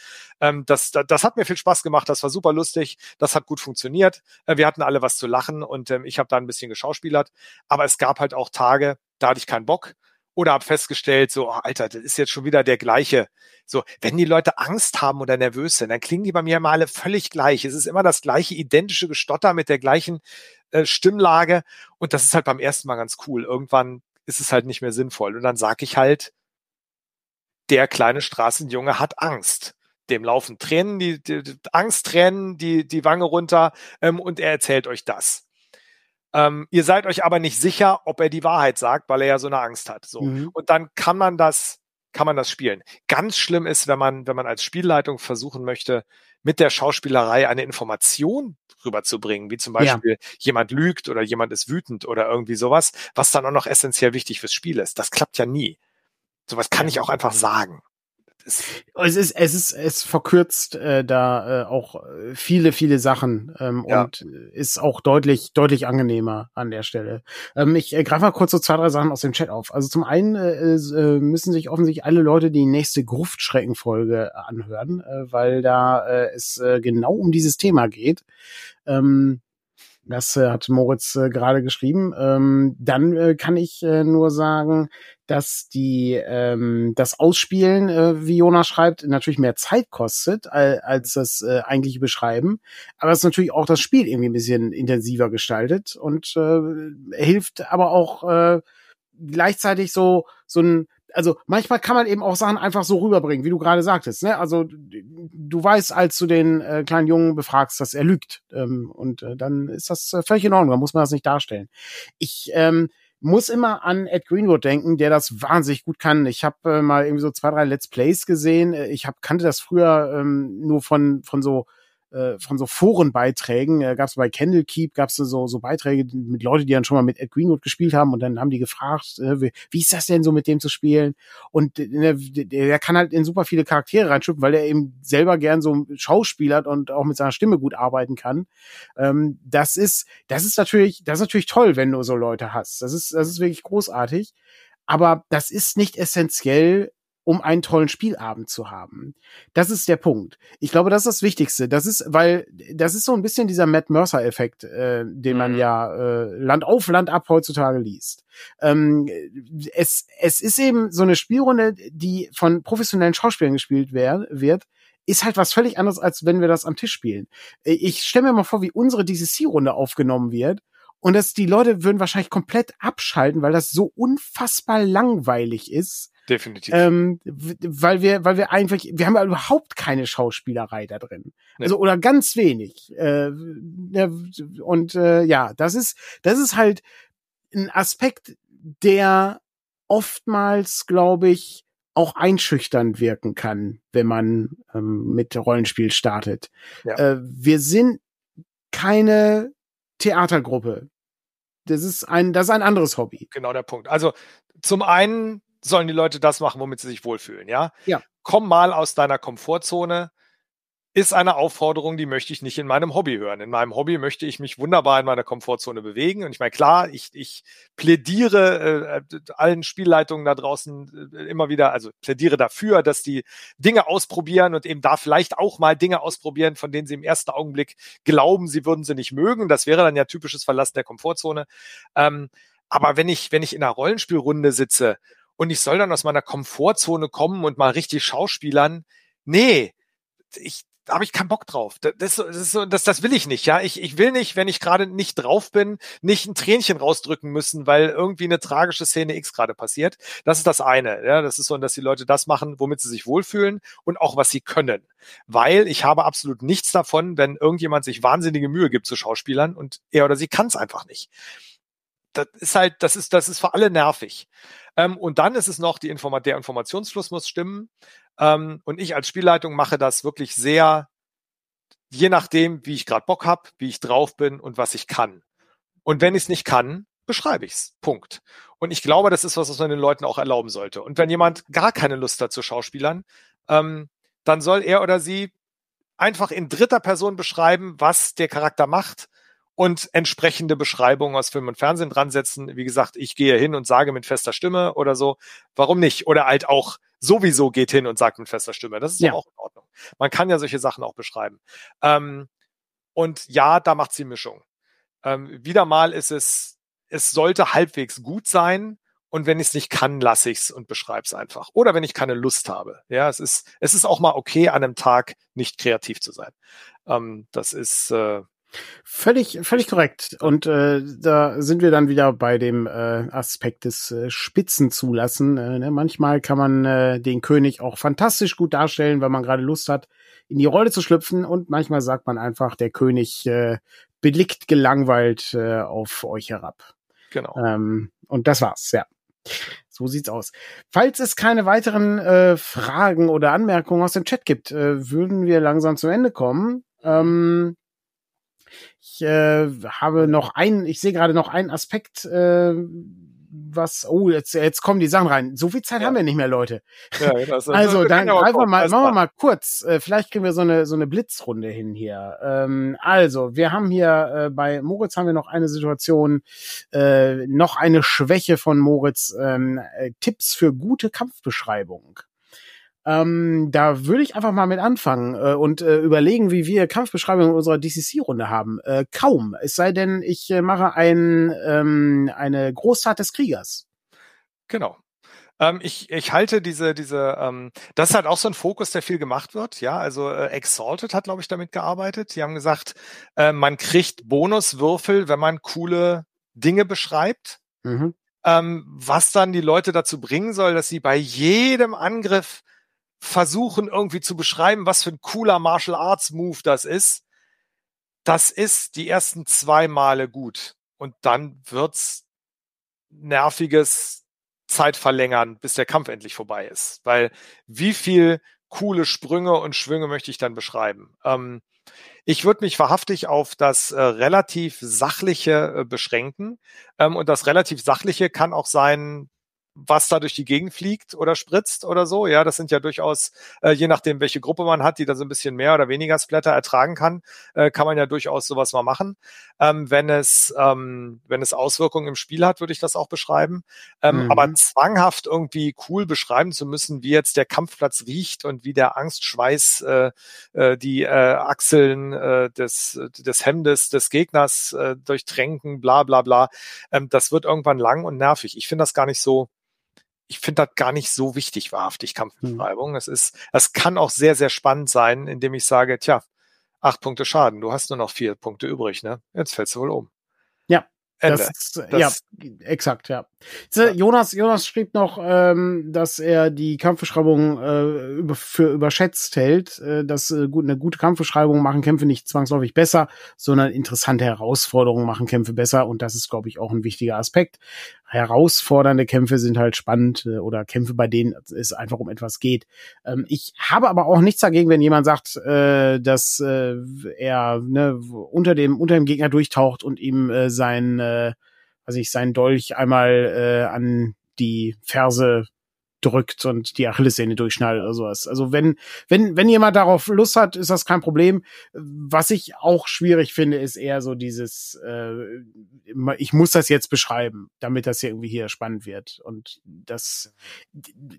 Ähm, das, das, das hat mir viel Spaß gemacht, das war super lustig, das hat gut funktioniert. Äh, wir hatten alle was zu lachen und ähm, ich habe da ein bisschen geschauspielert. Aber es gab halt auch Tage, da hatte ich keinen Bock. Oder habe festgestellt, so, oh, Alter, das ist jetzt schon wieder der gleiche. So, wenn die Leute Angst haben oder nervös sind, dann klingen die bei mir mal alle völlig gleich. Es ist immer das gleiche identische Gestotter mit der gleichen äh, Stimmlage. Und das ist halt beim ersten Mal ganz cool. Irgendwann ist es halt nicht mehr sinnvoll. Und dann sage ich halt, der kleine Straßenjunge hat Angst. Dem laufen Tränen, die, die, die Angsttränen, die, die Wange runter ähm, und er erzählt euch das. Ähm, ihr seid euch aber nicht sicher, ob er die Wahrheit sagt, weil er ja so eine Angst hat. So. Mhm. Und dann kann man das, kann man das spielen. Ganz schlimm ist, wenn man, wenn man als Spielleitung versuchen möchte, mit der Schauspielerei eine Information rüberzubringen, wie zum Beispiel ja. jemand lügt oder jemand ist wütend oder irgendwie sowas, was dann auch noch essentiell wichtig fürs Spiel ist. Das klappt ja nie. Sowas kann ich auch einfach sagen. Es ist, es ist, es verkürzt äh, da äh, auch viele, viele Sachen ähm, ja. und ist auch deutlich, deutlich angenehmer an der Stelle. Ähm, ich äh, greife mal kurz so zwei, drei Sachen aus dem Chat auf. Also zum einen äh, äh, müssen sich offensichtlich alle Leute die nächste Gruftschreckenfolge anhören, äh, weil da äh, es äh, genau um dieses Thema geht. Ähm, das äh, hat Moritz äh, gerade geschrieben. Ähm, dann äh, kann ich äh, nur sagen, dass die ähm, das Ausspielen, äh, wie Jonas schreibt, natürlich mehr Zeit kostet als, als das äh, eigentliche Beschreiben. Aber es ist natürlich auch das Spiel irgendwie ein bisschen intensiver gestaltet und äh, hilft aber auch äh, gleichzeitig so so ein also manchmal kann man eben auch Sachen einfach so rüberbringen, wie du gerade sagtest. Ne? Also du weißt, als du den äh, kleinen Jungen befragst, dass er lügt. Ähm, und äh, dann ist das äh, völlig in Ordnung, dann muss man das nicht darstellen. Ich ähm, muss immer an Ed Greenwood denken, der das wahnsinnig gut kann. Ich habe äh, mal irgendwie so zwei, drei Let's Plays gesehen. Äh, ich hab, kannte das früher ähm, nur von, von so äh, von so Forenbeiträgen, äh, gab es bei Candle Keep, gab es so, so Beiträge mit Leuten, die dann schon mal mit Ed Greenwood gespielt haben und dann haben die gefragt, äh, wie, wie ist das denn so mit dem zu spielen? Und äh, der, der kann halt in super viele Charaktere reinschütten, weil er eben selber gern so schauspielert und auch mit seiner Stimme gut arbeiten kann. Ähm, das ist, das ist natürlich, das ist natürlich toll, wenn du so Leute hast. Das ist, das ist wirklich großartig. Aber das ist nicht essentiell um einen tollen Spielabend zu haben. Das ist der Punkt. Ich glaube, das ist das Wichtigste. Das ist, weil das ist so ein bisschen dieser Matt Mercer-Effekt, äh, den man mhm. ja äh, Land auf Land ab heutzutage liest. Ähm, es, es ist eben so eine Spielrunde, die von professionellen Schauspielern gespielt wer wird, ist halt was völlig anderes, als wenn wir das am Tisch spielen. Ich stelle mir mal vor, wie unsere DCC-Runde aufgenommen wird. Und dass die Leute würden wahrscheinlich komplett abschalten, weil das so unfassbar langweilig ist Definitiv. Ähm, weil wir, weil wir einfach, wir haben ja überhaupt keine Schauspielerei da drin. Nee. Also, oder ganz wenig. Äh, und äh, ja, das ist, das ist halt ein Aspekt, der oftmals, glaube ich, auch einschüchternd wirken kann, wenn man ähm, mit Rollenspiel startet. Ja. Äh, wir sind keine Theatergruppe. Das ist ein, das ist ein anderes Hobby. Genau der Punkt. Also zum einen sollen die Leute das machen, womit sie sich wohlfühlen, ja? Ja. Komm mal aus deiner Komfortzone, ist eine Aufforderung, die möchte ich nicht in meinem Hobby hören. In meinem Hobby möchte ich mich wunderbar in meiner Komfortzone bewegen. Und ich meine, klar, ich, ich plädiere äh, allen Spielleitungen da draußen äh, immer wieder, also plädiere dafür, dass die Dinge ausprobieren und eben da vielleicht auch mal Dinge ausprobieren, von denen sie im ersten Augenblick glauben, sie würden sie nicht mögen. Das wäre dann ja typisches Verlassen der Komfortzone. Ähm, aber wenn ich, wenn ich in einer Rollenspielrunde sitze und ich soll dann aus meiner Komfortzone kommen und mal richtig schauspielern. Nee, ich, da habe ich keinen Bock drauf. Das, das, das, das will ich nicht, ja. Ich, ich will nicht, wenn ich gerade nicht drauf bin, nicht ein Tränchen rausdrücken müssen, weil irgendwie eine tragische Szene X gerade passiert. Das ist das eine. Ja, das ist so, dass die Leute das machen, womit sie sich wohlfühlen und auch was sie können. Weil ich habe absolut nichts davon, wenn irgendjemand sich wahnsinnige Mühe gibt zu Schauspielern und er oder sie kann es einfach nicht. Das ist halt, das ist, das ist für alle nervig. Ähm, und dann ist es noch, die Informa der Informationsfluss muss stimmen. Ähm, und ich als Spielleitung mache das wirklich sehr, je nachdem, wie ich gerade Bock habe, wie ich drauf bin und was ich kann. Und wenn ich es nicht kann, beschreibe ich's. Punkt. Und ich glaube, das ist was, was man den Leuten auch erlauben sollte. Und wenn jemand gar keine Lust hat zu Schauspielern, ähm, dann soll er oder sie einfach in dritter Person beschreiben, was der Charakter macht und entsprechende Beschreibungen aus Film und Fernsehen dran setzen. Wie gesagt, ich gehe hin und sage mit fester Stimme oder so. Warum nicht? Oder halt auch sowieso geht hin und sagt mit fester Stimme. Das ist ja auch in Ordnung. Man kann ja solche Sachen auch beschreiben. Ähm, und ja, da macht sie Mischung. Ähm, wieder mal ist es, es sollte halbwegs gut sein Und wenn ich es nicht kann, lasse ich es und beschreibe es einfach. Oder wenn ich keine Lust habe. Ja, es ist, es ist auch mal okay, an einem Tag nicht kreativ zu sein. Ähm, das ist äh, Völlig, völlig korrekt. Und äh, da sind wir dann wieder bei dem äh, Aspekt des äh, Spitzenzulassen. Äh, ne? Manchmal kann man äh, den König auch fantastisch gut darstellen, wenn man gerade Lust hat, in die Rolle zu schlüpfen. Und manchmal sagt man einfach, der König äh, blickt gelangweilt äh, auf euch herab. Genau. Ähm, und das war's, ja. So sieht's aus. Falls es keine weiteren äh, Fragen oder Anmerkungen aus dem Chat gibt, äh, würden wir langsam zum Ende kommen. Ähm, ich äh, habe noch einen, ich sehe gerade noch einen Aspekt, äh, was, oh, jetzt, jetzt kommen die Sachen rein. So viel Zeit ja. haben wir nicht mehr, Leute. Ja, das, <laughs> also, dann greifen wir mal, machen wir mal kurz. Äh, vielleicht kriegen wir so eine, so eine Blitzrunde hin hier. Ähm, also, wir haben hier äh, bei Moritz haben wir noch eine Situation, äh, noch eine Schwäche von Moritz, ähm, äh, Tipps für gute Kampfbeschreibung. Ähm, da würde ich einfach mal mit anfangen äh, und äh, überlegen, wie wir Kampfbeschreibungen in unserer DCC-Runde haben. Äh, kaum. Es sei denn, ich äh, mache ein, ähm, eine Großtat des Kriegers. Genau. Ähm, ich, ich halte diese, diese, ähm, das ist halt auch so ein Fokus, der viel gemacht wird. Ja, also äh, Exalted hat, glaube ich, damit gearbeitet. Die haben gesagt, äh, man kriegt Bonuswürfel, wenn man coole Dinge beschreibt. Mhm. Ähm, was dann die Leute dazu bringen soll, dass sie bei jedem Angriff versuchen irgendwie zu beschreiben, was für ein cooler Martial Arts Move das ist, das ist die ersten zwei Male gut. Und dann wird's nerviges Zeit verlängern, bis der Kampf endlich vorbei ist. Weil wie viel coole Sprünge und Schwünge möchte ich dann beschreiben? Ähm, ich würde mich wahrhaftig auf das äh, relativ Sachliche äh, beschränken. Ähm, und das relativ Sachliche kann auch sein, was da durch die Gegend fliegt oder spritzt oder so. Ja, das sind ja durchaus, äh, je nachdem, welche Gruppe man hat, die da so ein bisschen mehr oder weniger Splatter ertragen kann, äh, kann man ja durchaus sowas mal machen. Ähm, wenn es, ähm, wenn es Auswirkungen im Spiel hat, würde ich das auch beschreiben. Ähm, mhm. Aber zwanghaft irgendwie cool beschreiben zu müssen, wie jetzt der Kampfplatz riecht und wie der Angstschweiß äh, äh, die äh, Achseln äh, des, des Hemdes des Gegners äh, durchtränken, bla bla bla, ähm, das wird irgendwann lang und nervig. Ich finde das gar nicht so ich finde das gar nicht so wichtig, wahrhaftig Kampfbeschreibung. Hm. Es ist, es kann auch sehr, sehr spannend sein, indem ich sage, tja, acht Punkte Schaden, du hast nur noch vier Punkte übrig, ne? Jetzt fällst du wohl um. Ja, Ende. Das, das, ja, exakt, ja. ja. Jonas, Jonas schrieb noch, ähm, dass er die Kampfbeschreibung äh, über, für überschätzt hält, äh, dass äh, gut, eine gute Kampfbeschreibung machen Kämpfe nicht zwangsläufig besser, sondern interessante Herausforderungen machen Kämpfe besser und das ist, glaube ich, auch ein wichtiger Aspekt. Herausfordernde Kämpfe sind halt spannend äh, oder Kämpfe, bei denen es einfach um etwas geht. Ähm, ich habe aber auch nichts dagegen, wenn jemand sagt, äh, dass äh, er ne, unter dem unter dem Gegner durchtaucht und ihm äh, sein äh, also ich seinen Dolch einmal äh, an die Ferse drückt und die Achillessehne durchschnallt oder sowas. Also wenn, wenn, wenn jemand darauf Lust hat, ist das kein Problem. Was ich auch schwierig finde, ist eher so dieses, äh, ich muss das jetzt beschreiben, damit das hier irgendwie hier spannend wird. Und das,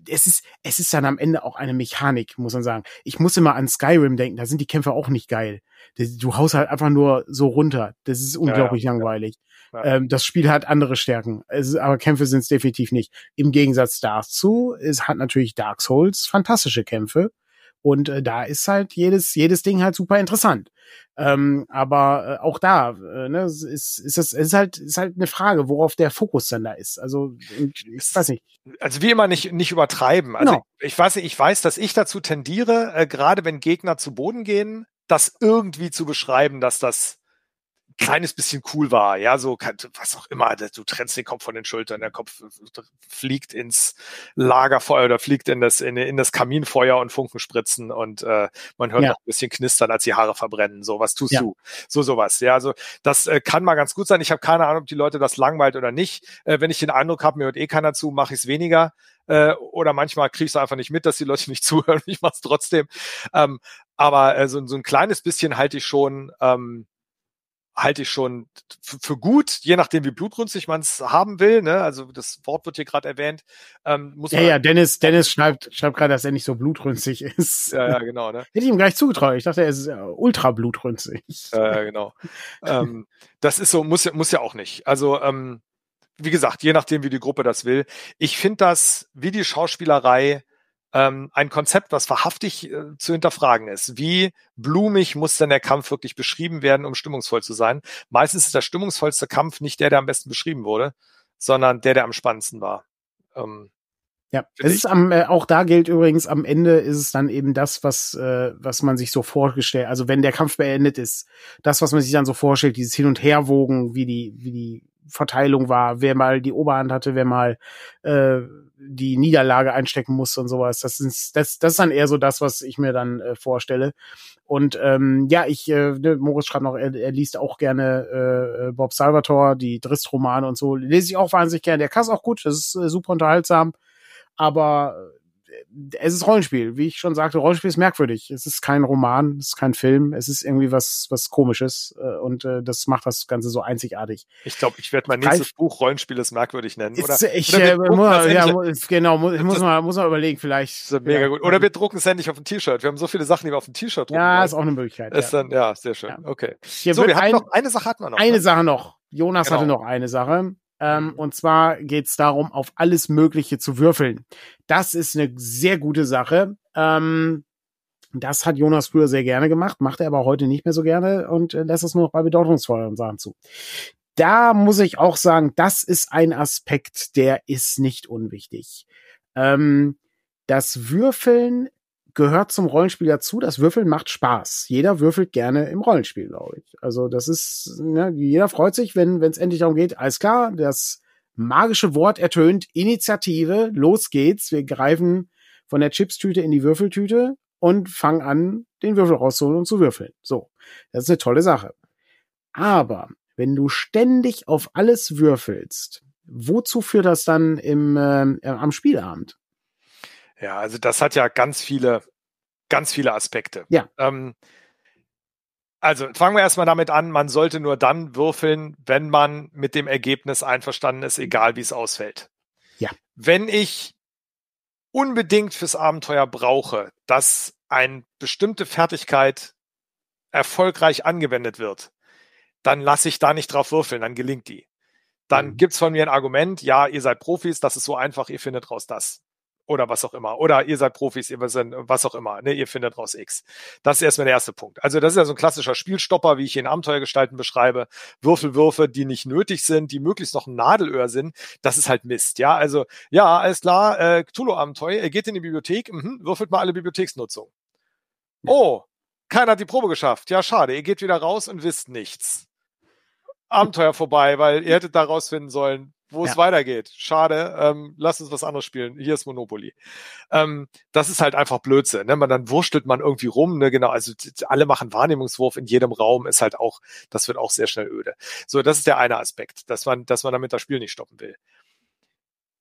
es ist, es ist dann am Ende auch eine Mechanik, muss man sagen. Ich muss immer an Skyrim denken, da sind die Kämpfe auch nicht geil. Du haust halt einfach nur so runter. Das ist unglaublich ja, ja, langweilig. Ja. Ähm, das Spiel hat andere Stärken, es, aber Kämpfe sind es definitiv nicht. Im Gegensatz dazu es hat natürlich Dark Souls fantastische Kämpfe und äh, da ist halt jedes jedes Ding halt super interessant. Ähm, aber äh, auch da äh, ne, ist, ist das ist halt ist halt eine Frage, worauf der Fokus dann da ist. Also ich weiß nicht. Also wie immer nicht nicht übertreiben. Also no. ich, ich weiß ich weiß, dass ich dazu tendiere, äh, gerade wenn Gegner zu Boden gehen, das irgendwie zu beschreiben, dass das kleines bisschen cool war, ja, so was auch immer, du trennst den Kopf von den Schultern, der Kopf fliegt ins Lagerfeuer oder fliegt in das in, in das Kaminfeuer und Funken spritzen und äh, man hört ja. noch ein bisschen knistern, als die Haare verbrennen. So was tust ja. du, so sowas. Ja, also das äh, kann mal ganz gut sein. Ich habe keine Ahnung, ob die Leute das langweilt oder nicht. Äh, wenn ich den Eindruck habe, mir hört eh keiner zu, mache ich es weniger. Äh, oder manchmal kriege ich es einfach nicht mit, dass die Leute <laughs> nicht zuhören. Ich mache es trotzdem. Ähm, aber äh, so, so ein kleines bisschen halte ich schon. Ähm, halte ich schon für gut, je nachdem, wie blutrünstig man es haben will. Ne? Also das Wort wird hier gerade erwähnt. Ähm, muss ja, ja, Dennis, Dennis schreibt, schreibt gerade, dass er nicht so blutrünstig ist. Ja, ja, genau. Ne? Hätte ich ihm gleich zugetraut. Ich dachte, er ist ultra blutrünstig. Ja, ja genau. ähm, das ist so, muss, muss ja auch nicht. Also ähm, wie gesagt, je nachdem, wie die Gruppe das will. Ich finde das, wie die Schauspielerei, ähm, ein Konzept, was wahrhaftig äh, zu hinterfragen ist. Wie blumig muss denn der Kampf wirklich beschrieben werden, um stimmungsvoll zu sein? Meistens ist der stimmungsvollste Kampf nicht der, der am besten beschrieben wurde, sondern der, der am spannendsten war. Ähm, ja, es ist am, äh, auch da gilt übrigens, am Ende ist es dann eben das, was, äh, was man sich so vorgestellt, also wenn der Kampf beendet ist, das, was man sich dann so vorstellt, dieses Hin- und Herwogen, wie die, wie die Verteilung war, wer mal die Oberhand hatte, wer mal äh, die Niederlage einstecken musste und sowas. Das ist, das, das ist dann eher so das, was ich mir dann äh, vorstelle. Und ähm, ja, ich, äh, ne, Moritz schreibt noch, er, er liest auch gerne äh, Bob Salvatore, die Drist-Romane und so. Lese ich auch wahnsinnig gerne. Der Kass auch gut, das ist äh, super unterhaltsam. Aber es ist Rollenspiel. Wie ich schon sagte, Rollenspiel ist merkwürdig. Es ist kein Roman, es ist kein Film, es ist irgendwie was, was komisches äh, und äh, das macht das Ganze so einzigartig. Ich glaube, ich werde mein nächstes Buch Rollenspiel ist merkwürdig nennen. Oder, ich, oder äh, muss, ja, genau, muss, muss, man, muss man überlegen, vielleicht. mega ja. gut. Oder wir drucken es endlich auf ein T-Shirt. Wir haben so viele Sachen, die wir auf ein T-Shirt drucken. Ja, wollen. ist auch eine Möglichkeit. Ist ja. dann, ja, sehr schön. Ja. Okay. Hier so, wir haben noch, eine Sache hatten wir noch. Eine ne? Sache noch. Jonas genau. hatte noch eine Sache. Ähm, und zwar geht es darum, auf alles Mögliche zu würfeln. Das ist eine sehr gute Sache. Ähm, das hat Jonas früher sehr gerne gemacht, macht er aber heute nicht mehr so gerne und äh, lässt es nur noch bei bedeutungsvolleren Sachen zu. Da muss ich auch sagen, das ist ein Aspekt, der ist nicht unwichtig. Ähm, das Würfeln gehört zum Rollenspiel dazu. Das Würfeln macht Spaß. Jeder würfelt gerne im Rollenspiel, glaube ich. Also das ist, ne, jeder freut sich, wenn es endlich darum geht, alles klar, das magische Wort ertönt, Initiative, los geht's. Wir greifen von der Chipstüte in die Würfeltüte und fangen an, den Würfel rauszuholen und zu würfeln. So, das ist eine tolle Sache. Aber wenn du ständig auf alles würfelst, wozu führt das dann im, äh, am Spielabend? Ja, also das hat ja ganz viele, ganz viele Aspekte. Ja. Ähm, also fangen wir erstmal damit an, man sollte nur dann würfeln, wenn man mit dem Ergebnis einverstanden ist, egal wie es ausfällt. Ja. Wenn ich unbedingt fürs Abenteuer brauche, dass eine bestimmte Fertigkeit erfolgreich angewendet wird, dann lasse ich da nicht drauf würfeln, dann gelingt die. Dann mhm. gibt's von mir ein Argument, ja, ihr seid Profis, das ist so einfach, ihr findet raus das oder was auch immer. Oder ihr seid Profis, ihr seid was auch immer, ne? ihr findet raus X. Das ist erstmal der erste Punkt. Also das ist ja so ein klassischer Spielstopper, wie ich ihn Abenteuergestalten beschreibe. Würfelwürfe, die nicht nötig sind, die möglichst noch ein Nadelöhr sind, das ist halt Mist. Ja, also ja, alles klar, äh, Cthulhu-Abenteuer, ihr geht in die Bibliothek, mh, würfelt mal alle Bibliotheksnutzung. Oh, keiner hat die Probe geschafft. Ja, schade, ihr geht wieder raus und wisst nichts. Abenteuer vorbei, weil ihr hättet da rausfinden sollen, wo ja. es weitergeht. Schade, ähm, lass uns was anderes spielen. Hier ist Monopoly. Ähm, das ist halt einfach Blödsinn. Ne? Man, dann wurstelt man irgendwie rum. Ne? Genau, also alle machen Wahrnehmungswurf in jedem Raum, ist halt auch, das wird auch sehr schnell öde. So, das ist der eine Aspekt, dass man, dass man damit das Spiel nicht stoppen will.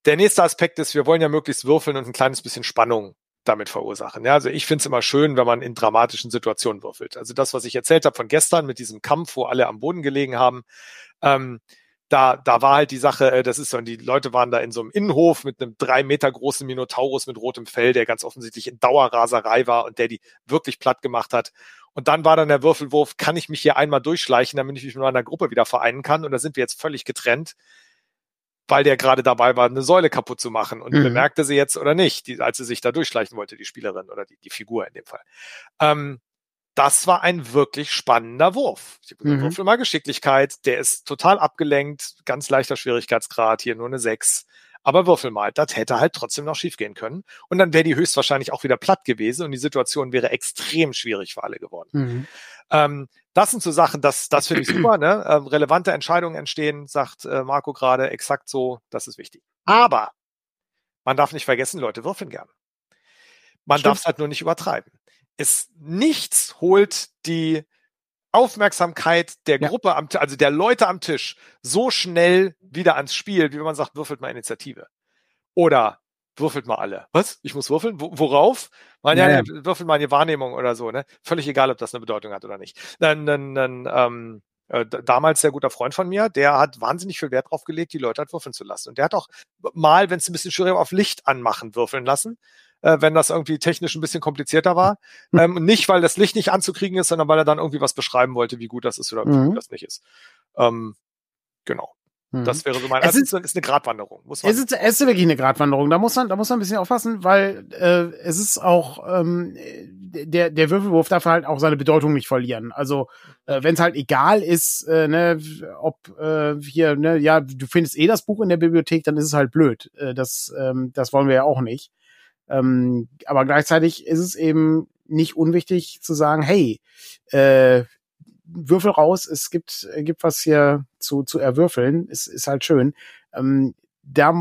Der nächste Aspekt ist, wir wollen ja möglichst würfeln und ein kleines bisschen Spannung damit verursachen. Ja, also ich finde es immer schön, wenn man in dramatischen Situationen würfelt. Also das, was ich erzählt habe von gestern mit diesem Kampf, wo alle am Boden gelegen haben, ähm, da, da war halt die Sache, äh, das ist so, die Leute waren da in so einem Innenhof mit einem drei Meter großen Minotaurus mit rotem Fell, der ganz offensichtlich in Dauerraserei war und der die wirklich platt gemacht hat. Und dann war dann der Würfelwurf, kann ich mich hier einmal durchschleichen, damit ich mich mit meiner Gruppe wieder vereinen kann? Und da sind wir jetzt völlig getrennt, weil der gerade dabei war, eine Säule kaputt zu machen. Und mhm. bemerkte sie jetzt oder nicht, die, als sie sich da durchschleichen wollte, die Spielerin oder die, die Figur in dem Fall. Ähm, das war ein wirklich spannender Wurf. Ich mhm. Würfel mal Geschicklichkeit, der ist total abgelenkt, ganz leichter Schwierigkeitsgrad, hier nur eine 6. Aber würfel mal, das hätte halt trotzdem noch schiefgehen können. Und dann wäre die höchstwahrscheinlich auch wieder platt gewesen und die Situation wäre extrem schwierig für alle geworden. Mhm. Ähm, das sind so Sachen, das, das finde ich super. Ne? Ähm, relevante Entscheidungen entstehen, sagt äh, Marco gerade, exakt so, das ist wichtig. Aber man darf nicht vergessen, Leute würfeln gern. Man darf es halt nur nicht übertreiben es nichts holt die Aufmerksamkeit der ja. Gruppe am, also der Leute am Tisch so schnell wieder ans Spiel, wie wenn man sagt, würfelt mal Initiative. Oder würfelt mal alle. Was? Ich muss würfeln? worauf? Man, ja, ja, würfelt mal eine Wahrnehmung oder so, ne? Völlig egal, ob das eine Bedeutung hat oder nicht. Dann, dann, dann ähm, äh, damals sehr guter Freund von mir, der hat wahnsinnig viel Wert drauf gelegt, die Leute halt würfeln zu lassen. Und der hat auch mal, wenn es ein bisschen schwierig war, auf Licht anmachen würfeln lassen äh, wenn das irgendwie technisch ein bisschen komplizierter war. Hm. Ähm, nicht, weil das Licht nicht anzukriegen ist, sondern weil er dann irgendwie was beschreiben wollte, wie gut das ist oder wie mhm. gut das nicht ist. Ähm, genau. Mhm. Das wäre so mein. Es ist, ist eine Gratwanderung. Muss man es, ist, es ist wirklich eine Gratwanderung. Da muss man, da muss man ein bisschen aufpassen, weil äh, es ist auch ähm, der der Würfelwurf darf halt auch seine Bedeutung nicht verlieren. Also äh, wenn es halt egal ist, äh, ne, ob äh, hier, ne, ja, du findest eh das Buch in der Bibliothek, dann ist es halt blöd. Äh, das ähm, das wollen wir ja auch nicht. Ähm, aber gleichzeitig ist es eben nicht unwichtig zu sagen, hey, äh, Würfel raus, es gibt, gibt was hier zu, zu erwürfeln, ist, ist halt schön. Ähm, da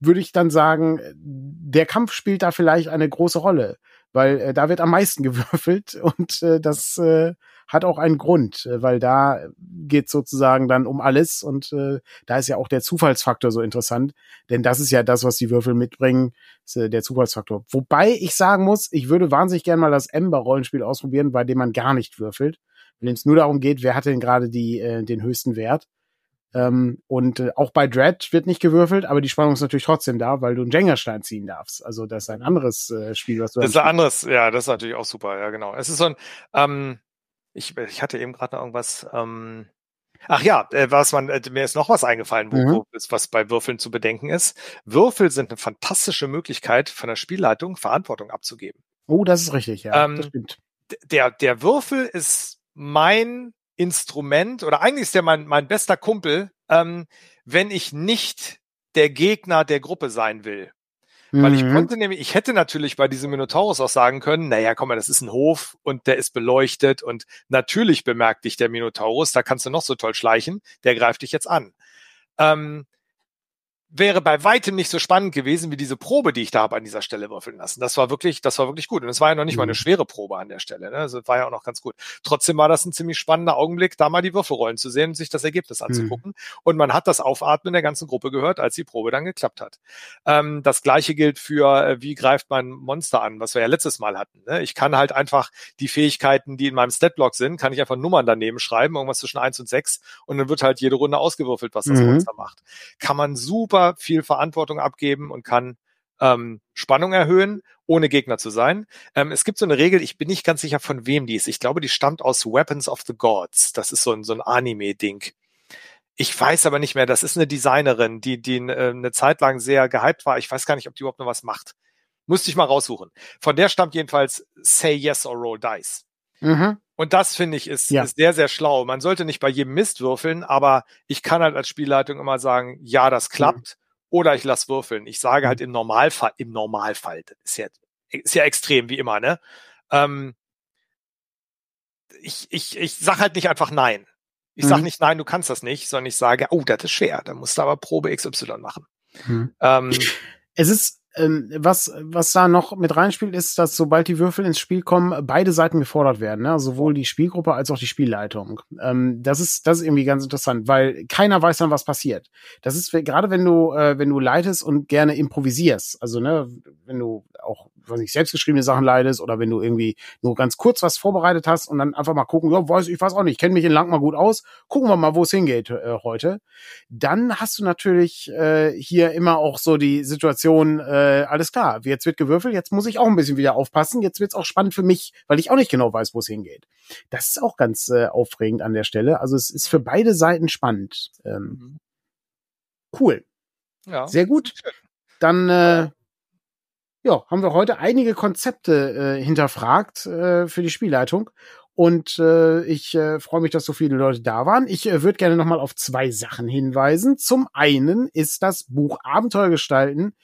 würde ich dann sagen, der Kampf spielt da vielleicht eine große Rolle, weil äh, da wird am meisten <laughs> gewürfelt und äh, das äh, hat auch einen Grund, äh, weil da geht sozusagen dann um alles und äh, da ist ja auch der Zufallsfaktor so interessant, denn das ist ja das, was die Würfel mitbringen, ist, äh, der Zufallsfaktor. Wobei ich sagen muss, ich würde wahnsinnig gerne mal das Ember-Rollenspiel ausprobieren, bei dem man gar nicht würfelt wenn es nur darum geht, wer hat denn gerade die äh, den höchsten Wert. Ähm, und äh, auch bei Dread wird nicht gewürfelt, aber die Spannung ist natürlich trotzdem da, weil du einen Jenga-Stein ziehen darfst. Also das ist ein anderes äh, Spiel, was du Das ist ein anderes, ja, das ist natürlich auch super, ja genau. Es ist so ein, ähm, ich, ich hatte eben gerade noch irgendwas, ähm, Ach ja, äh, was man, äh, mir ist noch was eingefallen, wo, mhm. wo, was bei Würfeln zu bedenken ist. Würfel sind eine fantastische Möglichkeit, von der Spielleitung Verantwortung abzugeben. Oh, das ist richtig, ja. Ähm, das stimmt. Der, der Würfel ist mein Instrument oder eigentlich ist der mein, mein bester Kumpel, ähm, wenn ich nicht der Gegner der Gruppe sein will. Mhm. Weil ich mhm. konnte nämlich, ich hätte natürlich bei diesem Minotaurus auch sagen können, naja, komm mal, das ist ein Hof und der ist beleuchtet und natürlich bemerkt dich der Minotaurus, da kannst du noch so toll schleichen, der greift dich jetzt an. Ähm, wäre bei weitem nicht so spannend gewesen wie diese Probe, die ich da habe an dieser Stelle würfeln lassen. Das war wirklich, das war wirklich gut. Und es war ja noch nicht mal eine mhm. schwere Probe an der Stelle. Ne? Also war ja auch noch ganz gut. Trotzdem war das ein ziemlich spannender Augenblick, da mal die Würfelrollen zu sehen und sich das Ergebnis mhm. anzugucken. Mhm. Und man hat das Aufatmen der ganzen Gruppe gehört, als die Probe dann geklappt hat. Ähm, das gleiche gilt für, äh, wie greift man Monster an, was wir ja letztes Mal hatten. Ne? Ich kann halt einfach die Fähigkeiten, die in meinem Statblock sind, kann ich einfach Nummern daneben schreiben, irgendwas zwischen eins und sechs und dann wird halt jede Runde ausgewürfelt, was das mhm. Monster macht. Kann man super viel Verantwortung abgeben und kann ähm, Spannung erhöhen, ohne Gegner zu sein. Ähm, es gibt so eine Regel, ich bin nicht ganz sicher, von wem die ist. Ich glaube, die stammt aus Weapons of the Gods. Das ist so ein, so ein Anime-Ding. Ich weiß aber nicht mehr, das ist eine Designerin, die, die äh, eine Zeit lang sehr gehypt war. Ich weiß gar nicht, ob die überhaupt noch was macht. Musste ich mal raussuchen. Von der stammt jedenfalls Say Yes or Roll Dice. Mhm. Und das finde ich ist, ja. ist sehr, sehr schlau. Man sollte nicht bei jedem Mist würfeln, aber ich kann halt als Spielleitung immer sagen, ja, das klappt. Mhm. Oder ich lass würfeln. Ich sage halt im Normalfall, im Normalfall, das ist ja, ist ja extrem, wie immer, ne? Ähm, ich, ich, ich sag halt nicht einfach nein. Ich mhm. nicht nein, du kannst das nicht, sondern ich sage, oh, das ist schwer, da musst du aber Probe XY machen. Mhm. Ähm, es ist ähm, was, was da noch mit reinspielt, ist, dass sobald die Würfel ins Spiel kommen, beide Seiten gefordert werden, ne? sowohl die Spielgruppe als auch die Spielleitung. Ähm, das ist, das ist irgendwie ganz interessant, weil keiner weiß dann, was passiert. Das ist gerade, wenn du, äh, wenn du leitest und gerne improvisierst, also ne, wenn du auch was ich selbstgeschriebene Sachen leidest oder wenn du irgendwie nur ganz kurz was vorbereitet hast und dann einfach mal gucken, ja, weiß ich weiß auch nicht, kenne mich in Lang mal gut aus, gucken wir mal, wo es hingeht äh, heute. Dann hast du natürlich äh, hier immer auch so die Situation, äh, alles klar, jetzt wird gewürfelt, jetzt muss ich auch ein bisschen wieder aufpassen, jetzt wird's auch spannend für mich, weil ich auch nicht genau weiß, wo es hingeht. Das ist auch ganz äh, aufregend an der Stelle. Also es ist für beide Seiten spannend. Ähm, mhm. cool. Ja. Sehr gut. Dann äh, ja, haben wir heute einige Konzepte äh, hinterfragt äh, für die Spielleitung. Und äh, ich äh, freue mich, dass so viele Leute da waren. Ich äh, würde gerne nochmal auf zwei Sachen hinweisen. Zum einen ist das Buch Abenteuer gestalten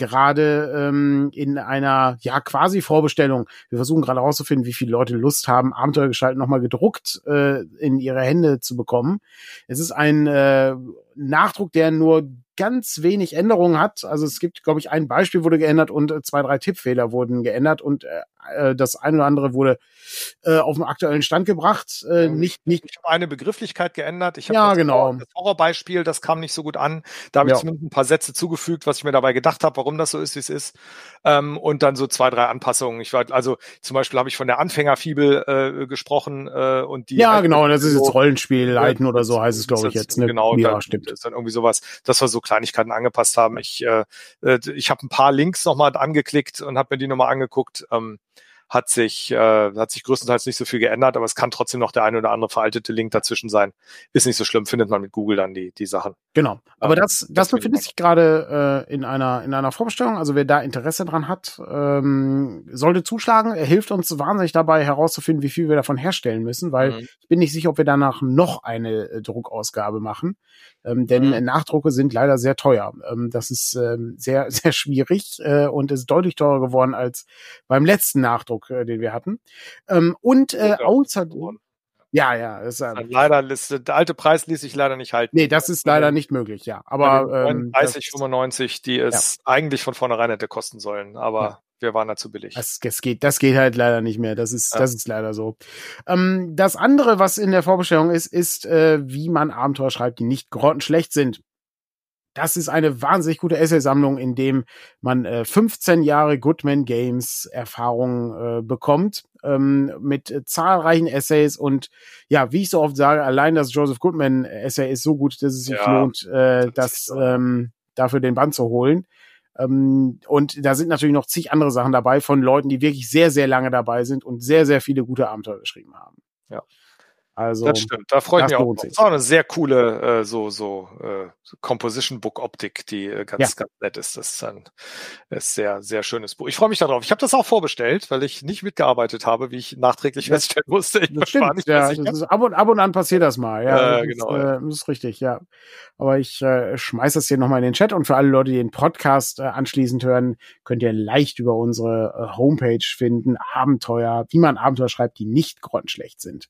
gerade ähm, in einer ja quasi Vorbestellung. Wir versuchen gerade herauszufinden, wie viele Leute Lust haben, Abenteuer gestalten nochmal gedruckt äh, in ihre Hände zu bekommen. Es ist ein äh, Nachdruck, der nur ganz wenig Änderungen hat. Also es gibt, glaube ich, ein Beispiel wurde geändert und äh, zwei, drei Tippfehler wurden geändert und äh, äh das eine oder andere wurde äh, auf den aktuellen Stand gebracht. Äh, nicht, nicht. Ich habe eine Begrifflichkeit geändert. Ich habe ja, das, genau. das Horrorbeispiel, das kam nicht so gut an. Da habe ich ja. zumindest ein paar Sätze zugefügt, was ich mir dabei gedacht habe, warum das so ist, wie es ist. Ähm, und dann so zwei, drei Anpassungen. Ich war, also zum Beispiel habe ich von der Anfängerfibel äh, gesprochen äh, und die. Ja, genau, das ist jetzt Rollenspiel leiten oder so heißt es, glaube ich, jetzt. Ne? Genau, ja, dann, stimmt. Ist dann irgendwie sowas, dass wir so Kleinigkeiten angepasst haben. Ich, äh, äh ich habe ein paar Links nochmal angeklickt und habe mir die nochmal angeguckt. Ähm, hat sich, äh, hat sich größtenteils nicht so viel geändert, aber es kann trotzdem noch der eine oder andere veraltete Link dazwischen sein. Ist nicht so schlimm, findet man mit Google dann die, die Sachen. Genau. Aber das, das befindet sich gerade äh, in einer in einer Vorbestellung. Also wer da Interesse dran hat, ähm, sollte zuschlagen. Er hilft uns wahnsinnig dabei herauszufinden, wie viel wir davon herstellen müssen, weil mhm. ich bin nicht sicher, ob wir danach noch eine äh, Druckausgabe machen. Ähm, denn mhm. Nachdrucke sind leider sehr teuer. Ähm, das ist ähm, sehr <laughs> sehr schwierig äh, und ist deutlich teurer geworden als beim letzten Nachdruck, äh, den wir hatten. Ähm, und äh, außerdem ja, ja. Ist, ähm, leider, der alte Preis ließ sich leider nicht halten. Nee, das ist leider nicht möglich, ja. Aber ähm, 30, 95, die es ja. eigentlich von vornherein hätte kosten sollen, aber ja. wir waren da zu billig. Das, das, geht, das geht halt leider nicht mehr. Das ist, ja. das ist leider so. Ähm, das andere, was in der Vorbestellung ist, ist, äh, wie man Abenteuer schreibt, die nicht grottenschlecht sind. Das ist eine wahnsinnig gute Essaysammlung, in dem man äh, 15 Jahre Goodman Games Erfahrung äh, bekommt ähm, mit äh, zahlreichen Essays und ja, wie ich so oft sage, allein das Joseph Goodman Essay ist so gut, dass es sich ja, lohnt, äh, das, das ähm, dafür den Band zu holen. Ähm, und da sind natürlich noch zig andere Sachen dabei von Leuten, die wirklich sehr, sehr lange dabei sind und sehr, sehr viele gute Abenteuer geschrieben haben. Ja. Also, das stimmt, da freue ich mich auch. Das ist auch eine sehr coole äh, so so äh, Composition Book Optik, die äh, ganz ja. ganz nett ist. Das ist ein ist sehr sehr schönes Buch. Ich freue mich darauf. Ich habe das auch vorbestellt, weil ich nicht mitgearbeitet habe, wie ich nachträglich ja. feststellen musste. Ich das stimmt, nicht ja, das ist, ab und ab und an passiert das mal. Ja, äh, das genau. Ist, äh, das ist richtig, ja. Aber ich äh, schmeiß das hier nochmal in den Chat und für alle Leute, die den Podcast äh, anschließend hören, könnt ihr leicht über unsere äh, Homepage finden. Abenteuer, wie man Abenteuer schreibt, die nicht grottenschlecht sind.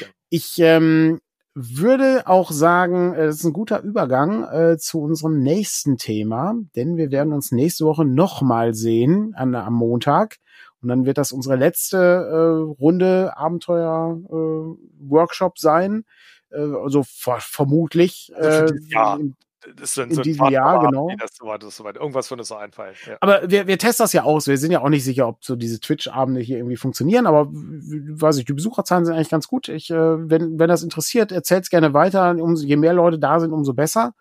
Ja. Ich ähm, würde auch sagen, es äh, ist ein guter Übergang äh, zu unserem nächsten Thema, denn wir werden uns nächste Woche nochmal sehen an, am Montag. Und dann wird das unsere letzte äh, Runde Abenteuer-Workshop äh, sein. Äh, also ver vermutlich. Also äh, ja das sind in so diesem Jahr, genau. Das so weiter, so weiter. Irgendwas würde uns so einfallen. Ja. Aber wir, wir testen das ja aus. Wir sind ja auch nicht sicher, ob so diese Twitch-Abende hier irgendwie funktionieren. Aber weiß ich, die Besucherzahlen sind eigentlich ganz gut. Ich, äh, wenn, wenn das interessiert, erzählt's gerne weiter. Umso, je mehr Leute da sind, umso besser.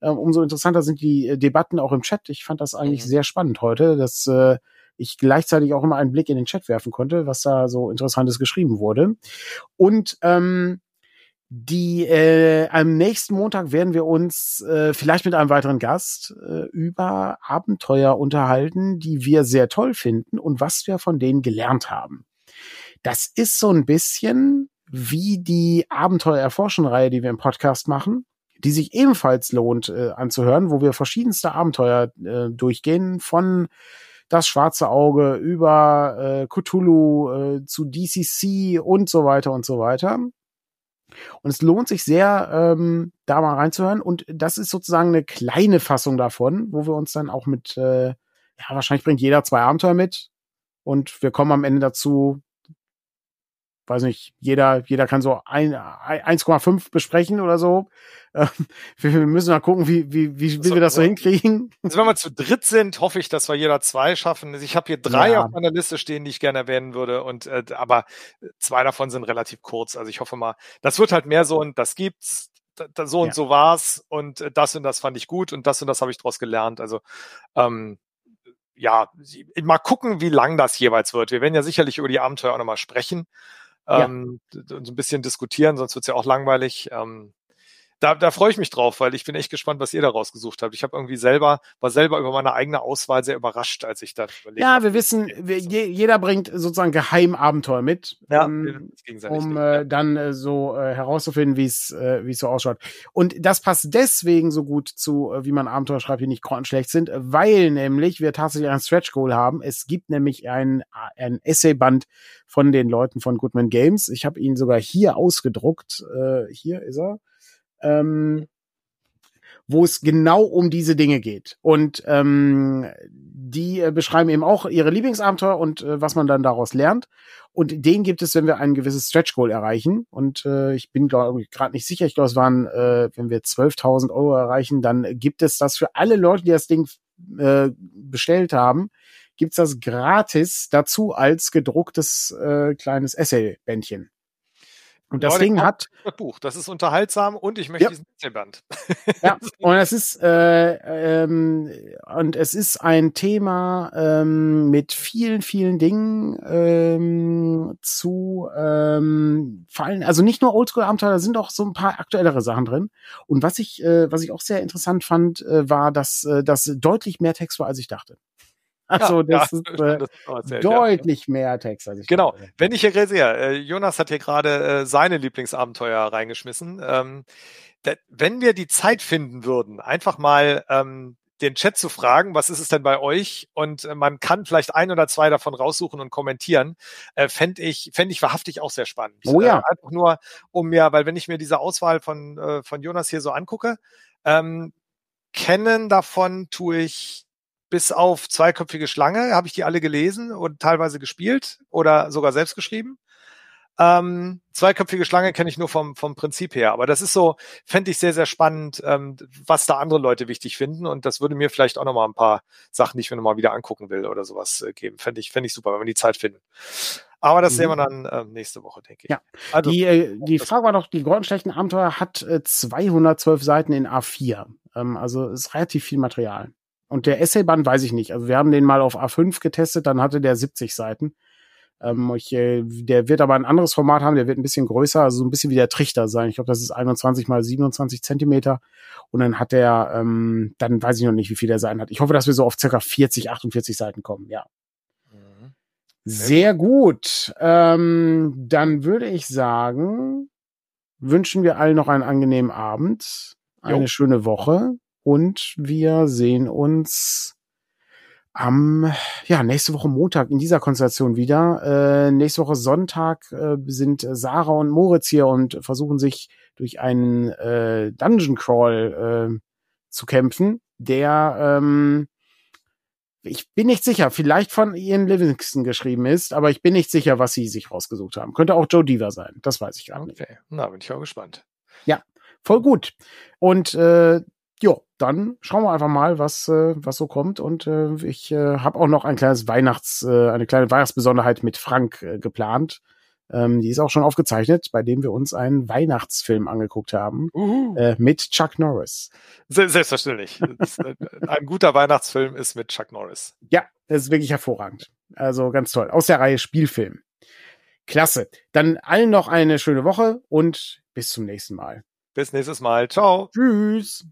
Äh, umso interessanter sind die äh, Debatten auch im Chat. Ich fand das eigentlich mhm. sehr spannend heute, dass äh, ich gleichzeitig auch immer einen Blick in den Chat werfen konnte, was da so Interessantes geschrieben wurde. Und ähm, die äh, am nächsten Montag werden wir uns äh, vielleicht mit einem weiteren Gast äh, über Abenteuer unterhalten, die wir sehr toll finden und was wir von denen gelernt haben. Das ist so ein bisschen wie die Abenteuer erforschen Reihe, die wir im Podcast machen, die sich ebenfalls lohnt äh, anzuhören, wo wir verschiedenste Abenteuer äh, durchgehen von das schwarze Auge über äh, Cthulhu äh, zu DCC und so weiter und so weiter. Und es lohnt sich sehr, ähm, da mal reinzuhören. Und das ist sozusagen eine kleine Fassung davon, wo wir uns dann auch mit, äh, ja, wahrscheinlich bringt jeder zwei Abenteuer mit. Und wir kommen am Ende dazu, weiß nicht, jeder, jeder kann so 1,5 besprechen oder so. <laughs> Ähm, wir müssen mal gucken, wie, wie, wie, wie wir das so hinkriegen. <laughs> Also wenn wir zu dritt sind, hoffe ich, dass wir jeder zwei schaffen. Ich habe hier drei ja. auf meiner Liste stehen, die ich gerne erwähnen würde. Und äh, aber zwei davon sind relativ kurz. Also ich hoffe mal, das wird halt mehr so und das gibt's. So und ja. so war's und äh, das und das fand ich gut und das und das habe ich daraus gelernt. Also ähm, ja, mal gucken, wie lang das jeweils wird. Wir werden ja sicherlich über die Abenteuer auch nochmal sprechen ähm, ja. so ein bisschen diskutieren, sonst wird's ja auch langweilig. Ähm, da, da freue ich mich drauf, weil ich bin echt gespannt, was ihr da rausgesucht habt. Ich habe irgendwie selber, war selber über meine eigene Auswahl sehr überrascht, als ich da überlegt Ja, hab, wir wissen, wir, je, jeder bringt sozusagen Geheimabenteuer mit, ja, um, um äh, dann äh, so äh, herauszufinden, wie es äh, wie es so ausschaut. Und das passt deswegen so gut zu, äh, wie man Abenteuer schreibt, die nicht grottenschlecht sind, weil nämlich wir tatsächlich ein Stretch Goal haben. Es gibt nämlich ein, ein Essayband von den Leuten von Goodman Games. Ich habe ihn sogar hier ausgedruckt. Äh, hier ist er ähm, wo es genau um diese Dinge geht. Und ähm, die äh, beschreiben eben auch ihre Lieblingsabenteuer und äh, was man dann daraus lernt. Und den gibt es, wenn wir ein gewisses Stretch Goal erreichen. Und äh, ich bin gerade nicht sicher. Ich glaube, es waren, äh, wenn wir 12.000 Euro erreichen, dann gibt es das für alle Leute, die das Ding äh, bestellt haben, gibt's das gratis dazu als gedrucktes äh, kleines Essay-Bändchen. Und das Leute, Ding hat, Das Buch, das ist unterhaltsam und ich möchte Ja. diesen Erzählband. ja, <laughs> und es ist, äh, ähm, und es ist ein Thema ähm, mit vielen, vielen Dingen ähm, zu ähm, fallen. Also nicht nur Oldschool-Abenteuer, da sind auch so ein paar aktuellere Sachen drin. Und was ich, äh, was ich auch sehr interessant fand, äh, war, dass äh, das deutlich mehr Text war, als ich dachte. Also das ist <laughs> äh, das erzählt, ja. deutlich mehr Text, als ich Genau. dachte. Wenn ich hier gerade sehe, äh, Jonas hat hier gerade äh, seine Lieblingsabenteuer reingeschmissen. Ähm, da, wenn wir die Zeit finden würden, einfach mal ähm, den Chat zu fragen, was ist es denn bei euch? Und äh, man kann vielleicht ein oder zwei davon raussuchen und kommentieren, äh, fände ich, fände ich wahrhaftig auch sehr spannend. Oh ja. Äh, einfach nur, um mir, weil wenn ich mir diese Auswahl von, äh, von Jonas hier so angucke, ähm, kennen davon tue ich bis auf zweiköpfige Schlange, habe ich die alle gelesen und teilweise gespielt oder sogar selbst geschrieben. Ähm, zweiköpfige Schlange kenne ich nur vom, vom Prinzip her, aber das ist so, fände ich sehr, sehr spannend, ähm, was da andere Leute wichtig finden und das würde mir vielleicht auch nochmal ein paar Sachen, die ich mir nochmal wieder angucken will oder sowas äh, geben. Fände ich, fände ich super, wenn wir die Zeit finden. Aber das Mhm. sehen wir dann ähm, nächste Woche, denke ich. Ja. Also, Die, äh, die Frage war doch, die Goldenschlechten Abenteuer hat äh, 212 Seiten in A4. Ähm, also ist relativ viel Material. Und der Essayband weiß ich nicht. Also wir haben den mal auf A5 getestet, dann hatte der 70 Seiten. Ähm, ich, äh, der wird aber ein anderes Format haben, der wird ein bisschen größer, also so ein bisschen wie der Trichter sein. Ich glaube, das ist 21 mal 27 Zentimeter. Und dann hat der, ähm, dann weiß ich noch nicht, wie viel der sein hat. Ich hoffe, dass wir so auf circa 40, 48 Seiten kommen, ja. Mhm. Sehr gut. Ähm, dann würde ich sagen, wünschen wir allen noch einen angenehmen Abend, eine Jo. schöne Woche und wir sehen uns am, ja, nächste Woche Montag in dieser Konstellation wieder. Äh, nächste Woche Sonntag äh, sind Sarah und Moritz hier und versuchen sich durch einen äh, Dungeon Crawl äh, zu kämpfen, der ähm, ich bin nicht sicher, vielleicht von Ian Livingston geschrieben ist, aber ich bin nicht sicher, was sie sich rausgesucht haben. Könnte auch Joe Diva sein, das weiß ich gar nicht. Okay, na, bin ich auch gespannt. Voll gut. Und äh, jo, dann schauen wir einfach mal, was äh, was so kommt. Und äh, ich äh, habe auch noch ein kleines Weihnachts, äh, eine kleine Weihnachtsbesonderheit mit Frank äh, geplant. Ähm, die ist auch schon aufgezeichnet, bei dem wir uns einen Weihnachtsfilm angeguckt haben Uhu. äh, mit Chuck Norris. Se- Selbstverständlich. Äh, Ein guter Weihnachtsfilm ist mit Chuck Norris. Ja, das ist wirklich hervorragend. Also ganz toll. Aus der Reihe Spielfilm. Klasse. Dann allen noch eine schöne Woche und bis zum nächsten Mal. Bis nächstes Mal. Ciao. Tschüss.